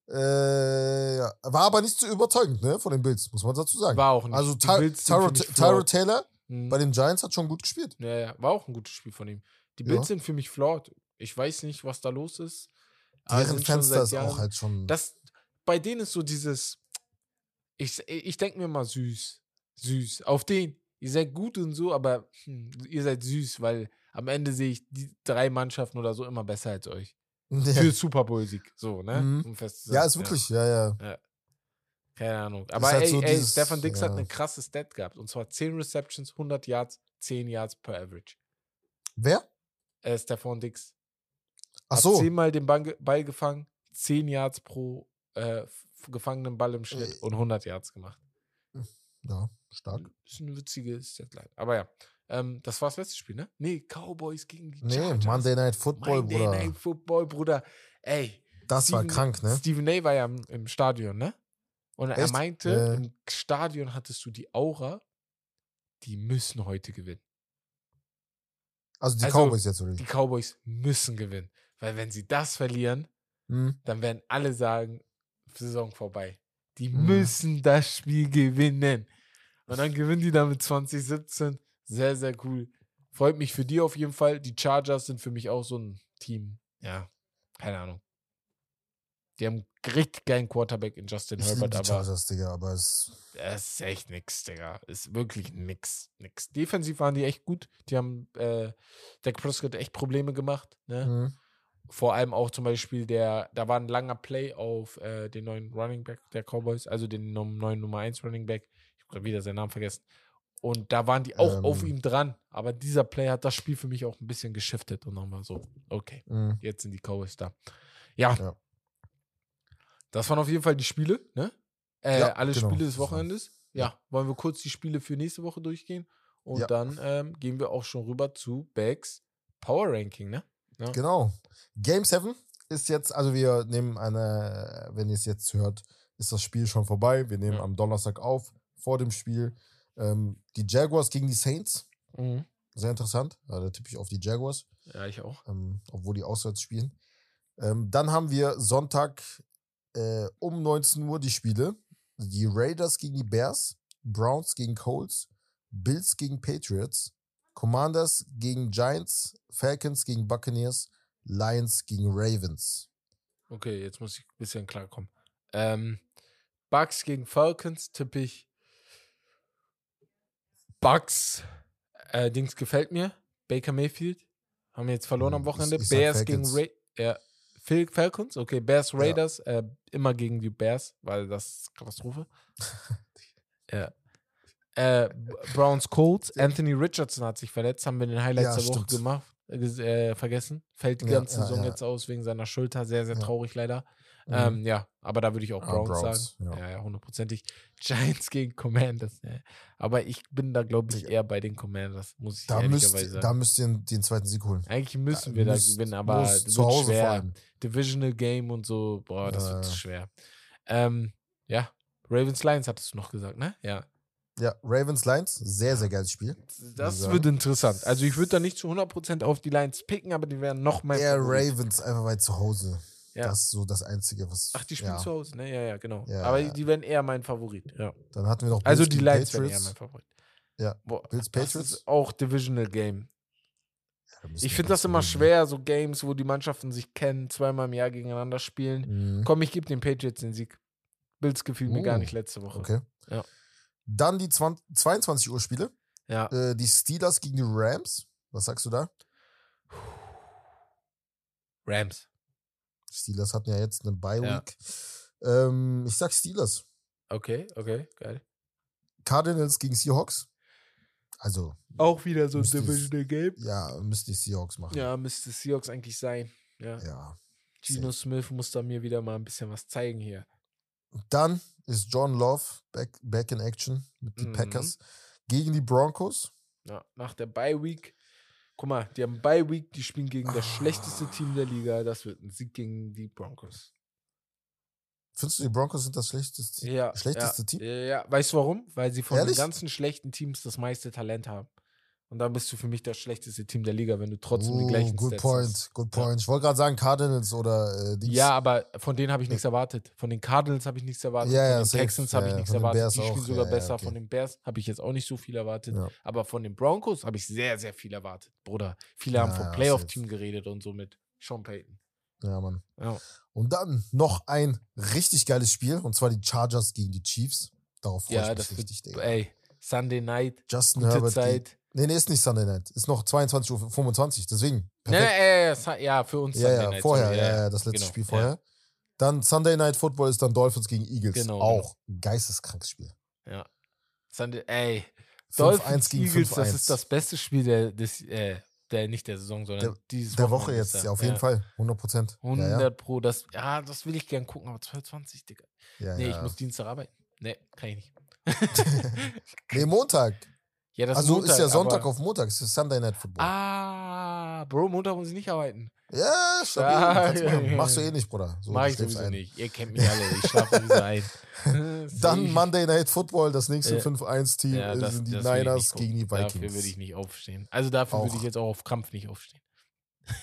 Speaker 2: Äh, ja. War aber nicht so überzeugend, ne, von den Bills, muss man dazu sagen.
Speaker 3: War auch nicht.
Speaker 2: also Ty Tyro. Taylor
Speaker 3: Mhm.
Speaker 2: bei den Giants hat schon gut gespielt.
Speaker 3: Ja, ja, war auch ein gutes Spiel von ihm. Die
Speaker 2: Ja.
Speaker 3: Bills sind für mich flawed. Ich weiß nicht, was da los ist.
Speaker 2: Deren Fenster ist auch halt schon.
Speaker 3: Das, bei denen ist so dieses, ich, ich denke mir mal süß, süß. Auf den, ihr seid gut und so, aber hm, ihr seid süß, weil am Ende sehe ich die drei Mannschaften oder so immer besser als euch.
Speaker 2: ja.
Speaker 3: Für Super Bowl-Sieg, so, ne?
Speaker 2: Mhm.
Speaker 3: Um fest zu
Speaker 2: ja, ist wirklich, ja, ja.
Speaker 3: Keine Ahnung. Aber
Speaker 2: halt
Speaker 3: ey,
Speaker 2: so
Speaker 3: ey
Speaker 2: dieses-
Speaker 3: Stefan Dix hat
Speaker 2: ja.
Speaker 3: eine krasse Stat gehabt. Und zwar 10 Receptions, 100 Yards, 10 Yards per Average.
Speaker 2: Wer?
Speaker 3: Äh, Stefan Dix.
Speaker 2: Ach
Speaker 3: Hat
Speaker 2: so.
Speaker 3: zehnmal den Ball, ge- Ball gefangen, 10 Yards pro äh, gefangenen Ball im Schnitt
Speaker 2: Äh.
Speaker 3: und 100 Yards gemacht.
Speaker 2: Ja, stark.
Speaker 3: ist eine witzige Statline. Aber ja, ähm, das war das letzte Spiel, ne? Nee, Cowboys gegen die
Speaker 2: Nee,
Speaker 3: Chargers.
Speaker 2: Monday Night Football,
Speaker 3: Monday
Speaker 2: Bruder.
Speaker 3: Night Football, Bruder. Ey,
Speaker 2: Das war
Speaker 3: Steven-
Speaker 2: krank, ne?
Speaker 3: Stephen A. war ja im, im Stadion, ne? Und er
Speaker 2: Echt?
Speaker 3: meinte,
Speaker 2: Ja.
Speaker 3: im Stadion hattest du die Aura, die müssen heute gewinnen.
Speaker 2: Also die
Speaker 3: Also,
Speaker 2: Cowboys jetzt, oder?
Speaker 3: Die? Cowboys müssen gewinnen. Weil wenn sie das verlieren,
Speaker 2: Hm?
Speaker 3: dann werden alle sagen, Saison vorbei. Die
Speaker 2: Mhm.
Speaker 3: müssen das Spiel gewinnen. Und dann gewinnen die damit 2017. Sehr, sehr cool. Freut mich für die auf jeden Fall. Die Chargers sind für mich auch so ein Team. Ja, keine Ahnung. Die haben richtig geilen Quarterback in Justin
Speaker 2: Ich
Speaker 3: Herbert,
Speaker 2: die
Speaker 3: aber
Speaker 2: Chargers, Digga, aber es.
Speaker 3: das ist echt nix, Digga. Ist wirklich nix, nix. Defensiv waren die echt gut. Die haben äh, Dak Prescott echt Probleme gemacht. Ne?
Speaker 2: Hm.
Speaker 3: Vor allem auch zum Beispiel der, da war ein langer Play auf äh, den neuen Running Back der Cowboys, also den neuen Nummer 1 Running Back. Ich habe gerade wieder seinen Namen vergessen. Und da waren die auch
Speaker 2: Ähm.
Speaker 3: auf ihm dran. Aber dieser Play hat das Spiel für mich auch ein bisschen geschiftet und dann war so, okay,
Speaker 2: Hm.
Speaker 3: jetzt sind die Cowboys da. Ja.
Speaker 2: Ja.
Speaker 3: Das waren auf jeden Fall die Spiele, ne? Äh,
Speaker 2: Ja,
Speaker 3: alle
Speaker 2: genau.
Speaker 3: Spiele des Wochenendes. Ja. Wollen wir kurz die Spiele für nächste Woche durchgehen? Und
Speaker 2: Ja.
Speaker 3: dann ähm, gehen wir auch schon rüber zu Bags Power Ranking, ne? Ja.
Speaker 2: Genau. Game 7 ist jetzt, also wir nehmen eine, wenn ihr es jetzt hört, ist das Spiel schon vorbei. Wir nehmen
Speaker 3: Ja.
Speaker 2: am Donnerstag auf, vor dem Spiel. Ähm, die Jaguars gegen die Saints.
Speaker 3: Mhm.
Speaker 2: Sehr interessant. Ja, da tippe ich auf die Jaguars,
Speaker 3: Ja, ich auch.
Speaker 2: ähm, obwohl die auswärts spielen. Ähm, dann haben wir Sonntag äh, um 19 Uhr die Spiele. Die Raiders gegen die Bears, Browns gegen Colts, Bills gegen Patriots, Commanders gegen Giants, Falcons gegen Buccaneers, Lions gegen Ravens.
Speaker 3: Okay, jetzt muss ich ein bisschen klarkommen. Ähm, Bucks gegen Falcons tippe ich. Bucks. Äh, Dings gefällt mir. Baker Mayfield. Haben jetzt verloren am
Speaker 2: Hm,
Speaker 3: Wochenende.
Speaker 2: ich- ich
Speaker 3: Bears gegen
Speaker 2: Falcons.
Speaker 3: Ra ja, Phil Falcons. Okay, Bears
Speaker 2: Ja.
Speaker 3: Raiders. Äh, immer gegen die Bears, weil das ist Katastrophe. ja. Äh, Browns Colts. Anthony Richardson hat sich verletzt. Haben wir in den Highlights
Speaker 2: Ja,
Speaker 3: der Woche gemacht. Äh, äh, vergessen. Fällt die
Speaker 2: Ja,
Speaker 3: ganze
Speaker 2: ja,
Speaker 3: Saison jetzt aus wegen seiner Schulter. Sehr, sehr traurig leider.
Speaker 2: Mhm.
Speaker 3: Ähm, ja, aber da würde ich auch
Speaker 2: Ah,
Speaker 3: Browns,
Speaker 2: Browns,
Speaker 3: sagen.
Speaker 2: ja.
Speaker 3: Ja, hundertprozentig. Giants gegen Commanders. Ne? Aber ich bin da, glaube ich, eher bei den Commanders, muss ich
Speaker 2: da,
Speaker 3: ehrlicherweise
Speaker 2: müsst,
Speaker 3: sagen.
Speaker 2: da müsst ihr den zweiten Sieg holen.
Speaker 3: Eigentlich müssen
Speaker 2: Da
Speaker 3: wir da
Speaker 2: müsst-
Speaker 3: gewinnen, aber das
Speaker 2: zu
Speaker 3: wird
Speaker 2: Hause vor
Speaker 3: schwer.
Speaker 2: allem.
Speaker 3: Divisional Game und so, boah, das wird
Speaker 2: ja.
Speaker 3: schwer. Ähm, ja, Ravens Lions hattest du noch gesagt, ne? Ja.
Speaker 2: Ja, Ravens Lions, sehr, sehr geiles Spiel.
Speaker 3: Das
Speaker 2: sagen.
Speaker 3: wird interessant. Also ich würde da nicht zu 100% auf die Lions picken, aber die wären noch mehr.
Speaker 2: Eher Ravens, einfach weil zu Hause.
Speaker 3: Ja.
Speaker 2: Das ist so das Einzige, was.
Speaker 3: Ach, die spielen
Speaker 2: ja.
Speaker 3: zu Hause, ne? Ja, ja, genau.
Speaker 2: Ja,
Speaker 3: aber die wären eher mein Favorit, ja.
Speaker 2: Dann hatten wir noch
Speaker 3: Also
Speaker 2: Bills
Speaker 3: die
Speaker 2: gegen
Speaker 3: Lions wären eher
Speaker 2: Patriots.
Speaker 3: mein Favorit.
Speaker 2: Ja,
Speaker 3: Boah,
Speaker 2: Bills,
Speaker 3: Das
Speaker 2: Patriots.
Speaker 3: ist auch Divisional Game. Ich finde das immer
Speaker 2: gewinnen.
Speaker 3: schwer, so Games, wo die Mannschaften sich kennen, zweimal im Jahr gegeneinander spielen.
Speaker 2: Mhm.
Speaker 3: Komm, ich gebe den Patriots den Sieg. Bills gefiel mir gar
Speaker 2: Oh,
Speaker 3: nicht letzte Woche.
Speaker 2: Okay.
Speaker 3: Ja.
Speaker 2: Dann die 20, 22 Uhr Spiele.
Speaker 3: Ja.
Speaker 2: Äh, die Steelers gegen die Rams. Was sagst du da?
Speaker 3: Rams.
Speaker 2: Steelers hatten ja jetzt eine Bye
Speaker 3: Ja.
Speaker 2: Week. Ähm, ich sag Steelers.
Speaker 3: Okay, okay, geil.
Speaker 2: Cardinals gegen Seahawks. Also,
Speaker 3: Auch wieder so ein
Speaker 2: Müsste
Speaker 3: Divisional Game.
Speaker 2: ja, müssten die Seahawks machen.
Speaker 3: Ja, müsste Seahawks eigentlich sein. Ja.
Speaker 2: Ja.
Speaker 3: Gino Smith muss da mir wieder mal ein bisschen was zeigen hier.
Speaker 2: Dann ist John Love back, back in action mit den
Speaker 3: Mhm.
Speaker 2: Packers gegen die Broncos.
Speaker 3: Ja, nach der Bye Week. Guck mal, die haben Bye Week, die spielen gegen das
Speaker 2: Ah.
Speaker 3: schlechteste Team der Liga. Das wird ein Sieg gegen die Broncos.
Speaker 2: Findest du, die Broncos sind das schlechteste,
Speaker 3: Ja,
Speaker 2: schlechteste
Speaker 3: ja,
Speaker 2: Team?
Speaker 3: Ja, ja, weißt du warum? Weil sie von
Speaker 2: Ehrlich?
Speaker 3: den ganzen schlechten Teams das meiste Talent haben. Und dann bist du für mich das schlechteste Team der Liga, wenn du trotzdem die
Speaker 2: Oh,
Speaker 3: gleichen
Speaker 2: good
Speaker 3: Stats
Speaker 2: point,
Speaker 3: hast.
Speaker 2: good
Speaker 3: Ja.
Speaker 2: point. Ich wollte gerade sagen Cardinals oder äh, Dings.
Speaker 3: Ja, aber von denen habe ich nichts erwartet. Von den Cardinals habe ich nichts erwartet.
Speaker 2: Ja, ja,
Speaker 3: von den
Speaker 2: safe.
Speaker 3: Texans habe
Speaker 2: Ja,
Speaker 3: ich
Speaker 2: ja,
Speaker 3: nichts erwartet.
Speaker 2: Bears
Speaker 3: Die spielen sogar
Speaker 2: Ja, ja,
Speaker 3: besser.
Speaker 2: okay.
Speaker 3: Von den Bears habe ich jetzt auch nicht so viel erwartet.
Speaker 2: Ja.
Speaker 3: Aber von den Broncos habe ich sehr, sehr viel erwartet, Bruder. Viele haben
Speaker 2: Ja,
Speaker 3: vom
Speaker 2: ja,
Speaker 3: Playoff-Team geredet und so mit Sean Payton.
Speaker 2: Ja, Mann.
Speaker 3: Ja.
Speaker 2: Und dann noch ein richtig geiles Spiel und zwar die Chargers gegen die Chiefs. Darauf freue
Speaker 3: Ja,
Speaker 2: ich mich
Speaker 3: das wird,
Speaker 2: richtig, Digga.
Speaker 3: ey, Sunday Night,
Speaker 2: Justin
Speaker 3: gute
Speaker 2: Herbert.
Speaker 3: Zeit.
Speaker 2: Nee, nee, ist nicht Sunday Night. Ist noch 22.25 Uhr. Deswegen.
Speaker 3: Nee,
Speaker 2: Perfekt.
Speaker 3: nee, äh, ja, ja, für uns
Speaker 2: Ja,
Speaker 3: Sunday
Speaker 2: ja,
Speaker 3: Night.
Speaker 2: vorher, ja, ja, das letzte
Speaker 3: genau,
Speaker 2: Spiel
Speaker 3: ja.
Speaker 2: vorher. Dann Sunday Night Football ist dann Dolphins gegen Eagles.
Speaker 3: Genau,
Speaker 2: Auch ein geisteskrankes Spiel.
Speaker 3: Ja. Sunday, ey,
Speaker 2: 5-1
Speaker 3: Dolphins
Speaker 2: gegen
Speaker 3: Eagles,
Speaker 2: 5-1.
Speaker 3: das ist das beste Spiel der, des, äh, der nicht der Saison, sondern dieses
Speaker 2: Der Woche jetzt,
Speaker 3: da.
Speaker 2: ja, auf jeden Fall. 100 Prozent.
Speaker 3: 100
Speaker 2: Ja, ja.
Speaker 3: Pro, das, ja, das will ich gern gucken, aber 12,20, Digga.
Speaker 2: Ja,
Speaker 3: Nee,
Speaker 2: ja.
Speaker 3: ich muss Dienstag arbeiten. Nee, kann ich nicht.
Speaker 2: nee, Montag.
Speaker 3: Ja, das
Speaker 2: also
Speaker 3: Montag,
Speaker 2: ist ja Sonntag auf Montag. Es ist Sunday Night Football.
Speaker 3: Ah, Bro, Montag muss ich nicht arbeiten.
Speaker 2: Ja, stabil.
Speaker 3: Ah, ja, ja,
Speaker 2: Machst du eh nicht, Bruder. So,
Speaker 3: Mach ich sowieso
Speaker 2: ein.
Speaker 3: nicht. Ihr kennt mich alle. Ich schlafe sowieso ein.
Speaker 2: Dann. Monday Night Football, das nächste
Speaker 3: Ja.
Speaker 2: 5-1-Team
Speaker 3: Ja, das,
Speaker 2: sind die Niners gegen die Vikings.
Speaker 3: Dafür würde ich nicht aufstehen. Also dafür würde ich jetzt auch auf Krampf nicht aufstehen.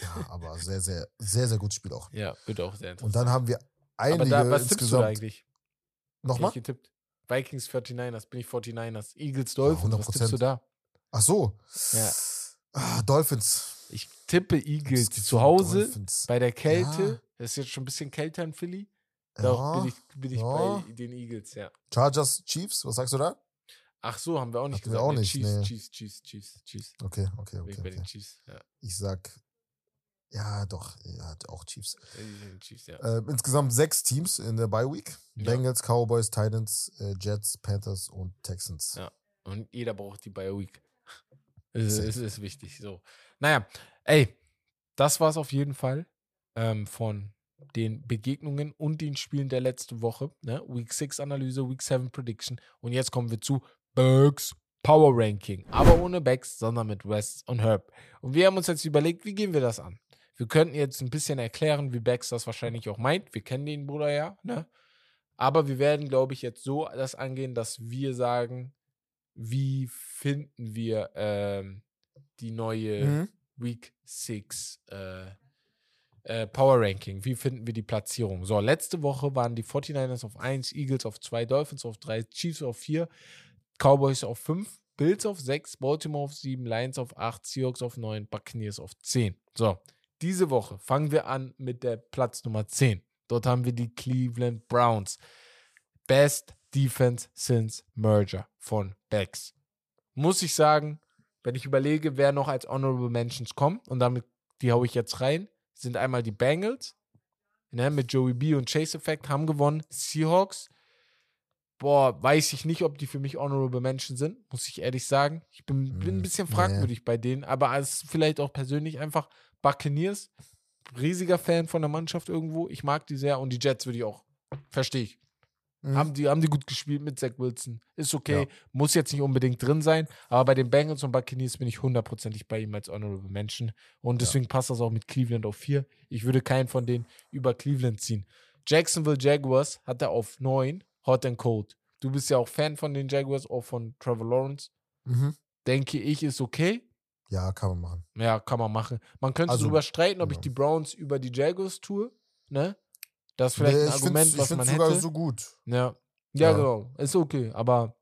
Speaker 2: Ja, aber sehr, sehr, sehr, sehr gutes Spiel auch.
Speaker 3: Ja, wird auch sehr interessant.
Speaker 2: Und dann haben wir einige
Speaker 3: Aber da, was tippst du da
Speaker 2: insgesamt.
Speaker 3: eigentlich?
Speaker 2: Nochmal?
Speaker 3: Ich getippt. Vikings 49ers, bin ich 49ers. Eagles Dolphins, was
Speaker 2: 100%.
Speaker 3: tippst du da?
Speaker 2: Ach so.
Speaker 3: Ja.
Speaker 2: Ah, Dolphins.
Speaker 3: Ich tippe Eagles zu Hause
Speaker 2: Dolphins.
Speaker 3: bei der Kälte.
Speaker 2: Ja.
Speaker 3: Das ist jetzt schon ein bisschen kälter in Philly. Doch,
Speaker 2: Ja.
Speaker 3: bin ich, bin ich
Speaker 2: ja.
Speaker 3: bei den Eagles, ja.
Speaker 2: Chargers, Chiefs, was sagst du da?
Speaker 3: Ach so, haben wir auch nicht
Speaker 2: Hatten wir
Speaker 3: gesagt.
Speaker 2: auch
Speaker 3: Nee,
Speaker 2: nicht,
Speaker 3: Chiefs,
Speaker 2: nee.
Speaker 3: Chiefs, Chiefs, Chiefs, Chiefs.
Speaker 2: Okay, okay, okay.
Speaker 3: ich bei
Speaker 2: okay.
Speaker 3: den Chiefs, ja.
Speaker 2: Ich sag, ja, doch, ja, auch Chiefs.
Speaker 3: Chiefs, ja.
Speaker 2: Äh, insgesamt sechs Teams in der Bye Week.
Speaker 3: Ja.
Speaker 2: Bengals, Cowboys, Titans, äh, Jets, Panthers und Texans.
Speaker 3: Ja. Und jeder braucht die Bio Week. Es ist, ist wichtig. So. Naja, ey, das war es auf jeden Fall ähm, von den Begegnungen und den Spielen der letzten Woche. Ne? Week 6 Analyse, Week 7 Prediction. Und jetzt kommen wir zu Bugs Power Ranking. Aber ohne Backs, sondern mit West und Herb. Und wir haben uns jetzt überlegt, wie gehen wir das an? Wir könnten jetzt ein bisschen erklären, wie Bex das wahrscheinlich auch meint. Wir kennen den Bruder ja, ne? Aber wir werden, glaube ich, jetzt so das angehen, dass wir sagen, wie finden wir ähm, die neue
Speaker 2: Mhm.
Speaker 3: Week 6 äh, äh, Power Ranking? Wie finden wir die Platzierung? So, letzte Woche waren die 49ers auf 1, Eagles auf 2, Dolphins auf 3, Chiefs auf 4, Cowboys auf 5, Bills auf 6, Baltimore auf 7, Lions auf 8, Seahawks auf 9, Buccaneers auf 10. So, diese Woche fangen wir an mit der Platz Nummer 10. Dort haben wir die Cleveland Browns. Best Defense since Merger von Becks. Muss ich sagen, wenn ich überlege, wer noch als Honorable Mentions kommt, und damit die haue ich jetzt rein, sind einmal die Bengals, ne, mit Joey B und Chase Effect haben gewonnen. Seahawks, boah, weiß ich nicht, ob die für mich Honorable Mentions sind, muss ich ehrlich sagen. Ich bin, bin ein
Speaker 2: Mm,
Speaker 3: bisschen fragwürdig bei denen, aber als vielleicht auch persönlich einfach Buccaneers, riesiger Fan von der Mannschaft irgendwo. Ich mag die sehr und die Jets würde ich auch. Verstehe ich.
Speaker 2: Mhm.
Speaker 3: Haben, die, haben die gut gespielt mit Zach Wilson. Ist okay.
Speaker 2: Ja.
Speaker 3: Muss jetzt nicht unbedingt drin sein. Aber bei den Bengals und Buccaneers bin ich hundertprozentig bei ihm als Honorable Mention. Und
Speaker 2: Ja.
Speaker 3: deswegen passt das auch mit Cleveland auf 4. Ich würde keinen von denen über Cleveland ziehen. Jacksonville Jaguars hat er auf 9. Hot and Cold. Du bist ja auch Fan von den Jaguars, auch von Trevor Lawrence.
Speaker 2: Mhm.
Speaker 3: Denke ich, ist okay.
Speaker 2: Ja, kann man machen.
Speaker 3: Ja, kann man machen. Man könnte
Speaker 2: Also,
Speaker 3: darüber streiten, ob ich
Speaker 2: ja.
Speaker 3: die Browns über die Jaguars tue. Ne? Das ist vielleicht
Speaker 2: Nee,
Speaker 3: ein
Speaker 2: ich
Speaker 3: Argument,
Speaker 2: ich
Speaker 3: was
Speaker 2: find's
Speaker 3: man
Speaker 2: sogar
Speaker 3: hätte.
Speaker 2: so gut.
Speaker 3: ja. ja,
Speaker 2: Ja.
Speaker 3: genau. Ist okay. Aber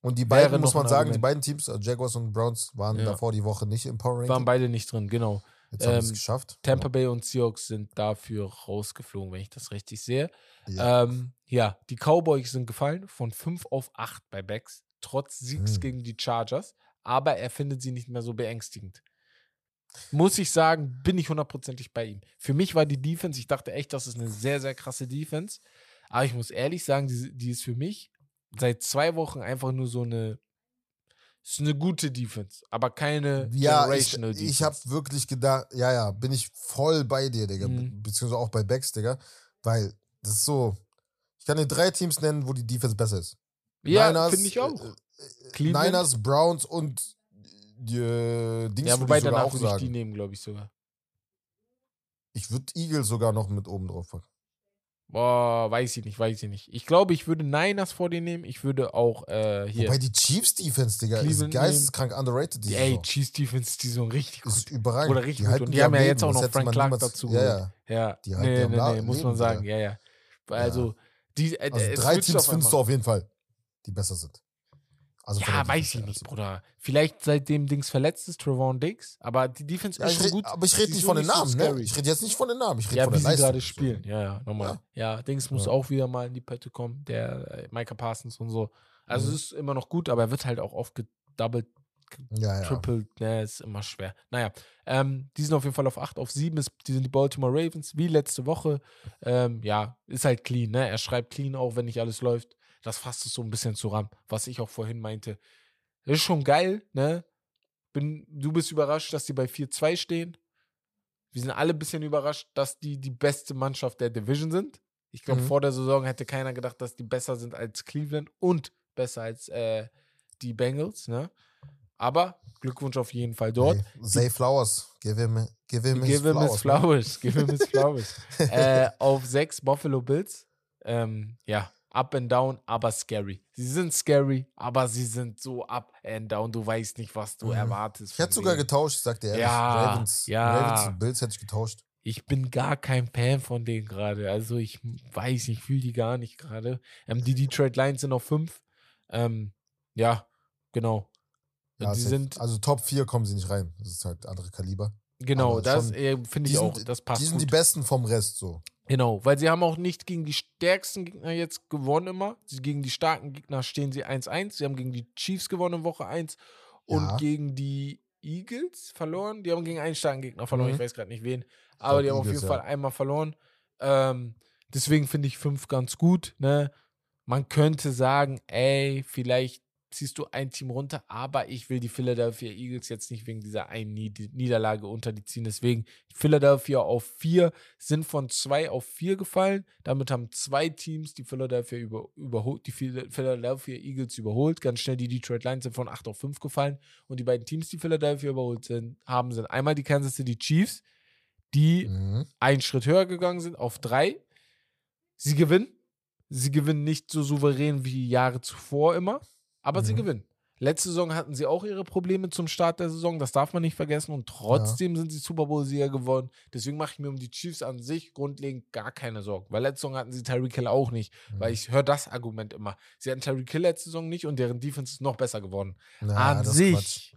Speaker 2: Und die beiden, muss man sagen, die
Speaker 3: Argument.
Speaker 2: beiden Teams, also Jaguars und Browns, waren
Speaker 3: Ja.
Speaker 2: davor die Woche nicht im Power
Speaker 3: waren
Speaker 2: Ranking.
Speaker 3: beide nicht drin, genau.
Speaker 2: Jetzt haben sie es
Speaker 3: ähm,
Speaker 2: geschafft.
Speaker 3: Tampa Bay und Seahawks sind dafür rausgeflogen, wenn ich das richtig sehe.
Speaker 2: Ja.
Speaker 3: Ähm, ja, die Cowboys sind gefallen von 5 auf 8 bei Becks, trotz Siegs
Speaker 2: Hm.
Speaker 3: gegen die Chargers, aber er findet sie nicht mehr so beängstigend. Muss ich sagen, bin ich hundertprozentig bei ihm. Für mich war die Defense, ich dachte echt, das ist eine sehr, sehr krasse Defense. Aber ich muss ehrlich sagen, die, die ist für mich seit zwei Wochen einfach nur so eine, Ist eine gute Defense, aber keine
Speaker 2: Ja, ich,
Speaker 3: generational Defense.
Speaker 2: ich habe wirklich gedacht, ja, ja, bin ich voll bei dir, Digga.
Speaker 3: Mhm.
Speaker 2: Beziehungsweise auch bei Becks, Digga. Weil das ist so. Ich kann dir drei Teams nennen, wo die Defense besser ist.
Speaker 3: ja, finde ich auch.
Speaker 2: Äh, äh,
Speaker 3: Cleveland?
Speaker 2: Niners, Browns und die äh, Dings
Speaker 3: ja, wobei danach
Speaker 2: auch
Speaker 3: würde ich die nehmen, glaube ich sogar.
Speaker 2: Ich würde Eagles sogar noch mit oben drauf packen.
Speaker 3: Boah, weiß ich nicht, weiß ich nicht. Ich glaube, ich würde Niners vor dir nehmen. Ich würde auch äh, hier.
Speaker 2: Wobei die Chiefs Defense, Digga, ist
Speaker 3: Cleveland
Speaker 2: geisteskrank underrated.
Speaker 3: die,
Speaker 2: Die
Speaker 3: ey,
Speaker 2: Saison.
Speaker 3: Chiefs Defense, die sind richtig gut.
Speaker 2: ist überragend.
Speaker 3: Oder richtig gut.
Speaker 2: halten
Speaker 3: Und die haben ja jetzt auch noch Frank Clark dazu
Speaker 2: Ja, ja.
Speaker 3: Ja,
Speaker 2: Die halten
Speaker 3: nee,
Speaker 2: die
Speaker 3: nee,
Speaker 2: La-
Speaker 3: nee, muss man sagen. Ja, ja. Also, die, äh,
Speaker 2: Also drei Teams findest du auf jeden Fall, die besser sind. Also
Speaker 3: Ja, weiß ich nicht, Bruder. Vielleicht seitdem Dings verletzt ist, Trevon Diggs. Aber die Defense
Speaker 2: Ja,
Speaker 3: ist schon gut.
Speaker 2: aber ich rede nicht von den
Speaker 3: nicht so
Speaker 2: Namen, ne? Ich rede jetzt nicht von den Namen, ich rede
Speaker 3: Ja,
Speaker 2: von
Speaker 3: wie
Speaker 2: der Leistung.
Speaker 3: gerade
Speaker 2: So.
Speaker 3: spielen. Ja, ja, nochmal. Ja, Dings muss
Speaker 2: Ja.
Speaker 3: auch wieder mal in die Pötte kommen, der äh, Micah Parsons und so. Also
Speaker 2: Mhm.
Speaker 3: es ist immer noch gut, aber er wird halt auch oft gedoubled,
Speaker 2: Ja, ja.
Speaker 3: tripled, ne, ist immer schwer. Naja, ähm, die sind auf jeden Fall auf 8, auf 7 ist, die sind die Baltimore Ravens, wie letzte Woche. Ähm, ja, ist halt clean, ne? Er schreibt clean auch, wenn nicht alles läuft. Das fasst es so ein bisschen zusammen, was ich auch vorhin meinte. Das ist schon geil, ne? Bin, du bist überrascht, dass die bei 4-2 stehen. Wir sind alle ein bisschen überrascht, dass die die beste Mannschaft der Division sind. Ich glaube,
Speaker 2: Mhm.
Speaker 3: vor der Saison hätte keiner gedacht, dass die besser sind als Cleveland und besser als äh, die Bengals. Ne? Aber Glückwunsch auf jeden Fall dort.
Speaker 2: Zay Flowers. Give him, give him his
Speaker 3: Give him
Speaker 2: flowers.
Speaker 3: his flowers. Give him his flowers. äh, auf sechs Buffalo Bills. Ähm, ja, up and down, aber scary. Sie sind scary, aber sie sind so up and down. Du weißt nicht, was du
Speaker 2: Mhm.
Speaker 3: erwartest.
Speaker 2: Ich hätte sogar
Speaker 3: denen.
Speaker 2: getauscht, ich sag dir ehrlich.
Speaker 3: Ja,
Speaker 2: Ravens,
Speaker 3: ja.
Speaker 2: Ravens und Bills hätte ich getauscht.
Speaker 3: Ich bin gar kein Fan von denen gerade. Also ich weiß, ich fühle die gar nicht gerade. Ähm, die Detroit Lions sind auf fünf. Ähm, ja, genau.
Speaker 2: Ja,
Speaker 3: die sind,
Speaker 2: also Top 4 kommen sie nicht rein. Das ist halt andere Kaliber.
Speaker 3: Genau,
Speaker 2: aber
Speaker 3: das äh, finde ich
Speaker 2: sind-
Speaker 3: auch, das passt
Speaker 2: die sind
Speaker 3: gut.
Speaker 2: die Besten vom Rest so.
Speaker 3: Genau, weil sie haben auch nicht gegen die stärksten Gegner jetzt gewonnen immer. Sie, gegen die starken Gegner stehen sie 1-1. Sie haben gegen die Chiefs gewonnen in Woche 1 und
Speaker 2: Ja.
Speaker 3: gegen die Eagles verloren. Die haben gegen einen starken Gegner verloren.
Speaker 2: Mhm.
Speaker 3: Ich weiß gerade nicht wen. Aber die haben auf
Speaker 2: Eagles,
Speaker 3: jeden
Speaker 2: ja.
Speaker 3: Fall einmal verloren. Ähm, deswegen finde ich 5 ganz gut. Ne? Man könnte sagen, ey, vielleicht ziehst du ein Team runter, aber ich will die Philadelphia Eagles jetzt nicht wegen dieser einen Nied- Niederlage unter die ziehen. Deswegen Philadelphia auf 4 sind von 2 auf 4 gefallen. Damit haben zwei Teams die Philadelphia über, überholt, die Phil- Philadelphia Eagles überholt. Ganz schnell die Detroit Lions sind von 8 auf 5 gefallen. Und die beiden Teams, die Philadelphia überholt sind, haben, sind einmal die Kansas City Chiefs, die
Speaker 2: Mhm.
Speaker 3: einen Schritt höher gegangen sind auf 3. Sie gewinnen. Sie gewinnen nicht so souverän wie Jahre zuvor immer, aber sie
Speaker 2: Mhm.
Speaker 3: gewinnen. Letzte Saison hatten sie auch ihre Probleme zum Start der Saison, das darf man nicht vergessen. Und trotzdem sind sie Super Bowl-Sieger geworden. Deswegen mache ich mir um die Chiefs an sich grundlegend gar keine Sorgen. Weil letzte Saison hatten sie Tyreek Hill auch nicht. Weil
Speaker 2: Mhm.
Speaker 3: ich höre das Argument immer. Sie hatten Tyreek Hill letzte Saison nicht und deren Defense ist noch besser geworden.
Speaker 2: Ja,
Speaker 3: an sich.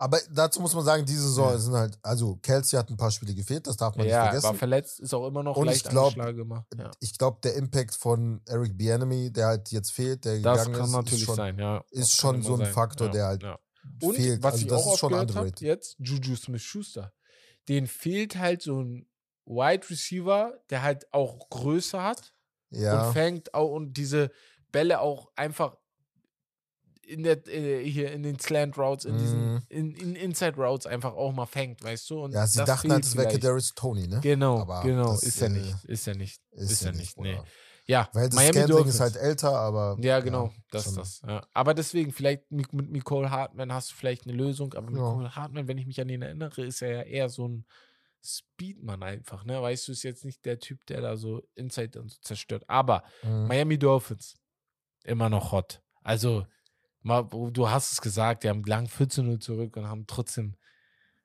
Speaker 2: Aber dazu muss man sagen, diese Saison
Speaker 3: Ja.
Speaker 2: sind halt, also Kelsey hat ein paar Spiele gefehlt, das darf man
Speaker 3: Ja,
Speaker 2: nicht
Speaker 3: war
Speaker 2: vergessen.
Speaker 3: verletzt, ist auch immer noch
Speaker 2: Und ich
Speaker 3: leicht
Speaker 2: glaub,
Speaker 3: angeschlagen. Ja.
Speaker 2: Ich glaube, der Impact von Eric Bieniemy, der halt jetzt fehlt, der
Speaker 3: Das
Speaker 2: gegangen ist,
Speaker 3: natürlich
Speaker 2: ist schon,
Speaker 3: sein, ja.
Speaker 2: ist schon so ein
Speaker 3: sein.
Speaker 2: Faktor,
Speaker 3: ja,
Speaker 2: der halt
Speaker 3: ja. Und
Speaker 2: fehlt.
Speaker 3: was
Speaker 2: also
Speaker 3: ich
Speaker 2: das
Speaker 3: auch
Speaker 2: ist schon underrated.
Speaker 3: jetzt Juju Smith-Schuster. Den fehlt halt so ein Wide Receiver, der halt auch Größe hat
Speaker 2: Ja,
Speaker 3: und fängt auch und diese Bälle auch einfach in der äh, hier in den Slant Routes, in diesen
Speaker 2: Mhm.
Speaker 3: in, in Inside Routes einfach auch mal fängt, weißt du? Und
Speaker 2: ja, sie dachten halt, es wäre. Kadarius Tony, ne?
Speaker 3: Genau,
Speaker 2: Aber
Speaker 3: genau,
Speaker 2: das,
Speaker 3: ist ja
Speaker 2: äh,
Speaker 3: nicht, ist ja nicht, ist, ja nicht, nee.
Speaker 2: Bruder.
Speaker 3: Ja,
Speaker 2: Weil das
Speaker 3: Miami Dolphins.
Speaker 2: ist halt älter, aber.
Speaker 3: Ja, genau, das
Speaker 2: schon.
Speaker 3: das. Ja. Aber deswegen, vielleicht mit, mit Nicole Hartman hast du vielleicht eine Lösung, aber
Speaker 2: Ja.
Speaker 3: Nicole Hartman, wenn ich mich an ihn erinnere, ist er ja eher so ein Speedman einfach, ne? Weißt du, ist jetzt nicht der Typ, der da so Inside und so zerstört. Aber
Speaker 2: Mhm.
Speaker 3: Miami Dolphins, immer noch hot. Also, du hast es gesagt, die haben lang 14-0 zurück und haben trotzdem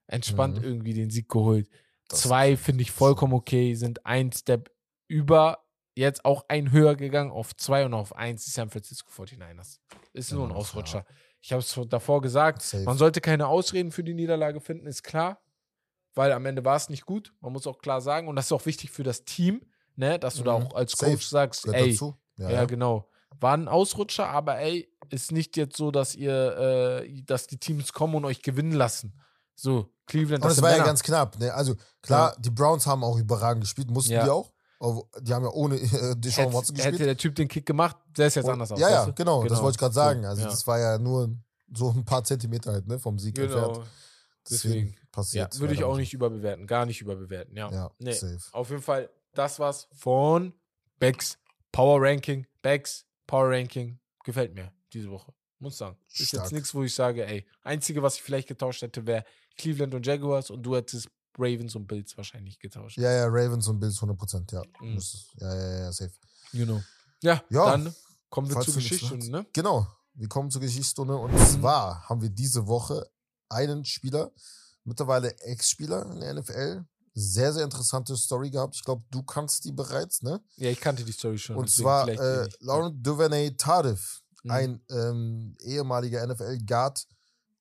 Speaker 3: entspannt
Speaker 2: Mhm.
Speaker 3: irgendwie den Sieg geholt.
Speaker 2: Das
Speaker 3: Zwei finde ich vollkommen okay, sind ein Step über, jetzt auch ein höher gegangen auf zwei und auf eins die San Francisco 49ers. Ist nur ein
Speaker 2: noch,
Speaker 3: Ausrutscher. Ich habe es davor gesagt,
Speaker 2: Safe.
Speaker 3: man sollte keine Ausreden für die Niederlage finden, ist klar, weil am Ende war es nicht gut. Man muss auch klar sagen, und das ist auch wichtig für das Team, ne, dass du da
Speaker 2: Mhm.
Speaker 3: auch als
Speaker 2: Safe.
Speaker 3: Coach sagst,
Speaker 2: Gehört
Speaker 3: ey.
Speaker 2: Ja,
Speaker 3: ja,
Speaker 2: ja.
Speaker 3: genau. War ein Ausrutscher, aber ey, ist nicht jetzt so, dass ihr, äh, dass die Teams kommen und euch gewinnen lassen. So, Cleveland,
Speaker 2: Und
Speaker 3: das
Speaker 2: war ja ganz knapp. Ne? Also klar, die Browns haben auch überragend gespielt, mussten
Speaker 3: Ja.
Speaker 2: die auch. Die haben ja ohne äh, Deshaun Watson
Speaker 3: hätte, hätte
Speaker 2: gespielt.
Speaker 3: der Typ den Kick gemacht, sähe es jetzt
Speaker 2: Und-
Speaker 3: anders aus.
Speaker 2: ja, ja,
Speaker 3: du?
Speaker 2: genau, das wollte ich gerade sagen. Also
Speaker 3: ja.
Speaker 2: das war ja nur so ein paar Zentimeter halt, ne, vom Sieg entfernt.
Speaker 3: Genau. Deswegen.
Speaker 2: Deswegen passiert.
Speaker 3: Ja, würde ich auch nicht überbewerten. Gar nicht überbewerten, ja.
Speaker 2: Ja,
Speaker 3: nee.
Speaker 2: safe.
Speaker 3: Auf jeden Fall, das war's von Becks Power Ranking. Becks Power Ranking gefällt mir diese Woche. Muss sagen. Ist
Speaker 2: Stark.
Speaker 3: jetzt nichts, wo ich sage, ey, einzige, was ich vielleicht getauscht hätte, wäre Cleveland und Jaguars und du hättest Ravens und Bills wahrscheinlich getauscht.
Speaker 2: Ja, ja, Ravens und Bills 100%, ja.
Speaker 3: Mhm.
Speaker 2: Ja, ja, ja, safe.
Speaker 3: Genau. Ja,
Speaker 2: Ja,
Speaker 3: dann kommen wir zur
Speaker 2: sagst.
Speaker 3: ne?
Speaker 2: Genau, wir kommen zur Geschichtsstunde und
Speaker 3: Mhm.
Speaker 2: zwar haben wir diese Woche einen Spieler, mittlerweile Ex-Spieler in der NFL. Sehr, sehr interessante Story gehabt. Ich glaube, du kannst die bereits, ne?
Speaker 3: Ja, ich kannte die Story schon.
Speaker 2: Und zwar äh,
Speaker 3: wenig.
Speaker 2: Laurent Duvernay Tardif,
Speaker 3: Mhm.
Speaker 2: ein ähm, ehemaliger NFL-Guard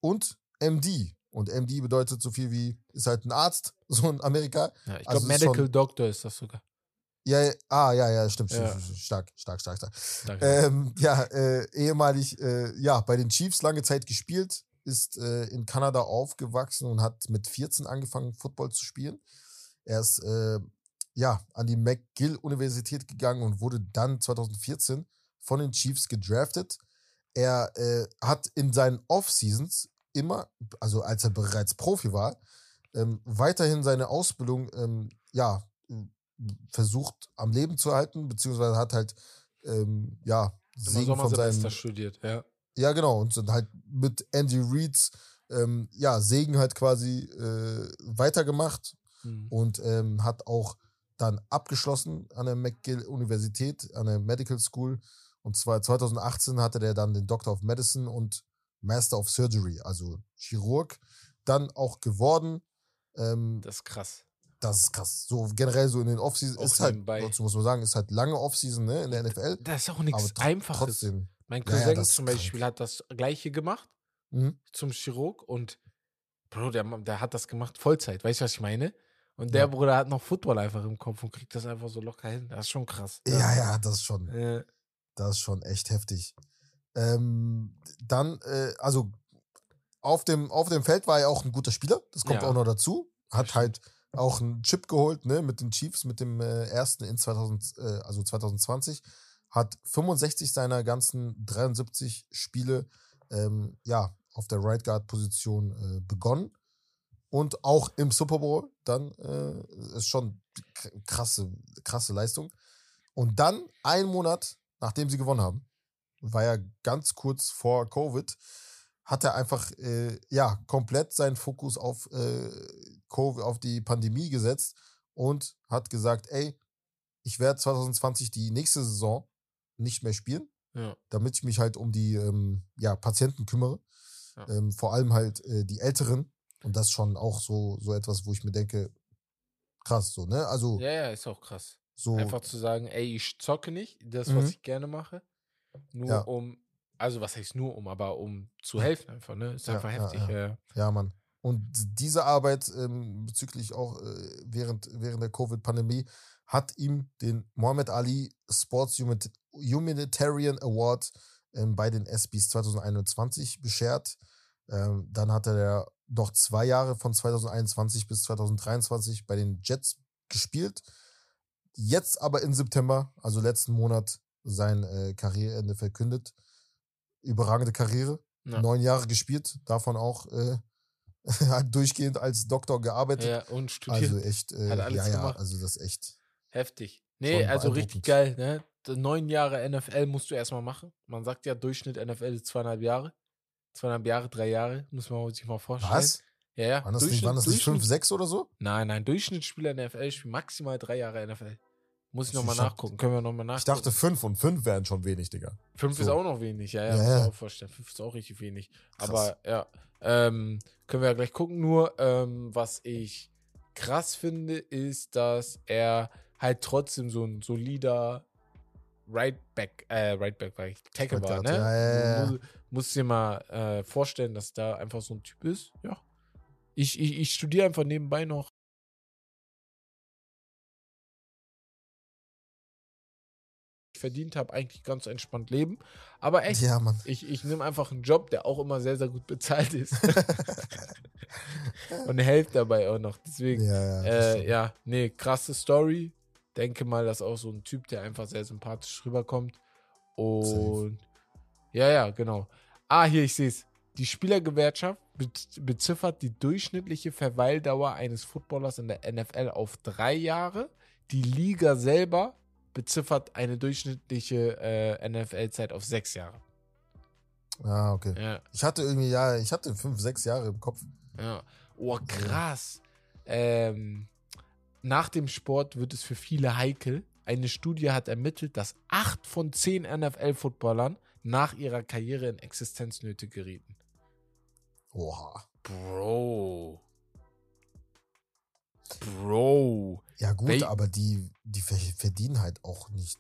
Speaker 2: und MD. Und MD bedeutet so viel wie, ist halt ein Arzt, so in Amerika.
Speaker 3: Ja, ich
Speaker 2: also
Speaker 3: glaube,
Speaker 2: ist
Speaker 3: Medical
Speaker 2: schon-
Speaker 3: Doctor ist das sogar.
Speaker 2: Ja, ja, ah, ja, ja, stimmt,
Speaker 3: Ja.
Speaker 2: stark, stark, stark, stark.
Speaker 3: Danke.
Speaker 2: Ähm, ja, äh, ehemalig, äh, ja, bei den Chiefs lange Zeit gespielt, ist äh, in Kanada aufgewachsen und hat mit 14 angefangen, Football zu spielen. Er ist, äh, ja, an die McGill-Universität gegangen und wurde dann 2014 von den Chiefs gedraftet. Er äh, hat in seinen Off-Seasons immer, also als er bereits Profi war, ähm, weiterhin seine Ausbildung, ähm, ja, versucht am Leben zu halten, beziehungsweise hat halt, ähm, ja, Segen von seinem,
Speaker 3: studiert, ja.
Speaker 2: ja genau, und sind halt mit Andy Reeds, ähm, ja, Segen halt quasi äh, weitergemacht
Speaker 3: Mhm.
Speaker 2: und ähm, hat auch dann abgeschlossen an der McGill-Universität, an der Medical School. Und zwar 2018 hatte der dann den Doctor of Medicine und Master of Surgery, also Chirurg, dann auch geworden. Ähm,
Speaker 3: Das ist krass.
Speaker 2: das ist krass. So generell so in den Offseason ist halt,
Speaker 3: nebenbei.
Speaker 2: dazu muss man sagen, ist halt lange Offseason ne, in der NFL.
Speaker 3: Das ist auch nichts Einfaches.
Speaker 2: trotzdem.
Speaker 3: Mein
Speaker 2: Ja, ja,
Speaker 3: Cousin
Speaker 2: ist
Speaker 3: zum
Speaker 2: krank.
Speaker 3: Beispiel hat das gleiche gemacht
Speaker 2: Mhm.
Speaker 3: zum Chirurg und Bro, der, der hat das gemacht Vollzeit, weißt du, was ich meine? Und der
Speaker 2: Ja.
Speaker 3: Bruder hat noch Football einfach im Kopf und kriegt das einfach so locker hin. Das ist schon krass.
Speaker 2: Ja, ja, das ist schon,
Speaker 3: Äh,
Speaker 2: das ist schon echt heftig. Ähm, dann, äh, also auf dem, auf dem Feld war er auch ein guter Spieler, das kommt
Speaker 3: Ja.
Speaker 2: auch noch dazu. Hat halt auch einen Chip geholt, ne, mit den Chiefs, mit dem äh, ersten in 2000, äh, also 2020. Hat 65 seiner ganzen 73 Spiele, ähm, ja, auf der Right Guard Position äh, begonnen. Und auch im Super Bowl dann äh, ist schon krasse, krasse Leistung. Und dann, einen Monat nachdem sie gewonnen haben, war ja ganz kurz vor Covid, hat er einfach äh, ja komplett seinen Fokus auf, äh, Covid, auf die Pandemie gesetzt und hat gesagt, ey, ich werde 2020 die nächste Saison nicht mehr spielen,
Speaker 3: ja.
Speaker 2: damit ich mich halt um die ähm, ja, Patienten kümmere.
Speaker 3: Ja.
Speaker 2: Ähm, vor allem halt äh, die Älteren. Und das schon auch so, so etwas, wo ich mir denke, krass, so, ne? Also
Speaker 3: ja, ja, ist auch krass.
Speaker 2: so.
Speaker 3: Einfach zu sagen, ey, ich zocke nicht, das,
Speaker 2: Mhm.
Speaker 3: was ich gerne mache, nur
Speaker 2: Ja.
Speaker 3: um, also was heißt nur um, aber um zu helfen einfach, ne? Ist einfach
Speaker 2: ja,
Speaker 3: heftig.
Speaker 2: ja.
Speaker 3: Ja,
Speaker 2: Ja, Mann. Und diese Arbeit ähm, bezüglich auch äh, während, während der Covid-Pandemie hat ihm den Muhammad Ali Sports Humanit- Humanitarian Award ähm, bei den ESPYs 2021 beschert. Ähm, dann hat er noch zwei Jahre von 2021 bis 2023 bei den Jets gespielt. Jetzt aber im September, also letzten Monat, sein äh, Karriereende verkündet. Überragende Karriere
Speaker 3: Ja.
Speaker 2: neun Jahre gespielt, davon auch äh, hat durchgehend als Doktor gearbeitet.
Speaker 3: ja und studiert.
Speaker 2: also echt, äh,
Speaker 3: Hat alles
Speaker 2: ja, ja,
Speaker 3: gemacht.
Speaker 2: also das ist echt.
Speaker 3: Heftig. Nee, also richtig geil, ne? Neun Jahre NFL musst du erstmal machen. Man sagt ja, Durchschnitt NFL ist zweieinhalb Jahre. Zweieinhalb Jahre, drei Jahre, muss man sich mal vorstellen.
Speaker 2: Was?
Speaker 3: Ja, ja.
Speaker 2: Waren das nicht, waren das nicht fünf, sechs oder so?
Speaker 3: Nein, nein, Durchschnittsspieler in der NFL spielen maximal drei Jahre NFL. Muss ich nochmal nachgucken. Können wir nochmal nachgucken.
Speaker 2: Ich dachte fünf und fünf wären schon wenig, Digga.
Speaker 3: Fünf ist
Speaker 2: so.
Speaker 3: auch noch wenig, ja, ja,
Speaker 2: Ja,
Speaker 3: muss
Speaker 2: ja.
Speaker 3: auch vorstellen. Fünf ist auch richtig wenig.
Speaker 2: Krass.
Speaker 3: Aber ja, ähm, können wir ja gleich gucken. Nur, ähm, was ich krass finde, ist, dass er halt trotzdem so ein solider Right Back, äh, Right Back war ich, Tackle war, ne?
Speaker 2: ja, ja, ja.
Speaker 3: Musst dir mal äh, vorstellen, dass da einfach so ein Typ ist. Ja. Ich, ich, ich studiere einfach nebenbei noch. verdient habe, eigentlich ganz entspannt leben. Aber echt,
Speaker 2: Ja,
Speaker 3: ich, ich nehme einfach einen Job, der auch immer sehr, sehr gut bezahlt ist. und helfe dabei auch noch. Deswegen,
Speaker 2: ja, ja.
Speaker 3: äh, ja, nee, krasse Story. Denke mal, dass auch so ein Typ, der einfach sehr sympathisch rüberkommt. Und ja, ja, genau. Ah, hier, ich sehe es. Die Spielergewerkschaft beziffert die durchschnittliche Verweildauer eines Footballers in der NFL auf drei Jahre. Die Liga selber beziffert eine durchschnittliche äh, NFL-Zeit auf sechs Jahre.
Speaker 2: Ah, okay.
Speaker 3: Ja.
Speaker 2: Ich hatte irgendwie, ja, ich hatte fünf, sechs Jahre im Kopf.
Speaker 3: Ja. Oh, krass. Ähm, nach dem Sport wird es für viele heikel. Eine Studie hat ermittelt, dass acht von zehn NFL-Footballern nach ihrer Karriere in Existenznöte gerieten.
Speaker 2: Oha.
Speaker 3: Bro. Bro.
Speaker 2: Ja, gut,
Speaker 3: Wel-
Speaker 2: aber die, die ver- verdienen halt auch nicht.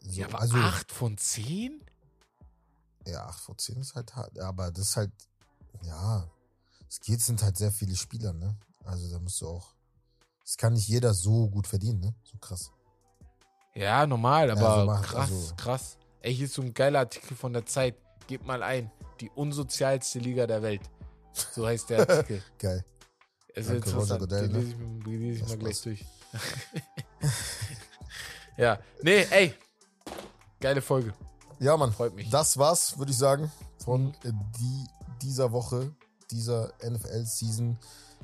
Speaker 2: So.
Speaker 3: Ja, aber
Speaker 2: also,
Speaker 3: acht von zehn?
Speaker 2: Ja, 8 vor 10 ist halt hart. Aber das ist halt, ja, es geht, sind halt sehr viele Spieler, ne? Also da musst du auch. Es kann nicht jeder so gut verdienen, ne? So krass.
Speaker 3: Ja, normal, aber
Speaker 2: so macht-
Speaker 3: krass,
Speaker 2: also-
Speaker 3: krass. Ey, hier ist so ein geiler Artikel von der Zeit. Gebt mal ein. Die unsozialste Liga der Welt. So heißt der Artikel.
Speaker 2: Geil.
Speaker 3: Es ist
Speaker 2: Danke,
Speaker 3: interessant.
Speaker 2: Goodell,
Speaker 3: Den
Speaker 2: ne?
Speaker 3: lese ich, mir- den lese ich
Speaker 2: Das
Speaker 3: mal gleich
Speaker 2: Spaß.
Speaker 3: durch. ja, nee, ey. Geile Folge.
Speaker 2: Ja, Mann.
Speaker 3: Freut mich.
Speaker 2: Das war's, würde ich sagen, von
Speaker 3: Mhm.
Speaker 2: die, dieser Woche, dieser NFL-Season,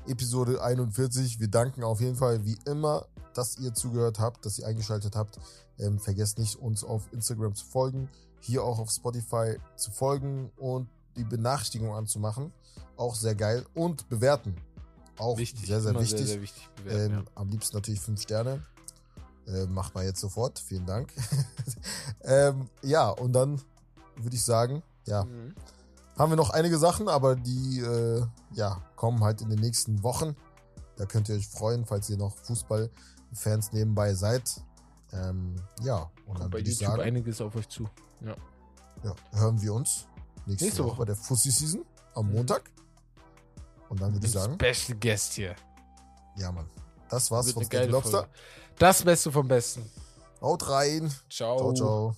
Speaker 2: Episode 41. Wir danken auf jeden Fall wie immer, dass ihr zugehört habt, dass ihr eingeschaltet habt. Ähm, vergesst nicht, uns auf Instagram zu folgen, hier auch auf Spotify zu folgen und die Benachrichtigung anzumachen. Auch sehr geil. Und bewerten. Auch
Speaker 3: Wichtig.
Speaker 2: sehr, sehr wichtig.
Speaker 3: Sehr, sehr wichtig. bewerten,
Speaker 2: Ähm, Am liebsten natürlich fünf Sterne. Äh, macht mal jetzt sofort. Vielen Dank. ähm, ja, und dann würde ich sagen, ja,
Speaker 3: ja. Mhm.
Speaker 2: haben wir noch einige Sachen, aber die äh, ja, kommen halt in den nächsten Wochen. Da könnt ihr euch freuen, falls ihr noch Fußballfans nebenbei seid. Ähm, ja, und dann
Speaker 3: Kommt bei
Speaker 2: würde ich
Speaker 3: YouTube
Speaker 2: sagen,
Speaker 3: einiges auf euch zu. Ja.
Speaker 2: ja, hören wir uns nächste,
Speaker 3: Nächste
Speaker 2: Woche.
Speaker 3: Woche.
Speaker 2: bei der Fussi Season am
Speaker 3: Mhm.
Speaker 2: Montag. Und dann würde ich sagen,
Speaker 3: Special Guest hier.
Speaker 2: ja, Mann. Das war's von
Speaker 3: geile
Speaker 2: Lobster.
Speaker 3: Das Beste vom Besten.
Speaker 2: Haut rein.
Speaker 3: Ciao.
Speaker 2: Ciao, ciao.